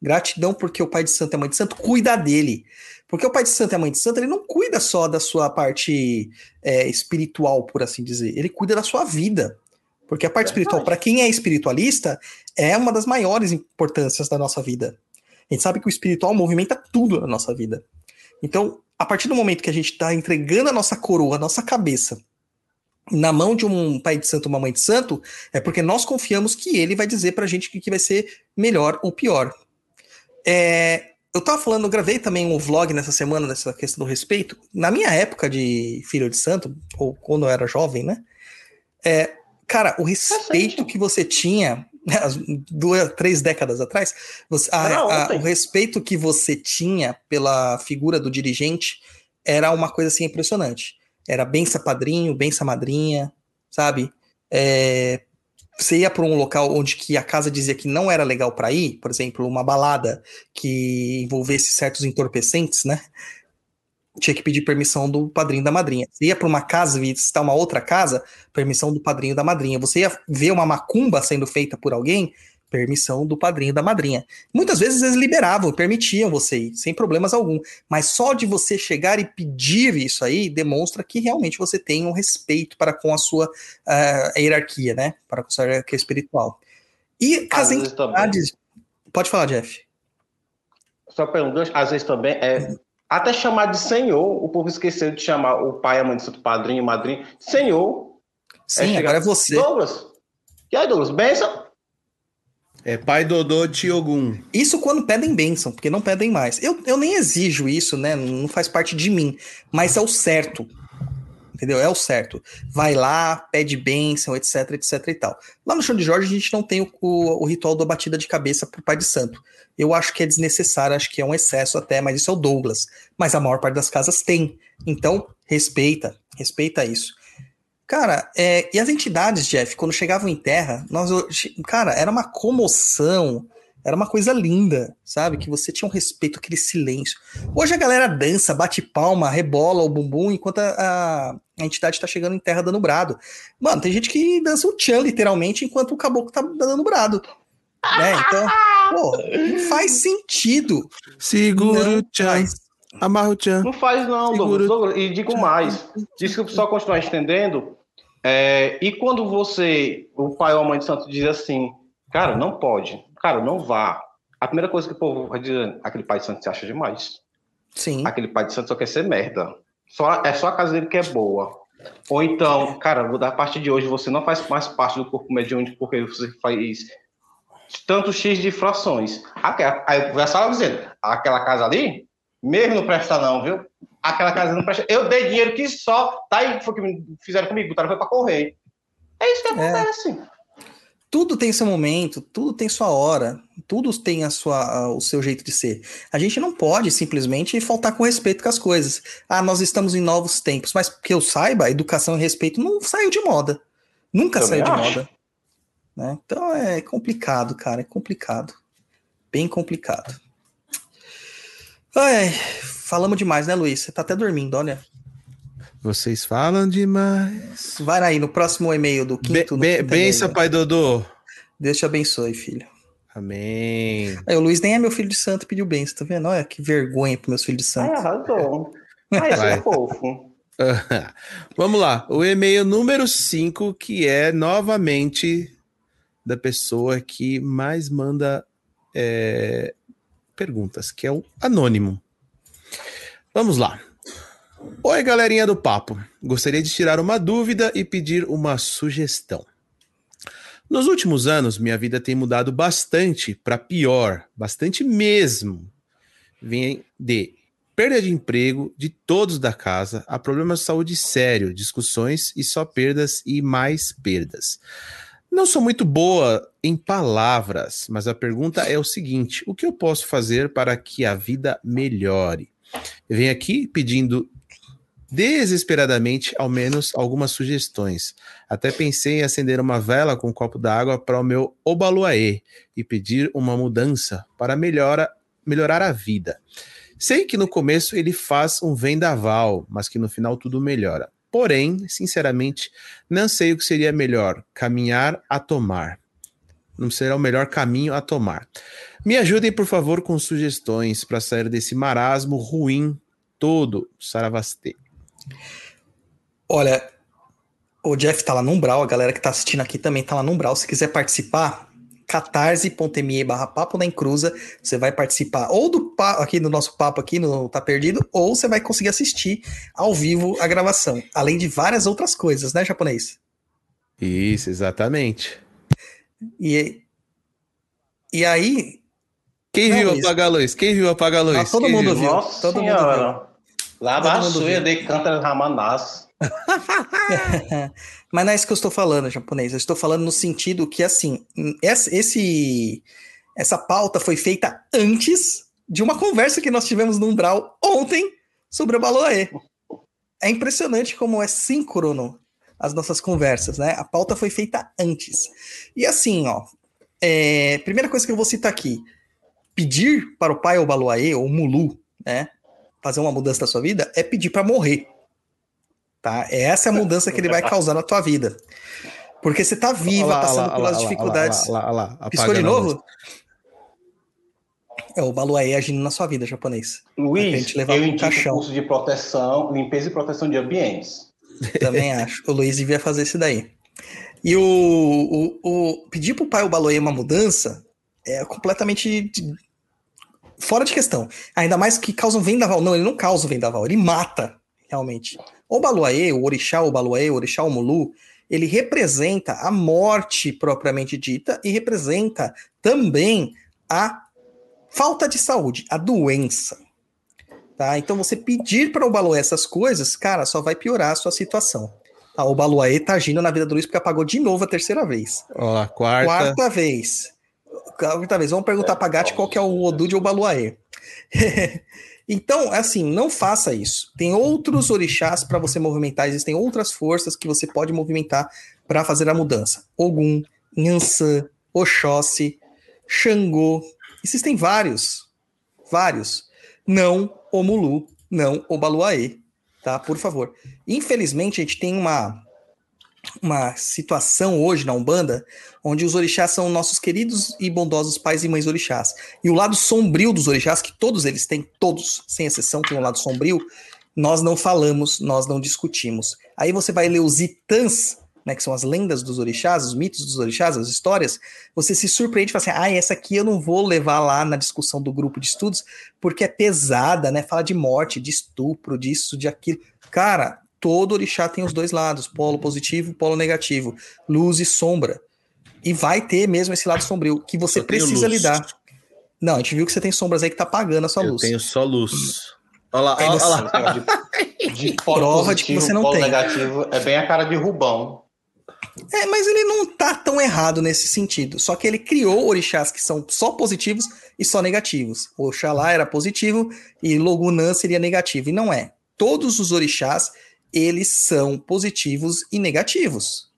Gratidão porque o pai de santo e a mãe de santo cuida dele. Porque o pai de santo e a mãe de santo, ele não cuida só da sua parte é, espiritual, por assim dizer. Ele cuida da sua vida. Porque a parte Verdade. espiritual, para quem é espiritualista, é uma das maiores importâncias da nossa vida. A gente sabe que o espiritual movimenta tudo na nossa vida. Então, a partir do momento que a gente está entregando a nossa coroa, a nossa cabeça, na mão de um pai de santo, uma mãe de santo, é porque nós confiamos que ele vai dizer pra gente o que que vai ser melhor ou pior. É, eu tava falando, eu gravei também um vlog nessa semana dessa questão do respeito. Na minha época de filho de santo, ou quando eu era jovem, né? É, cara, o respeito que você tinha, as duas, três décadas atrás, você- a- a- o respeito que você tinha pela figura do dirigente era uma coisa assim impressionante. Era bença padrinho, bença madrinha, sabe? É, você ia para um local onde que a casa dizia que não era legal para ir, por exemplo, uma balada que envolvesse certos entorpecentes, né? Tinha que pedir permissão do padrinho da madrinha. Você ia para uma casa visitar uma outra casa, permissão do padrinho da madrinha. Você ia ver uma macumba sendo feita por alguém, permissão do padrinho da madrinha. Muitas vezes eles liberavam, permitiam você ir, sem problemas algum. Mas só de você chegar e pedir isso aí demonstra que realmente você tem um respeito para com a sua ah, hierarquia, né? Para com a sua hierarquia espiritual. E Às as vezes também. entidades. Pode falar, Jeff. Só perguntando, às vezes também é. Até chamar de senhor, o povo esqueceu de chamar o pai, a mãe de santo, padrinho, madrinha. Senhor. Sim, chegar- agora é você. Douglas. E aí, Douglas? Benção? É pai Dodô Tiogun. Isso quando pedem bênção, porque não pedem mais. Eu, eu nem exijo isso, né? Não faz parte de mim. Mas é o certo. Entendeu? É o certo. Vai lá, pede bênção, etc, etc e tal. Lá no show de Jorge, a gente não tem o, o- o ritual da batida de cabeça pro pai de santo. Eu acho que é desnecessário, acho que é um excesso até, mas isso é o Douglas. Mas a maior parte das casas tem. Então, respeita. Respeita isso. Cara, é, e as entidades, Jeff, quando chegavam em terra, nós, cara, era uma comoção, era uma coisa linda, sabe? Que você tinha um respeito, aquele silêncio. Hoje a galera dança, bate palma, rebola o bumbum, enquanto a, a, a entidade tá chegando em terra dando brado. Mano, tem gente que dança o tchan, literalmente, enquanto o caboclo tá dando brado. Né? Então, pô, não faz sentido. Segura Não o tchan. Amarra o tchan. Não faz, não. Douglas. E digo mais. Desculpa só continuar estendendo. É, e quando você, o pai ou a mãe de santo, diz assim, cara, não pode, cara, não vá. A primeira coisa que o povo vai dizer, aquele pai de santo se acha demais. Sim. Aquele pai de santo só quer ser merda. Só, é só a casa dele que é boa. Ou então, cara, da partir de hoje você não faz mais parte do corpo mediúnico porque você faz tanto X de frações. Aí vai só dizendo, aquela casa ali, mesmo não presta não, viu? Aquela casa não presta. Eu dei dinheiro que só, tá aí, foi que fizeram comigo, botaram foi pra correr. É isso que É. acontece. Tudo tem seu momento, tudo tem sua hora, tudo tem a sua, o seu jeito de ser. A gente não pode simplesmente faltar com respeito com as coisas. Ah, nós estamos em novos tempos, mas que eu saiba, educação e respeito não saiu de moda. Nunca Também saiu de acho. moda. né? Então é complicado, cara, é complicado. Bem complicado. Ai, falamos demais, né, Luiz? Você tá até dormindo, olha. Vocês falam demais. Vai aí no próximo e-mail do Be quinto. be quinto benção, pai Dodô. Deus te abençoe, filho. Amém. Aí, o Luiz nem é meu filho de santo, pediu bênção, tá vendo? Olha que vergonha para meus filhos de santo. arrasou. Ai, Vai. é fofo. Vamos lá. O e-mail número 5, que é novamente da pessoa que mais manda é, perguntas, que é o anônimo. Vamos lá. Oi, galerinha do papo. Gostaria de tirar uma dúvida e pedir uma sugestão. Nos últimos anos, minha vida tem mudado bastante para pior, bastante mesmo. Vem de perda de emprego de todos da casa, a problemas de saúde sério, discussões e só perdas e mais perdas. Não sou muito boa em palavras, mas a pergunta é o seguinte: o que eu posso fazer para que a vida melhore? Venho aqui pedindo desesperadamente ao menos algumas sugestões. Até pensei em acender uma vela com um copo d'água para o meu Obaluaê e pedir uma mudança para melhora, melhorar a vida. Sei que no começo ele faz um vendaval, mas que no final tudo melhora. Porém, sinceramente, não sei o que seria melhor: caminhar a tomar. Não será o melhor caminho a tomar. Me ajudem, por favor, com sugestões para sair desse marasmo ruim todo. Saravastê. Olha, o Jeff tá lá no Umbral, a galera que tá assistindo aqui também tá lá no Umbral. Se quiser participar, catarse.me barra papo na encruza, você vai participar ou do aqui no nosso papo aqui no Tá Perdido, ou você vai conseguir assistir ao vivo a gravação, além de várias outras coisas, né, japonês? Isso, exatamente. E, e aí... Quem viu apagar a luz? Quem viu apagar a luz? Ah, todo Quem mundo viu. viu. Nossa todo senhora. mundo viu. Lava de canta Ramanas. Mas não é isso que eu estou falando, japonês. Eu estou falando no sentido que, assim, esse, essa pauta foi feita antes de uma conversa que nós tivemos no Umbral ontem sobre o Baloaê. É impressionante como é síncrono as nossas conversas, né? A pauta foi feita antes. E assim, ó, é, primeira coisa que eu vou citar aqui, pedir para o pai ou Baloaê, ou Mulu, né, fazer uma mudança na sua vida, é pedir para morrer. Tá? Essa é a mudança que ele vai causar na tua vida. Porque você tá viva, lá, passando lá, pelas lá, dificuldades. Lá, lá, lá, Piscou de novo? É o Baluaê agindo na sua vida, japonês. Luiz, eu indico caixão. curso de proteção, limpeza e proteção de ambientes. Também acho. O Luiz devia fazer isso daí. E o, o, o pedir pro pai o Baloê uma mudança é completamente fora de questão. Ainda mais que causa um vendaval. Não, ele não causa um vendaval, ele mata, realmente. O Baluaê, o Orixá, o Baluaê, o Orixá, o Mulu, ele representa a morte propriamente dita e representa também a falta de saúde, a doença. Tá? Então você pedir para o Baluaê essas coisas, cara, só vai piorar a sua situação. Tá? O Baluaê tá agindo na vida do Luiz porque apagou de novo a terceira vez. Ó, quarta. Quarta vez. Quarta vez. Vamos perguntar pra Gatti qual que é o Odu de Obaluaê. Então, assim, não faça isso. Tem outros orixás para você movimentar, existem outras forças que você pode movimentar para fazer a mudança. Ogum, Nhansã, Oxóssi, Xangô, existem vários, vários. Não Omulu, não Obaluaê, tá? Por favor. Infelizmente, a gente tem uma uma situação hoje na Umbanda onde os orixás são nossos queridos e bondosos pais e mães orixás. E o lado sombrio dos orixás, que todos eles têm, todos, sem exceção, tem um lado sombrio, nós não falamos, nós não discutimos. Aí você vai ler os itãs, né, que são as lendas dos orixás, os mitos dos orixás, as histórias, você se surpreende e fala assim, ah, essa aqui eu não vou levar lá na discussão do grupo de estudos, porque é pesada, né, fala de morte, de estupro, disso, de aquilo. Cara, todo orixá tem os dois lados, polo positivo, polo negativo, luz e sombra. E vai ter mesmo esse lado sombrio que você precisa lidar. Não, a gente viu que você tem sombras aí que tá apagando a sua eu luz. Eu tenho só luz. Olha lá, olha lá. De, de prova de que você não tem. negativo é bem a cara de Rubão. É, mas ele não tá tão errado nesse sentido. Só que ele criou orixás que são só positivos e só negativos. Oxalá era positivo e Logunã seria negativo. E não é. Todos os orixás eles são positivos e negativos.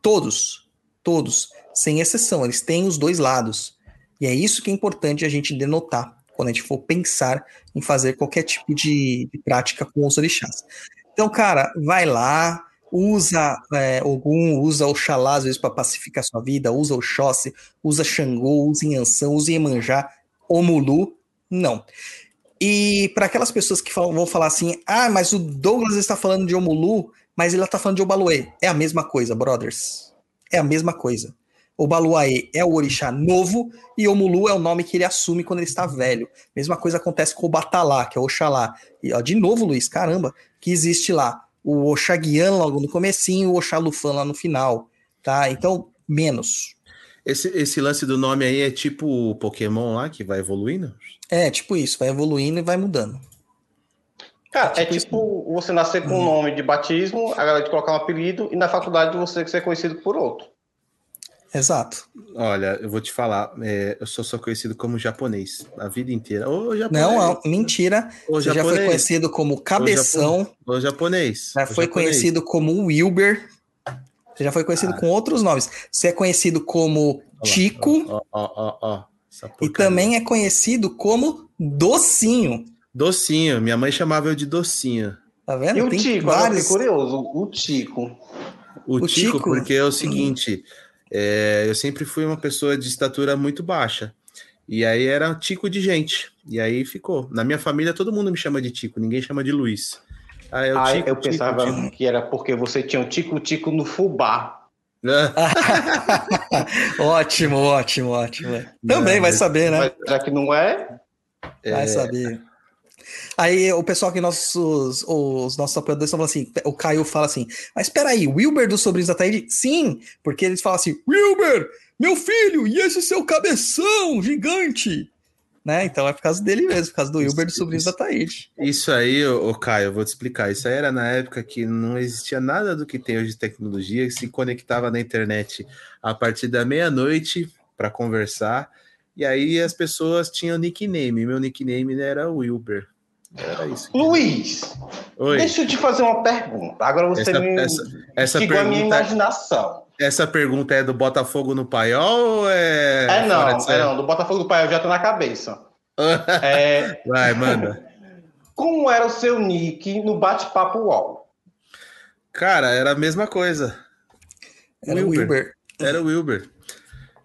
Todos, todos, sem exceção, eles têm os dois lados. E é isso que é importante a gente denotar quando a gente for pensar em fazer qualquer tipo de, de prática com os orixás. Então, cara, vai lá, usa é, usa Oxalá às vezes para pacificar sua vida, usa Oxóssi, usa Xangô, usa Yansan, usa Iemanjá, Omulu, não. E para aquelas pessoas que falam, vão falar assim, ah, mas o Douglas está falando de Omulu, mas ele está falando de Obaluê. É a mesma coisa, brothers. É a mesma coisa. Obaluaê é o orixá novo e Omulu é o nome que ele assume quando ele está velho. Mesma coisa acontece com o Batalá, que é Oxalá. E ó, de novo, Luiz, caramba, que existe lá o Oxaguian logo no comecinho, o Oxalufan lá no final, tá? Então, menos. Esse, esse lance do nome aí é tipo o Pokémon lá que vai evoluindo? É, tipo isso, vai evoluindo e vai mudando. Cara, é tipo, é tipo você nascer com um nome de batismo, a galera te colocar um apelido e na faculdade você ser conhecido por outro. Exato. Olha, eu vou te falar, é, eu sou só conhecido como japonês a vida inteira. Ô, japonês. Não, não, mentira. Ô, Você já foi conhecido como Cabeção, Ô, japonês. já Ô, foi japonês. conhecido como Wilber. Você já foi conhecido com outros nomes. Você é conhecido como Tico Ó, ó, ó, e também é conhecido como Docinho. Docinho. Minha mãe chamava eu de docinho. Tá vendo? E o Tem Tico, vários. curioso. O Tico. O, O Tico, Tico? porque é o seguinte, é, eu sempre fui uma pessoa de estatura muito baixa. E aí era Tico de gente. E aí ficou. Na minha família, todo mundo me chama de Tico, ninguém chama de Luiz. Ah, é o Ah, Tico, eu Tico, pensava Tico. que era porque você tinha o Tico-Tico no fubá. Ótimo, ótimo, ótimo. é. Também Não, vai saber, né? Já que não é, Vai saber. Aí o pessoal que nossos, os nossos apoiadores estão falando assim, o Caio fala assim, mas espera aí, Wilber dos Sobrinhos da Taíde? Sim, porque eles falam assim, Wilber, meu filho, e esse seu cabeção gigante? Né? Então é por causa dele mesmo, por causa do dos Sobrinhos isso. da Taíde. Isso aí, ô, ô, Caio, eu vou te explicar. Isso aí era na época que não existia nada do que tem hoje de tecnologia, que se conectava na internet a partir da meia-noite para conversar. E aí as pessoas tinham nickname. Meu nickname era Wilber. Era isso. Luiz, Oi. deixa eu te fazer uma pergunta. Agora você Essa, me essa, essa, instigou a minha pergunta, imaginação. Essa pergunta é do Botafogo no Paiol ou é. É, não, é não, do Botafogo do Pai eu já tô na cabeça. É, Vai, manda. como era o seu nick no bate-papo UOL? Cara, era a mesma coisa. Era o Wilber. Wilber. Era o Wilber.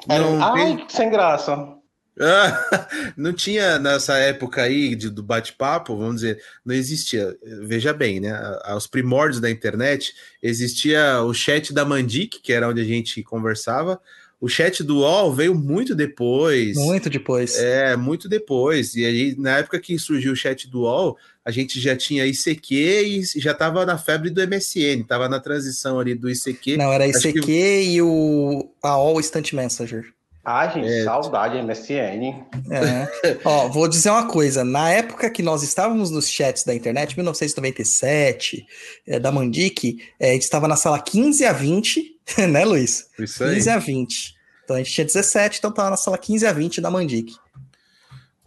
Era, Não ai, tem- sem graça. Não tinha nessa época aí de- do bate-papo, vamos dizer, não existia. Veja bem, né? Aos primórdios da internet, existia o chat da Mandic, que era onde a gente conversava. O chat do UOL veio muito depois. Muito depois. É, muito depois. E aí, na época que surgiu o chat do UOL, a gente já tinha ICQ e já estava na febre do MSN, estava na transição ali do ICQ. Não, era ICQ e o a All Instant Messenger. Ai, gente, É. saudade MSN. É. Ó, vou dizer uma coisa. Na época que nós estávamos nos chats da internet, 1997, é, da Mandic, é, a gente estava na sala 15 a 20, né, Luiz? Isso aí. 15 a 20. Então a gente tinha 17, então tava na sala 15 a 20 da Mandic.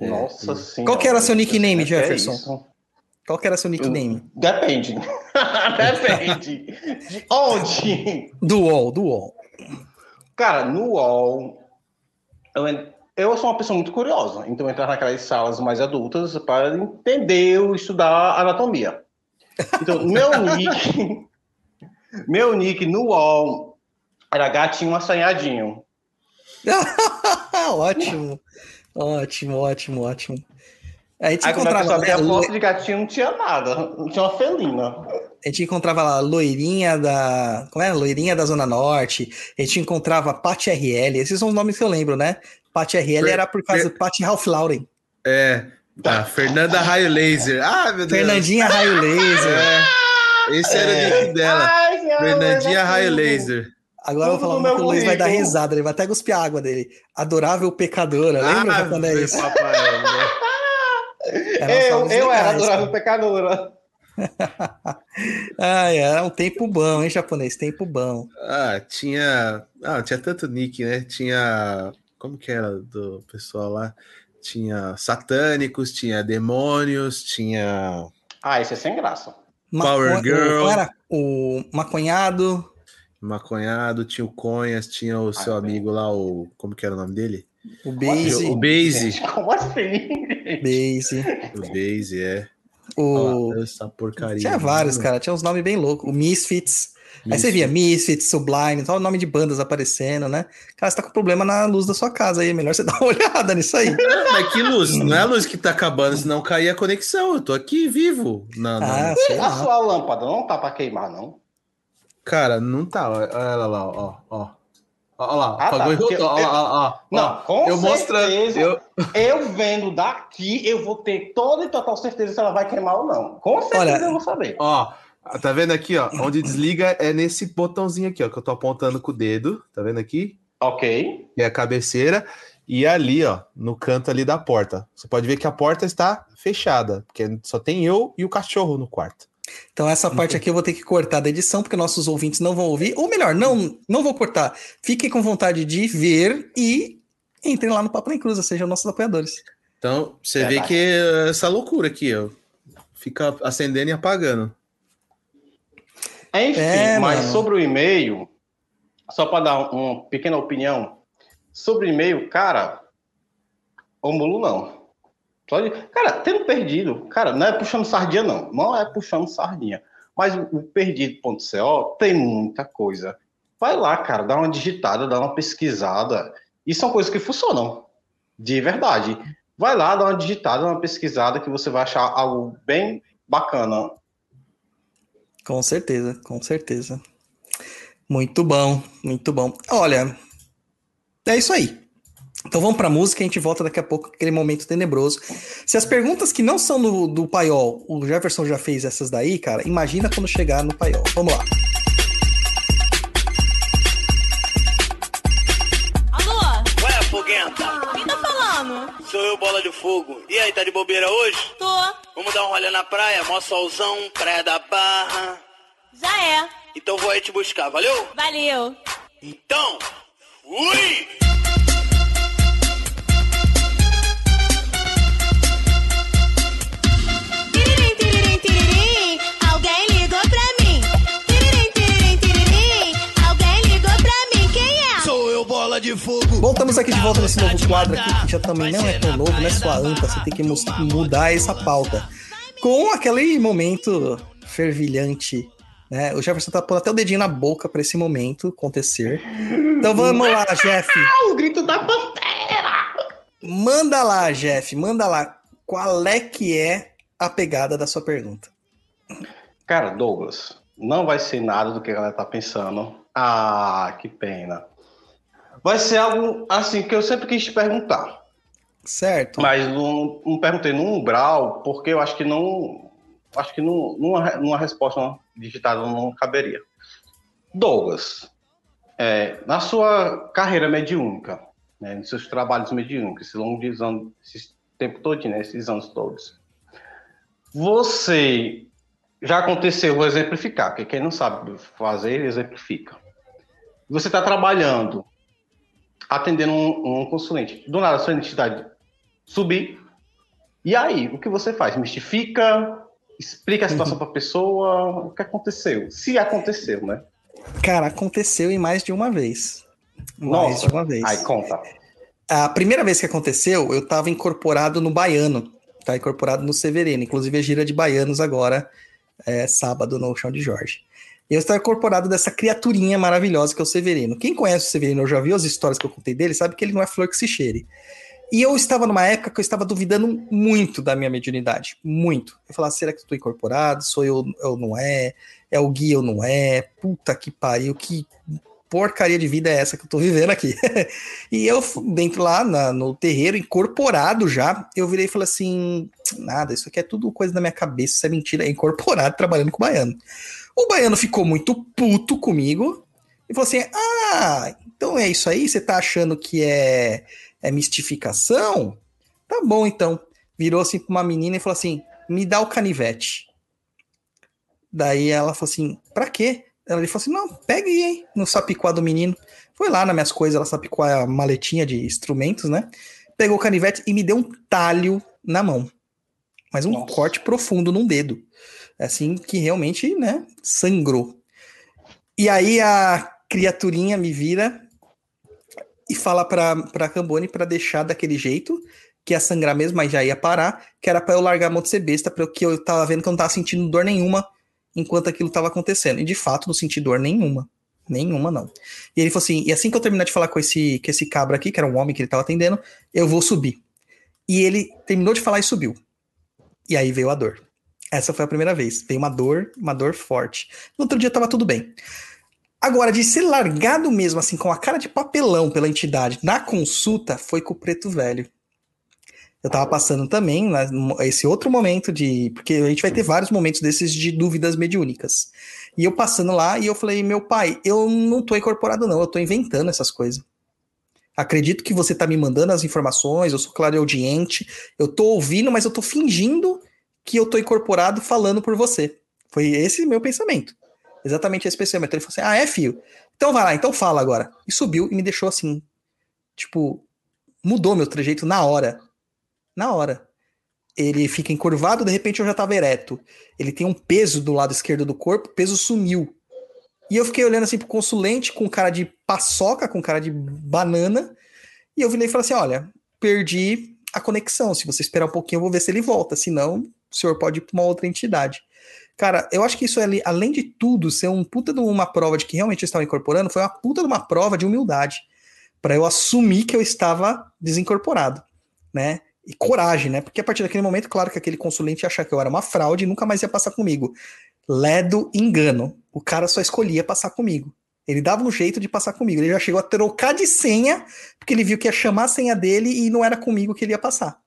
É, Nossa senhora. Qual que era seu nickname, Que é Jefferson? Qual que era seu nickname? Depende. Depende. De onde? Do UOL, do UOL. Cara, no UOL, eu, sou uma pessoa muito curiosa, então eu entrava naquelas salas mais adultas para entender ou estudar anatomia. Então, meu nick, meu nick no UOL era gatinho assanhadinho. ótimo. Ótimo, ótimo, ótimo. A gente Aí quando a pessoa encontrava, abria a foto de gatinho, não tinha nada, não tinha uma felina. a gente encontrava lá loirinha da. Como é? Loirinha da Zona Norte. A gente encontrava Pati RL. Esses são os nomes que eu lembro, né? Pati RL Fer- era por causa do Pati Ralph Lauren. É. A Fernanda Raio Laser. Ah, meu Deus. Fernandinha Raio Laser. É, esse era o nick dela. Ai, Fernandinha Raio. Laser. Agora eu vou falar que o Luiz vai dar risada, ele vai até cuspir a água dele. Adorável pecadora, lembra Ah, quando é isso? papai, né? Eu, eu era adorável pecadora. Ah, era um tempo bom, hein, japonês? Tempo bom. Ah, tinha. Ah, tinha tanto nick, né? Tinha. Como que era do pessoal lá? Tinha satânicos, tinha demônios, tinha. Ah, isso é sem graça. Power Girl. o- era? O maconhado, Maconhado, tinha o Conhas, tinha o seu Ah, amigo lá, o. Como que era o nome dele? O Base, O Base. Como assim? Base, O Base, é. o... Essa porcaria. Tinha vários, cara. Tinha uns nomes bem loucos. O Misfits. Aí você via Misfits, Sublime, tal, nome de bandas aparecendo, né? Cara, você tá com problema na luz da sua casa aí. É melhor você dar uma olhada nisso aí. Mas que luz? Não é a luz que tá acabando, senão cair a conexão. Eu tô aqui vivo. Não, não. Ah, sei A lá. sua lâmpada não tá pra queimar, não? Cara, não tá. Olha ela lá, ó, ó. Olha lá, Ah, tá, voltou. Eu- ó, ó, ó. Não, com eu certeza. Eu, Eu vendo daqui, eu vou ter toda e total certeza se ela vai queimar ou não. Com certeza Olha, eu vou saber. ó, tá vendo aqui, ó? Onde desliga é nesse botãozinho aqui, ó, que eu tô apontando com o dedo. Tá vendo aqui? Ok. É a cabeceira. E ali, ó, no canto ali da porta. Você pode ver que a porta está fechada, porque só tem eu e o cachorro no quarto. Então essa parte aqui eu vou ter que cortar da edição, porque nossos ouvintes não vão ouvir. Ou melhor, não, não vou cortar. Fiquem com vontade de ver e entrem lá no Papo na Cruz, sejam nossos apoiadores. Então, você vê que essa loucura aqui, ó. Fica acendendo e apagando. Enfim, É, mas mano. sobre o e-mail, só para dar uma pequena opinião, sobre o e-mail, cara, o mulo não. Cara, tendo perdido, cara, não é puxando sardinha, não. Não é puxando sardinha. Mas o perdido.co tem muita coisa. Vai lá, cara, dá uma digitada, dá uma pesquisada. E são coisas que funcionam. De verdade. Vai lá, dá uma digitada, uma pesquisada, que você vai achar algo bem bacana. Com certeza, com certeza. Muito bom, muito bom. Olha, é isso aí. Então vamos pra música e a gente volta daqui a pouco com aquele momento tenebroso. Se as perguntas que não são do, do paiol, o Jefferson já fez essas daí, cara, imagina quando chegar no paiol. Vamos lá. Alô? Ué, foguenta, Quem tá falando? sou eu, bola de fogo. E aí, tá de bobeira hoje? Tô. Vamos dar um rolê na praia, mó solzão, praia da barra. Já é. Então vou aí te buscar, valeu? Valeu. Então, fui! Fogo. Voltamos aqui de volta nesse novo quadro aqui, que já também não é tão novo, né? Sua anta, você tem que mudar essa pauta. Com aquele momento fervilhante, né? O Jefferson tá pondo até o dedinho na boca pra esse momento acontecer. Então vamos lá, Jeff. o grito da pantera! Manda lá, Jeff, manda lá. Qual é que é a pegada da sua pergunta? Cara, Douglas, não vai ser nada do que a galera tá pensando. Ah, que pena. Vai ser algo assim que eu sempre quis te perguntar. Certo? Mas não, não perguntei no umbral, porque eu acho que não. Acho que não, numa, numa resposta digitada não caberia. Douglas, é, na sua carreira mediúnica, né, nos seus trabalhos mediúnicos, esse longo de anos, esse tempo todo, né, esses anos todos, você já aconteceu, vou exemplificar, porque quem não sabe fazer, exemplifica. Você está trabalhando, atendendo um, um consulente, do nada a sua identidade subir. E aí, o que você faz? Mistifica? Explica a situação para a pessoa? O que aconteceu? Se aconteceu, né? Cara, aconteceu em mais de uma vez. Mais Nossa. de uma vez. Aí conta. A primeira vez que aconteceu, eu estava incorporado no Baiano. Tá incorporado no Severino. Inclusive, a gira de Baianos agora é sábado no Chão de Jorge. E eu estava incorporado dessa criaturinha maravilhosa que é o Severino. Quem conhece o Severino, eu já viu as histórias que eu contei dele, sabe que ele não é flor que se cheire. E eu estava numa época que eu estava duvidando muito da minha mediunidade. Muito. Eu falava, será que estou incorporado? Sou eu ou não é? É o guia ou não é? Puta que pariu, que porcaria de vida é essa que eu tô vivendo aqui? e eu, dentro lá na- no terreiro, incorporado já, eu virei e falei assim: nada, isso aqui é tudo coisa da minha cabeça, isso é mentira, é incorporado trabalhando com o baiano. O baiano ficou muito puto comigo e falou assim: ah, então é isso aí? Você tá achando que é, é mistificação? Tá bom, então. Virou assim pra uma menina e falou assim: me dá o canivete. Daí ela falou assim: pra quê? Ela falou assim: não, pega aí, hein, no sapicuá do menino. Foi lá nas minhas coisas, ela sapicou a maletinha de instrumentos, né? Pegou o canivete e me deu um talho na mão. Mas um Nossa. corte profundo num dedo. Assim que realmente, né, sangrou. E aí a criaturinha me vira e fala pra, pra Cambone pra deixar daquele jeito, que ia sangrar mesmo, mas já ia parar, que era pra eu largar a mão de ser besta, porque eu tava vendo que eu não tava sentindo dor nenhuma enquanto aquilo tava acontecendo. E de fato, não senti dor nenhuma. Nenhuma, não. E ele falou assim: e assim que eu terminar de falar com esse, com esse cabra aqui, que era um homem que ele tava atendendo, eu vou subir. E ele terminou de falar e subiu. E aí veio a dor. Essa foi a primeira vez. Veio uma dor, uma dor forte. No outro dia tava tudo bem. Agora, de ser largado mesmo, assim, com a cara de papelão pela entidade na consulta, foi com o preto velho. Eu tava passando também né, esse outro momento de. Porque a gente vai ter vários momentos desses de dúvidas mediúnicas. E eu passando lá e eu falei, meu pai, eu não tô incorporado, não, eu tô inventando essas coisas. Acredito que você tá me mandando as informações, eu sou clareaudiente, eu tô ouvindo, mas eu tô fingindo que eu tô incorporado falando por você. Foi esse meu pensamento. Exatamente esse pensamento. Ele falou assim: ah, é, filho? Então vai lá, então fala agora. E subiu e me deixou assim. Tipo, mudou meu trejeito na hora. Na hora. Ele fica encurvado, de repente eu já tava ereto. Ele tem um peso do lado esquerdo do corpo, o peso sumiu. E eu fiquei olhando assim pro consulente com cara de paçoca, com cara de banana. E eu virei e falei assim: olha, perdi a conexão. Se você esperar um pouquinho, eu vou ver se ele volta. Senão, o senhor pode ir pra uma outra entidade. Cara, eu acho que isso, é, além de tudo, ser um puta de uma prova de que realmente eu estava incorporando, foi uma puta de uma prova de humildade. para eu assumir que eu estava desincorporado, né? E coragem, né? Porque a partir daquele momento, claro que aquele consulente ia achar que eu era uma fraude e nunca mais ia passar comigo. Ledo engano. O cara só escolhia passar comigo. Ele dava um jeito de passar comigo. Ele já chegou a trocar de senha, porque ele viu que ia chamar a senha dele e não era comigo que ele ia passar.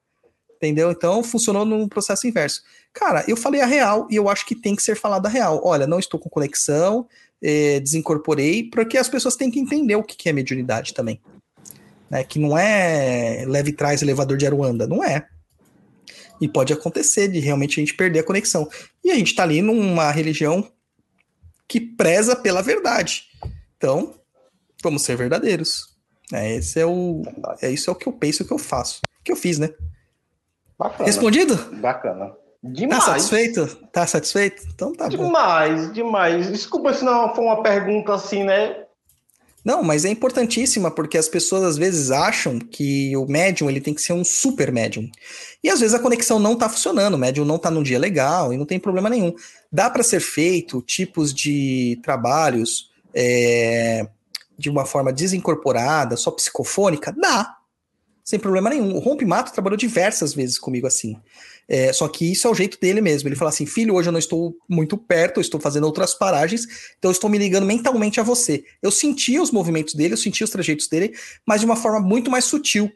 Entendeu? Então funcionou no processo inverso. Cara, eu falei a real e eu acho que tem que ser falado a real. Olha, não estou com conexão, eh, desincorporei, porque as pessoas têm que entender o que é mediunidade também. Né? Que não é leve trás elevador de Aruanda, não é. E pode acontecer de realmente a gente perder a conexão. E a gente está ali numa religião que preza pela verdade. Então, vamos ser verdadeiros. É, esse é o, é isso é o que eu penso, o que eu faço, que eu fiz, né? Bacana. Respondido? Bacana. Tá Demais. satisfeito? Tá satisfeito? Então tá bom. Demais, demais. Desculpa se não foi uma pergunta assim, né? Não, mas é importantíssima porque as pessoas às vezes acham que o médium ele tem que ser um super médium. E às vezes a conexão não tá funcionando, o médium não tá num dia legal e não tem problema nenhum. Dá para ser feito tipos de trabalhos é, de uma forma desincorporada, só psicofônica? Dá. Sem problema nenhum. O Rompe Mato trabalhou diversas vezes comigo assim. É, só que isso é o jeito dele mesmo. Ele fala assim: filho, hoje eu não estou muito perto, eu estou fazendo outras paragens, então eu estou me ligando mentalmente a você. Eu sentia os movimentos dele, eu sentia os trajeitos dele, mas de uma forma muito mais sutil.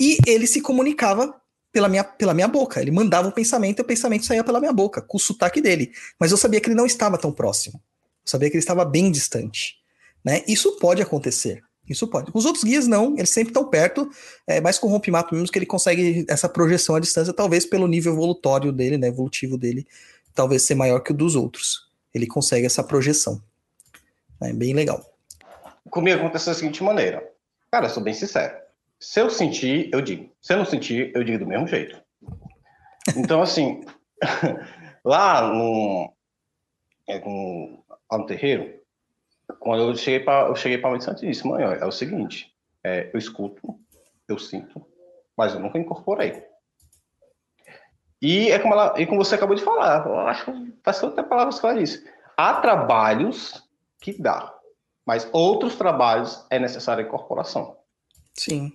E ele se comunicava pela minha, pela minha boca. Ele mandava o pensamento e o pensamento saía pela minha boca, com o sotaque dele. Mas eu sabia que ele não estava tão próximo. Eu sabia que ele estava bem distante. Né? Isso pode acontecer. Isso pode. Os outros guias não, eles sempre estão perto, é, mas com o rompimato mesmo que ele consegue essa projeção à distância, talvez pelo nível evolutório dele, né, evolutivo dele, talvez ser maior que o dos outros. Ele consegue essa projeção. É bem legal. Comigo aconteceu da seguinte maneira. Cara, sou bem sincero. Se eu sentir, eu digo. Se eu não sentir, eu digo do mesmo jeito. Então, assim, lá no, é, no, no terreiro, quando eu cheguei para eu cheguei para a mãe de e mãe, ó, é o seguinte, é, eu escuto, eu sinto, mas eu nunca incorporei. E é como, ela, e como você acabou de falar, eu acho que faz até palavras que ela disse. Há trabalhos que dá, mas outros trabalhos é necessária a incorporação. Sim.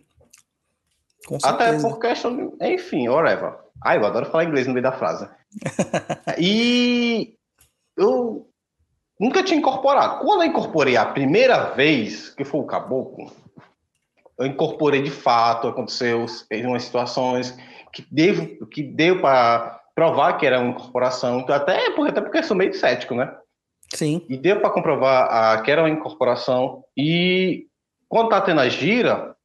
Com Até certeza. por questão enfim, whatever. Ah, eu adoro falar inglês no meio da frase. e eu nunca tinha incorporado. Quando eu incorporei a primeira vez, que foi o caboclo, eu incorporei de fato, aconteceu em umas situações que, devo, que deu para provar que era uma incorporação, até porque, até porque eu sou meio cético, né? Sim. E deu para comprovar ah, que era uma incorporação. E quando tá tendo a gira,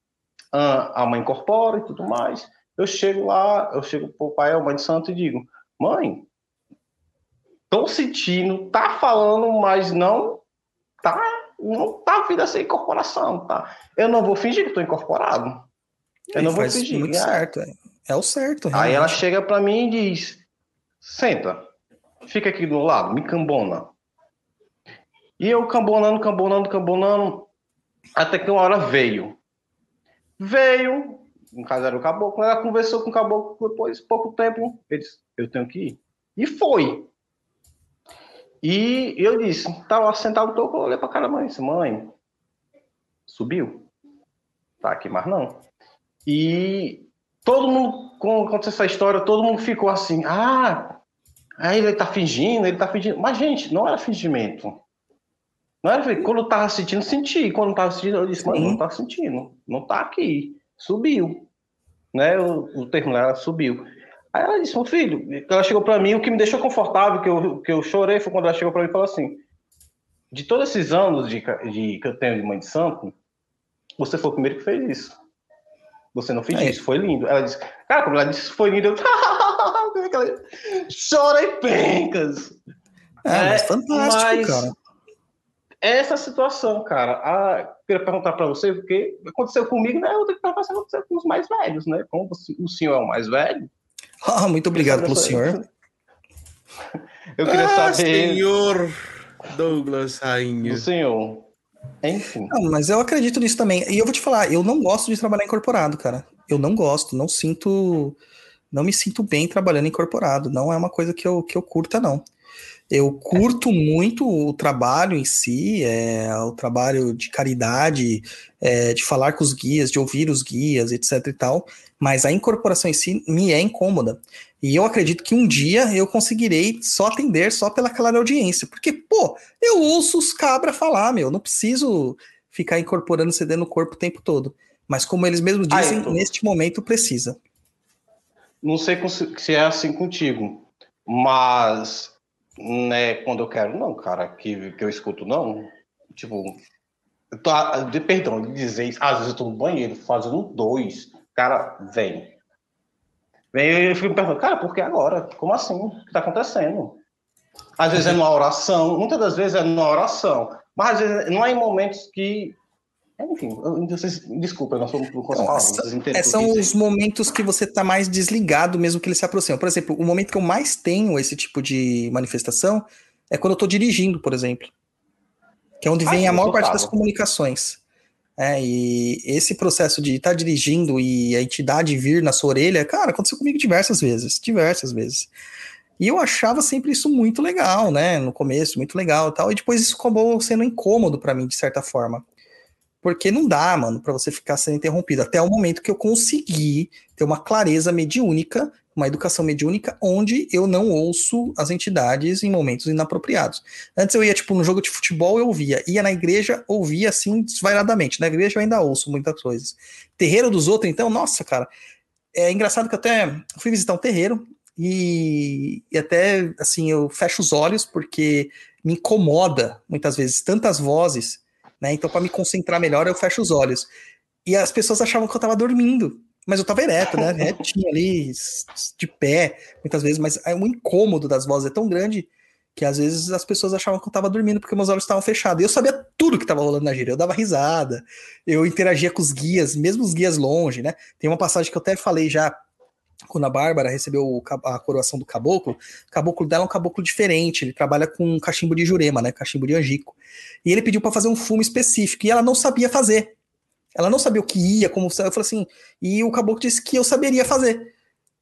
ah, a mãe incorpora e tudo mais. Eu chego lá, eu chego pro pai, a mãe de santo, e digo: Mãe, tô sentindo, tá falando, mas não tá, não tá vindo essa incorporação, tá? Eu não vou fingir que tô incorporado. Eu Ele não vou fingir. muito Ah, certo. É, é o certo. Aí ela realmente. chega pra mim e diz: Senta, fica aqui do lado, me cambona. E eu cambonando, cambonando, cambonando, até que uma hora veio. Veio, no caso era o caboclo, ela conversou com o caboclo depois, pouco tempo, ele disse: Eu tenho que ir. E foi. E eu disse: Tava sentado no toco, eu olhei pra cara da mãe, disse: Mãe, subiu? Tá aqui, mas não. E todo mundo, quando aconteceu essa história, todo mundo ficou assim, ah, aí ele tá fingindo, ele tá fingindo. Mas, gente, não era fingimento. Não era, quando eu tava sentindo, senti. Quando eu tava sentindo, eu disse, mano, não tá sentindo. Não tá aqui. Subiu. Né? O, o termo subiu. Aí ela disse, meu filho, ela chegou pra mim, o que me deixou confortável, que eu, que eu chorei, foi quando ela chegou pra mim e falou assim, de todos esses anos de, de, que eu tenho de mãe de santo, você foi o primeiro que fez isso. Você não fez É. isso, foi lindo. Ela disse, cara, quando ela disse foi lindo, eu chorei pencas. Ah, mas É, fantástico, mas- cara. É essa situação, cara. Ah, queria perguntar para você, porque aconteceu comigo, né? Eu tenho que perguntar se aconteceu com os mais velhos, né? Como o senhor é o mais velho, Ah, muito obrigado pelo senhor. eu queria Ah, saber senhor Douglas Rainha. do senhor. Enfim. Não, mas eu acredito nisso também. E eu vou te falar, eu não gosto de trabalhar incorporado, cara. Eu não gosto, não sinto. Não me sinto bem trabalhando incorporado. Não é uma coisa que eu, que eu curta, não. Eu curto muito o trabalho em si, é, o trabalho de caridade, é, de falar com os guias, de ouvir os guias, etc e tal, mas a incorporação em si me é incômoda. E eu acredito que um dia eu conseguirei só atender só pela clara audiência, porque, pô, eu ouço os cabra falar, meu, não preciso ficar incorporando CD no corpo o tempo todo. Mas como eles mesmos Ah, dizem, então. neste momento precisa. Não sei se é assim contigo, mas né, quando eu quero, não, cara, que, que eu escuto, não. Tipo, eu tô, perdão, dizer isso, às vezes eu tô no banheiro fazendo dois, cara, vem. Vem eu fico me perguntando, cara, por que agora? Como assim? O que tá acontecendo? Às vezes é numa oração, muitas das vezes é numa oração, mas às vezes não é em momentos que. Enfim, eu, vocês, desculpa, eu não sou não Então, falar, É, são os momentos que você tá mais desligado, mesmo que ele se aproxima. Por exemplo, o momento que eu mais tenho esse tipo de manifestação é quando eu tô dirigindo, por exemplo. Que é onde Ah, vem a maior parte das comunicações. É, e esse processo de estar dirigindo e a entidade vir na sua orelha, cara, aconteceu comigo diversas vezes, diversas vezes. E eu achava sempre isso muito legal, né? No começo, muito legal e tal. E depois isso acabou sendo incômodo pra mim, de certa forma. Porque não dá, mano, pra você ficar sendo interrompido. Até o momento que eu consegui ter uma clareza mediúnica, uma educação mediúnica, onde eu não ouço as entidades em momentos inapropriados. Antes eu ia, tipo, no jogo de futebol, eu ouvia. Ia na igreja, ouvia assim, desvairadamente. Na igreja eu ainda ouço muitas coisas. Terreiro dos outros, então, nossa, cara. É engraçado que eu até fui visitar um terreiro e, e até, assim, eu fecho os olhos porque me incomoda, muitas vezes, tantas vozes, né? Então, para me concentrar melhor, eu fecho os olhos. E as pessoas achavam que eu tava dormindo. Mas eu tava ereto, né? Retinho ali, de pé, muitas vezes, mas é, o incômodo das vozes é tão grande que às vezes as pessoas achavam que eu tava dormindo porque meus olhos estavam fechados. E eu sabia tudo que tava rolando na gira. Eu dava risada, eu interagia com os guias, mesmo os guias longe, né? Tem uma passagem que eu até falei já quando a Bárbara recebeu a coroação do caboclo. O caboclo dela é um caboclo diferente, ele trabalha com cachimbo de jurema, né? Cachimbo de angico. E ele pediu para fazer um fumo específico e ela não sabia fazer. Ela não sabia o que ia, como. Eu falei assim. E o caboclo disse que eu saberia fazer.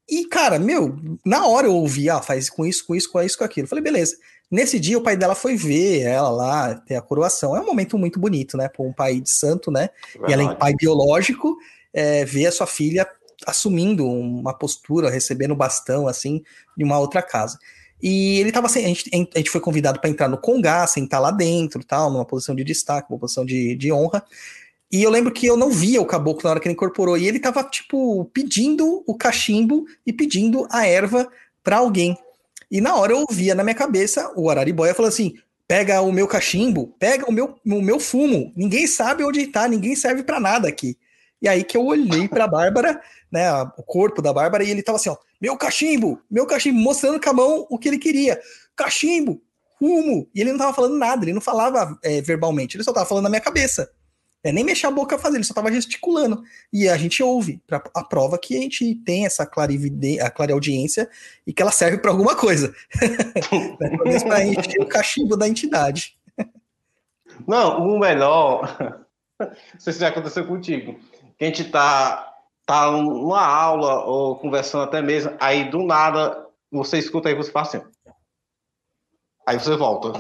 E, cara, meu, na hora eu ouvi, ah, faz com isso, com isso, com isso, com aquilo. Eu falei, beleza. Nesse dia, o pai dela foi ver ela lá, ter a coroação. É um momento muito bonito, né? Para um pai de santo, né? E além de pai biológico, é, ver a sua filha assumindo uma postura, recebendo bastão, assim, de uma outra casa. E ele tava sem. A gente, a gente foi convidado para entrar no Congá, sentar lá dentro, tal, numa posição de destaque, uma posição de, de honra. E eu lembro que eu não via o caboclo na hora que ele incorporou. E ele tava, tipo, pedindo o cachimbo e pedindo a erva para alguém. E na hora eu ouvia na minha cabeça o Araribóia falando assim: pega o meu cachimbo, pega o meu, o meu fumo. Ninguém sabe onde tá, ninguém serve para nada aqui. E aí que eu olhei pra Bárbara, né, o corpo da Bárbara, e ele tava assim, ó, meu cachimbo, meu cachimbo, mostrando com a mão o que ele queria. Cachimbo, fumo. E ele não tava falando nada, ele não falava é, verbalmente, ele só tava falando na minha cabeça. É, nem mexer a boca fazer, ele só tava gesticulando. E a gente ouve, pra, a prova que a gente tem essa a clareaudiência e que ela serve pra alguma coisa. Né, Pelo menos pra encher o cachimbo da entidade. Não, o melhor. Não sei se já aconteceu contigo. Que a gente tá, tá numa aula ou conversando até mesmo, aí do nada você escuta aí você fala assim. Aí você volta.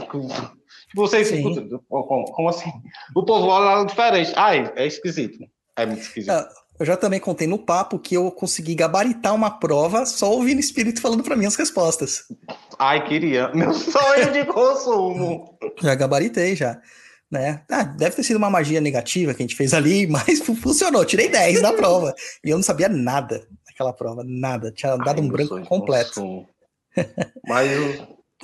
Você escuta. Como, como assim? O povo olha diferente. Ai, é esquisito. É muito esquisito. Ah, Eu já também contei no papo que eu consegui gabaritar uma prova só ouvindo o espírito falando pra mim as respostas. Ai, queria. Meu sonho de consumo. Já gabaritei já. Né? Ah, deve ter sido uma magia negativa que a gente fez ali, mas fu- funcionou. Tirei 10 na prova. E eu não sabia nada daquela prova, nada. Tinha dado Ai, um branco completo. Mas,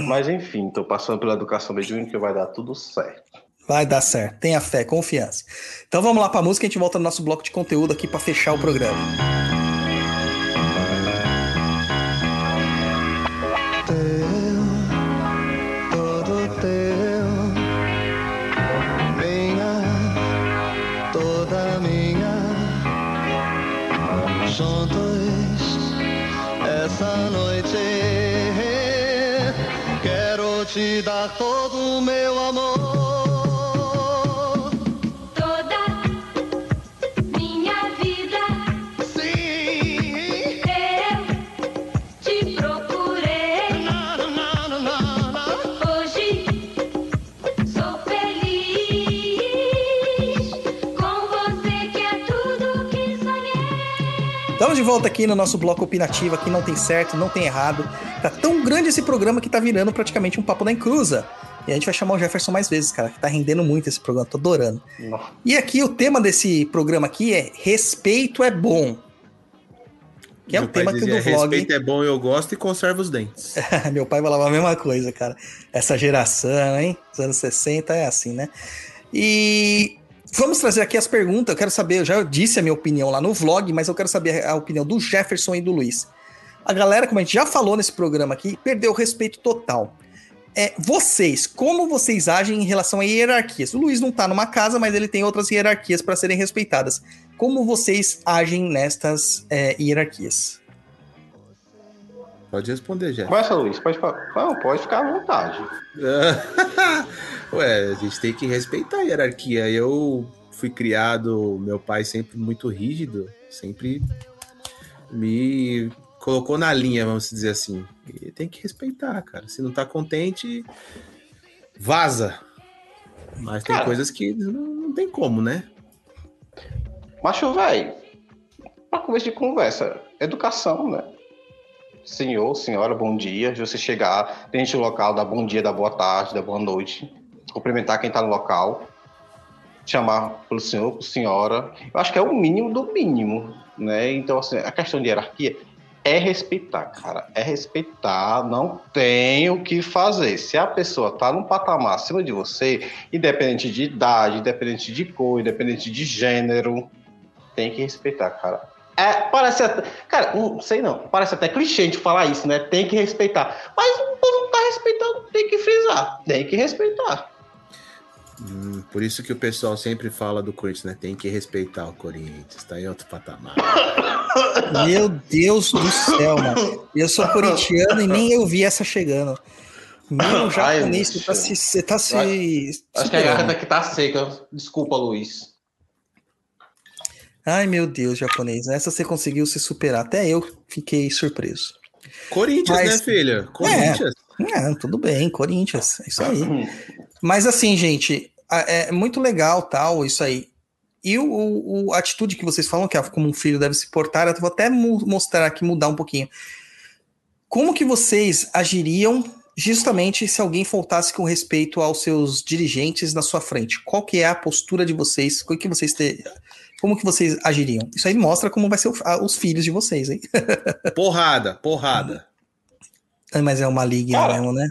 mas enfim, tô passando pela educação mediúnica vai dar tudo certo. Vai dar certo. Tenha fé, confiança. Então vamos lá pra música, a gente volta no nosso bloco de conteúdo aqui pra fechar o programa. Dar todo o meu amor. De volta aqui no nosso bloco opinativo. Aqui não tem certo, não tem errado. Tá tão grande esse programa que tá virando praticamente um papo na encruza. E a gente vai chamar o Jefferson mais vezes, cara, que tá rendendo muito esse programa, tô adorando. Nossa. E aqui o tema desse programa aqui é Respeito é bom. Que é Meu um tema que do vlog. Respeito é bom, eu gosto e conserva os dentes. Meu pai falava a mesma coisa, cara. Essa geração, hein? Os anos 60 é assim, né? E vamos trazer aqui as perguntas. Eu quero saber, eu já disse a minha opinião lá no vlog, mas eu quero saber a opinião do Jefferson e do Luiz. A galera, como a gente já falou nesse programa aqui, perdeu o respeito total. É, vocês, como vocês agem em relação a hierarquias? O Luiz não tá numa casa, mas ele tem outras hierarquias para serem respeitadas. Como vocês agem nestas é, hierarquias? Pode responder, Jeff. Começa, Luiz. Pode, não, pode ficar à vontade. Ué, a gente tem que respeitar a hierarquia. Eu fui criado, meu pai sempre muito rígido, sempre me colocou na linha, vamos dizer assim. E tem que respeitar, cara. Se não tá contente, vaza. Mas tem Cara. coisas que não, não tem como, né? Macho, velho, pra começo de conversa, educação, né? Senhor, senhora, bom dia. Se você chegar, gente no local, dá bom dia, dá boa tarde, dá boa noite. Cumprimentar quem tá no local. Chamar pelo senhor, por senhora. Eu acho que é o mínimo do mínimo, né? Então, assim, a questão de hierarquia é respeitar, cara. É respeitar, não tem o que fazer. Se a pessoa tá num patamar acima de você, independente de idade, independente de cor, independente de gênero, tem que respeitar, cara. É, parece até. Cara, não sei não. Parece até clichê de falar isso, né? Tem que respeitar. Mas o povo não tá respeitando, tem que frisar. Tem que respeitar. Hum, por isso que o pessoal sempre fala do Corinthians, né? Tem que respeitar o Corinthians, tá em outro patamar. Meu Deus do céu, mano. Eu sou corintiano e nem eu vi essa chegando. Meu japonês, você tá se. Você tá se Acho que a garganta aqui tá seca. Desculpa, Luiz. Ai, meu Deus, japonês. Essa você conseguiu se superar. Até eu fiquei surpreso. Corinthians, Mas- né, filha? Corinthians. É, tudo bem, Corinthians. É isso aí. Mas assim, gente, é muito legal tal, isso aí. E o, o- o- a atitude que vocês falam, que é como um filho deve se portar, eu vou até mostrar aqui, mudar um pouquinho. Como que vocês agiriam justamente se alguém faltasse com respeito aos seus dirigentes na sua frente? Qual que é a postura de vocês? Como que vocês te- Como que vocês agiriam? Isso aí mostra como vai ser o- a- os filhos de vocês, hein? Porrada, porrada. Mas é uma liga Cara, mesmo, né?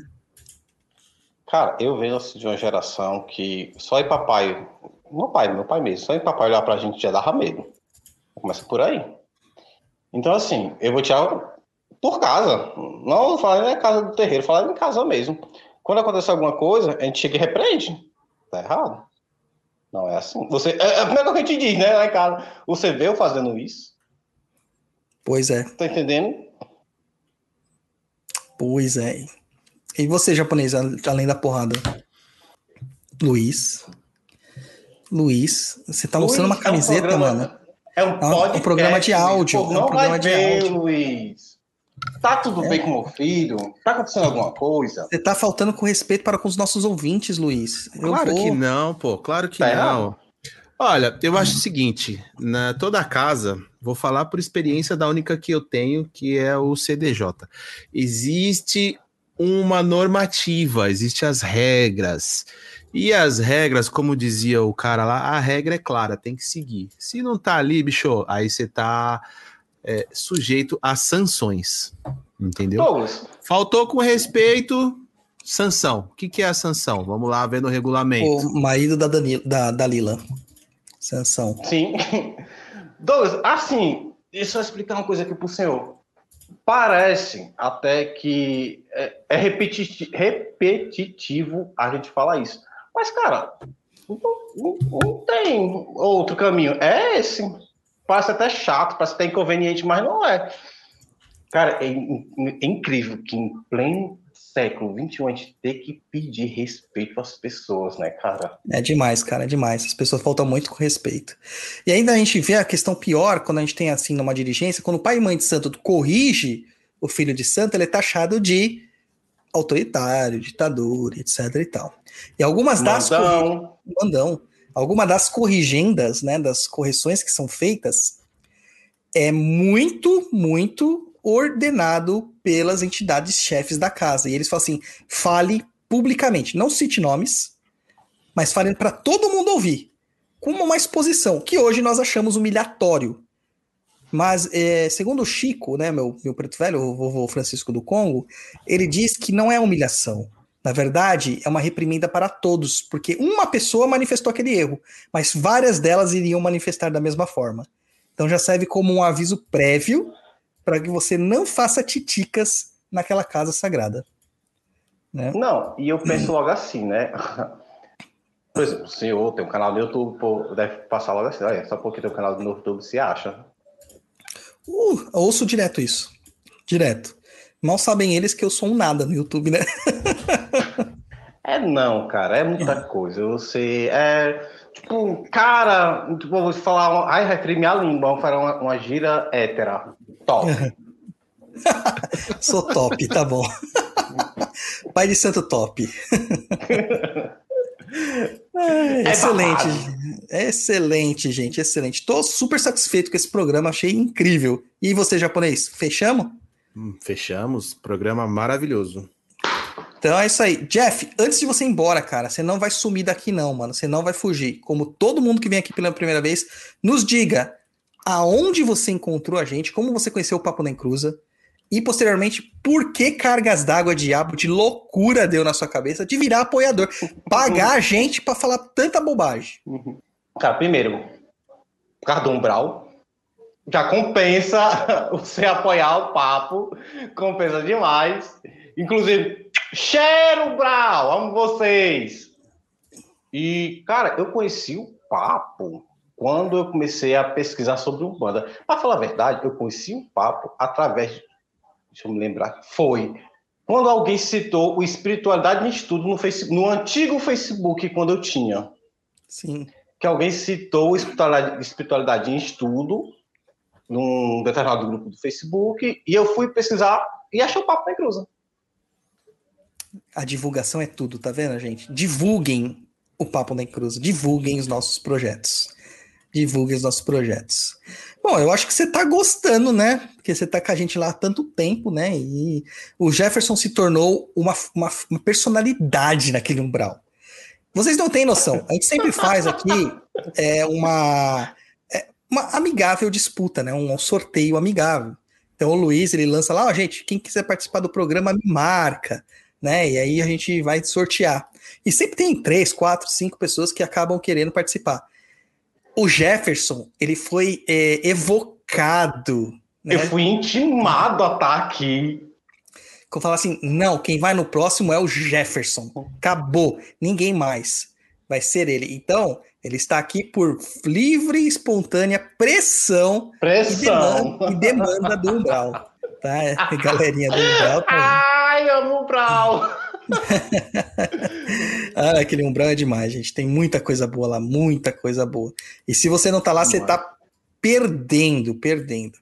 Cara, eu venho assim, de uma geração que só em papai, meu pai, meu pai mesmo, só em papai olhar pra gente já dava medo. Começa por aí. Então, assim, eu vou tirar por casa. Não falando na casa do terreiro, falando em casa mesmo. Quando acontece alguma coisa, a gente chega e repreende. Tá errado. Não é assim. Você, é, é como é que a gente diz, né, lá em casa? Você vê eu fazendo isso? Pois é. Tá entendendo? Pois é. E você, japonês, além da porrada? Luiz. Luiz, você tá mostrando uma Luiz, é um camiseta, programa- mano. É um, É um- podcast, um programa de áudio, é um programa vai de ver, áudio. Luiz. Tá tudo bem com meu filho? Tá acontecendo alguma coisa? Você tá faltando com respeito para com os nossos ouvintes, Luiz. Eu Claro vou- que não, pô, claro que Tá não. errado? Olha, eu acho o seguinte, na toda casa, vou falar por experiência da única que eu tenho, que é o CDJ. Existe uma normativa, existem as regras. E as regras, como dizia o cara lá, a regra é clara, tem que seguir. Se não tá ali, bicho, aí você tá é, sujeito a sanções. Entendeu? Douglas, Faltou com respeito, sanção. O que, que é a sanção? Vamos lá ver no regulamento. O marido da, Dani, da Dalila. Sansão. sim. Douglas, assim, deixa eu explicar uma coisa aqui pro senhor. Parece até que é, é repetiti- repetitivo a gente falar isso. Mas, cara, não, não- não tem outro caminho. É esse. Parece até chato, parece até inconveniente, mas não é. Cara, é, é incrível que em pleno século XXI a gente tem que pedir respeito às pessoas, né, cara? É demais, cara, é demais. As pessoas faltam muito com respeito. E ainda a gente vê a questão pior quando a gente tem assim numa dirigência, quando o pai e mãe de santo corrige o filho de santo, ele é taxado de autoritário, ditador, etc e tal. E algumas das corri- Mandão. Alguma das corrigendas, né, das correções que são feitas é muito, muito ordenado pelas entidades chefes da casa. E eles falam assim: fale publicamente, não cite nomes, mas fale para todo mundo ouvir, com uma exposição que hoje nós achamos humilhatório. Mas, é, segundo o Chico, né, meu, meu preto velho, o vovô Francisco do Congo, ele diz que não é humilhação. Na verdade, é uma reprimenda para todos, porque uma pessoa manifestou aquele erro, mas várias delas iriam manifestar da mesma forma. Então já serve como um aviso prévio para que você não faça titicas naquela casa sagrada. Né? Não, e eu penso logo assim, né? Por exemplo, o senhor tem um canal no YouTube, pô, deve passar logo assim, olha, só porque tem um canal no YouTube se acha. Uh, ouço direto isso. Direto. Mal sabem eles que eu sou um nada no YouTube, né? É não, cara, é muita coisa. Você é. Tipo, cara, tipo, eu vou falar. Ai, referi minha língua, vamos falar uma, uma gira hétera. Top. Sou top, tá bom. Pai de santo top. É, É excelente. babado. Excelente, gente. Excelente. Tô super satisfeito com esse programa, achei incrível. E você, japonês, fechamos? Hum, fechamos. Programa maravilhoso. Então é isso aí. Jeff, antes de você ir embora, cara, você não vai sumir daqui, não, mano. Você não vai fugir. Como todo mundo que vem aqui pela primeira vez, nos diga aonde você encontrou a gente, como você conheceu o Papo na Encruza. E posteriormente, por que cargas d'água diabo de loucura deu na sua cabeça de virar apoiador? Pagar a gente pra falar tanta bobagem. Cara, primeiro, por causa do umbral, já compensa você apoiar o papo, compensa demais. Inclusive, cheiro umbral, amo vocês. E, cara, eu conheci o papo quando eu comecei a pesquisar sobre Umbanda. Pra falar a verdade, eu conheci o papo através, de- deixa eu me lembrar, foi quando alguém citou o Espiritualidade em Estudo no, Facebook, no antigo Facebook, quando eu tinha Sim. que alguém citou espiritualidade, espiritualidade em estudo num determinado grupo do Facebook e eu fui pesquisar e achei o papo na cruza. A divulgação é tudo, tá vendo, gente? Divulguem o Papo na Encruza. Divulguem os nossos projetos. Divulguem os nossos projetos. Bom, eu acho que você tá gostando, né? Porque você tá com a gente lá há tanto tempo, né? E o Jefferson se tornou uma, uma, uma personalidade naquele umbral. Vocês não têm noção. A gente sempre faz aqui é, uma, uma amigável disputa, né? Um sorteio amigável. Então o Luiz, ele lança lá, ó, gente, quem quiser participar do programa, me marca né? E aí a gente vai sortear. E sempre tem três, quatro, cinco pessoas que acabam querendo participar. O Jefferson, ele foi é, evocado. Né? Eu fui intimado a estar aqui. Eu falo assim: não, quem vai no próximo é o Jefferson. Acabou, ninguém mais. Vai ser ele. Então, ele está aqui por livre e espontânea pressão, Pressão. E, demanda, e demanda do Umbral. Tá? Galerinha do Umbral. Tá Ai, amo o Brau. ah, aquele umbral é demais, gente. Tem muita coisa boa lá, muita coisa boa. E se você não tá lá, você tá perdendo, perdendo.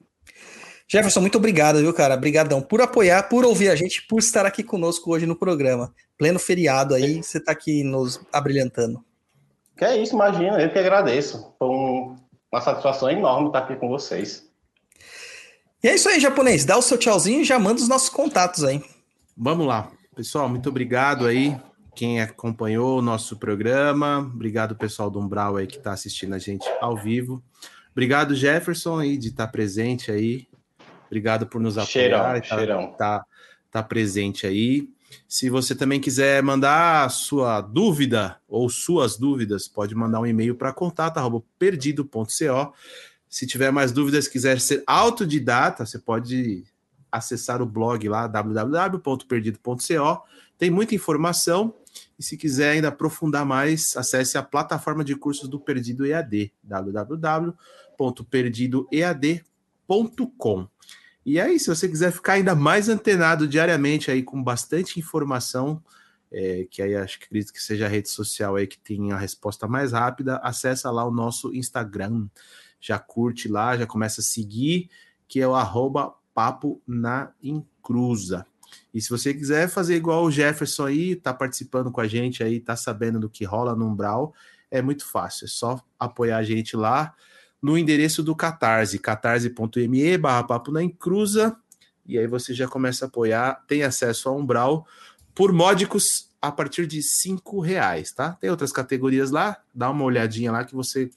Jefferson, muito obrigado, viu, cara? Obrigadão por apoiar, por ouvir a gente, por estar aqui conosco hoje no programa. Pleno feriado aí, você tá aqui nos abrilhantando. Que é isso, imagina, eu que agradeço. Foi um- uma satisfação enorme estar aqui com vocês. E é isso aí, japonês. Dá o seu tchauzinho e já manda os nossos contatos aí. Vamos lá. Pessoal, muito obrigado aí. Quem acompanhou o nosso programa. Obrigado, pessoal do Umbral aí que está assistindo a gente ao vivo. Obrigado, Jefferson, aí, de estar presente aí. Obrigado por nos Cheirão, apoiar. e tá, cheirão. Tá, tá presente aí. Se você também quiser mandar sua dúvida ou suas dúvidas, pode mandar um e-mail para contato@perdido.co. Se tiver mais dúvidas, quiser ser autodidata, você pode acessar o blog lá, www.perdido.co. Tem muita informação. E se quiser ainda aprofundar mais, acesse a plataforma de cursos do Perdido EAD, www.perdidoead.com. E aí, se você quiser ficar ainda mais antenado diariamente aí com bastante informação, é, que aí acho que acredito que seja a rede social aí que tem a resposta mais rápida, acessa lá o nosso Instagram, já curte lá, já começa a seguir, que é o arroba papo na encruza. E se você quiser fazer igual o Jefferson aí, tá participando com a gente aí, tá sabendo do que rola no Umbral, é muito fácil, é só apoiar a gente lá no endereço do Catarse, catarse.me barra papo na encruza, e aí você já começa a apoiar, tem acesso ao Umbral por módicos a partir de cinco reais, tá? Tem outras categorias lá, dá uma olhadinha lá que você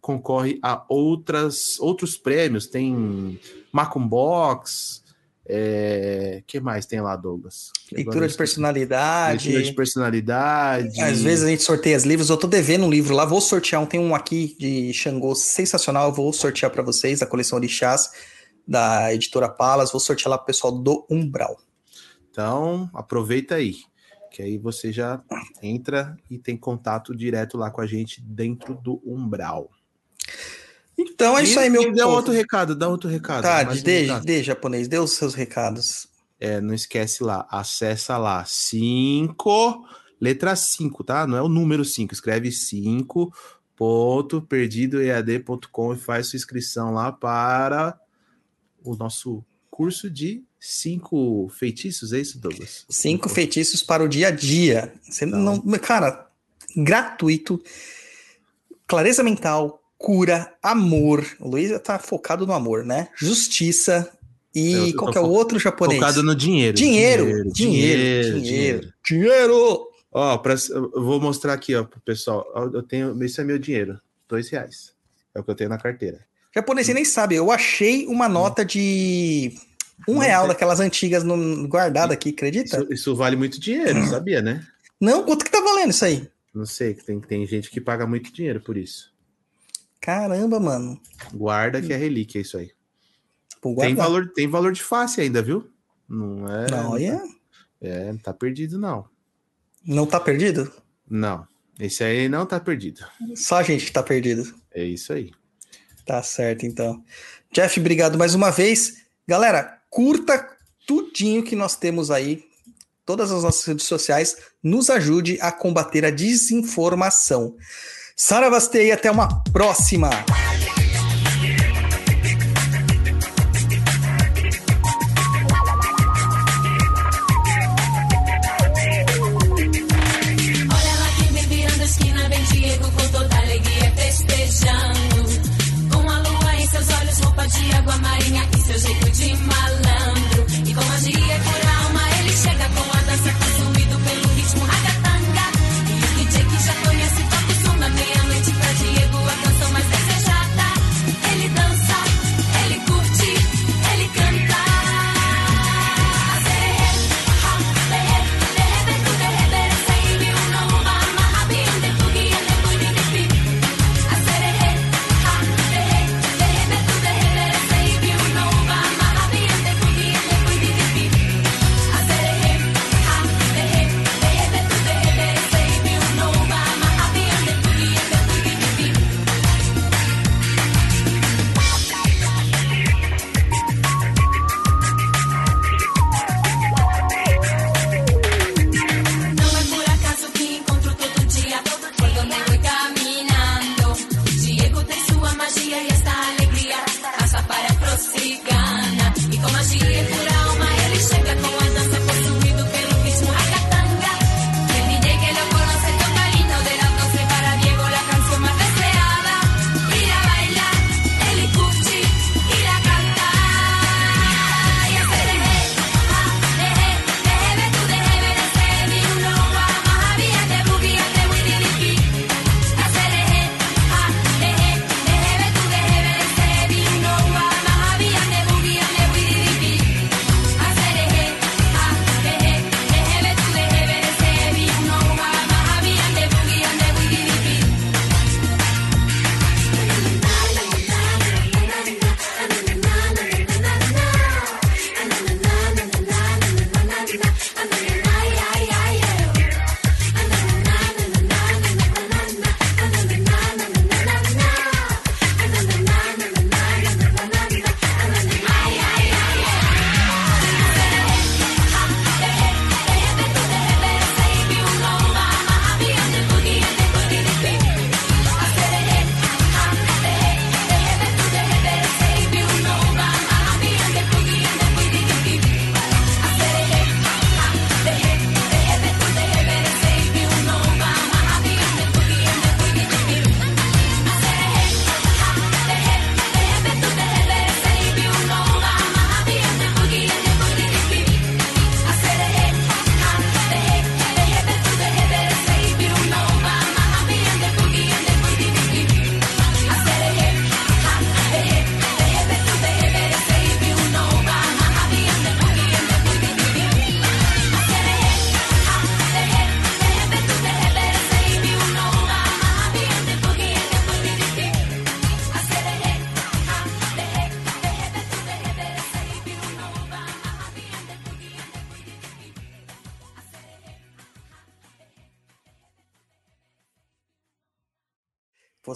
concorre a outras outros prêmios, tem Macum Box, é... que mais tem lá, Douglas? Leitura de personalidade. Leitura de personalidade. Às vezes a gente sorteia os livros. Eu tô devendo um livro lá, vou sortear um. Tem um aqui de Xangô sensacional. Eu vou sortear para vocês, da coleção Orixás, da editora Palas. Vou sortear lá pro pessoal do Umbral. Então, aproveita aí, que aí você já entra e tem contato direto lá com a gente dentro do Umbral. Então é isso aí, meu e Dá povo. outro recado, dá outro recado. Tá, um dê, dê, japonês, dê os seus recados. É, não esquece lá, acessa lá, 5, letra 5, tá? Não é o número 5, escreve 5.perdidoead.com e faz sua inscrição lá para o nosso curso de cinco feitiços, é isso, Douglas? Cinco feitiços para o dia a dia. Você não, cara, gratuito. Clareza mental, cura, amor. O Luiz tá focado no amor, né? Justiça e qual é o outro japonês? Focado no dinheiro. Dinheiro, dinheiro, dinheiro, dinheiro. Ó, pra, eu vou mostrar aqui, ó, pro pessoal. Eu tenho, esse é meu dinheiro, dois reais. É o que eu tenho na carteira. Japonês, você nem sabe. Eu achei uma nota de um real daquelas antigas no, guardada aqui, acredita? Isso, isso vale muito dinheiro, sabia, né? Não, quanto que tá valendo isso aí? Não sei, tem, tem gente que paga muito dinheiro por isso. Caramba, mano. Guarda que é relíquia isso aí. Vou Tem valor, tem valor de face ainda, viu? Não é. Não, é- É, não tá perdido, não. Não tá perdido? Não. Esse aí não tá perdido. Só a gente que tá perdido. É isso aí. Tá certo, então. Jeff, obrigado mais uma vez. Galera, curta tudinho que nós temos aí, todas as nossas redes sociais, nos ajude a combater a desinformação. Saravastei, até uma próxima!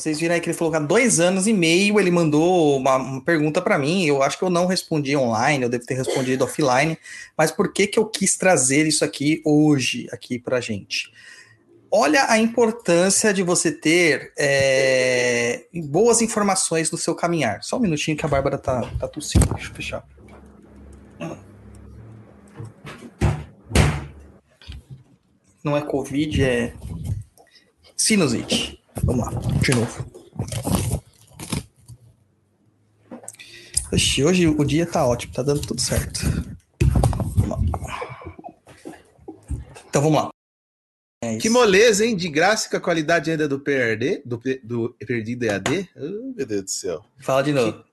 Vocês viram aí que ele falou que há dois anos e meio ele mandou uma, uma pergunta para mim. Eu acho que eu não respondi online, eu devo ter respondido offline. Mas por que, que eu quis trazer isso aqui hoje, aqui pra gente? Olha a importância de você ter é, boas informações no seu caminhar. Só um minutinho que a Bárbara tá, tá tossindo. Deixa eu fechar. Não é Covid, é sinusite. Vamos lá, de novo. Oxi, hoje o dia tá ótimo, tá dando tudo certo. Vamos. Então vamos lá. É Que moleza, hein? De graça com a qualidade ainda do PRD, do, do Perdido EAD. Oh, meu Deus do céu. Fala de novo.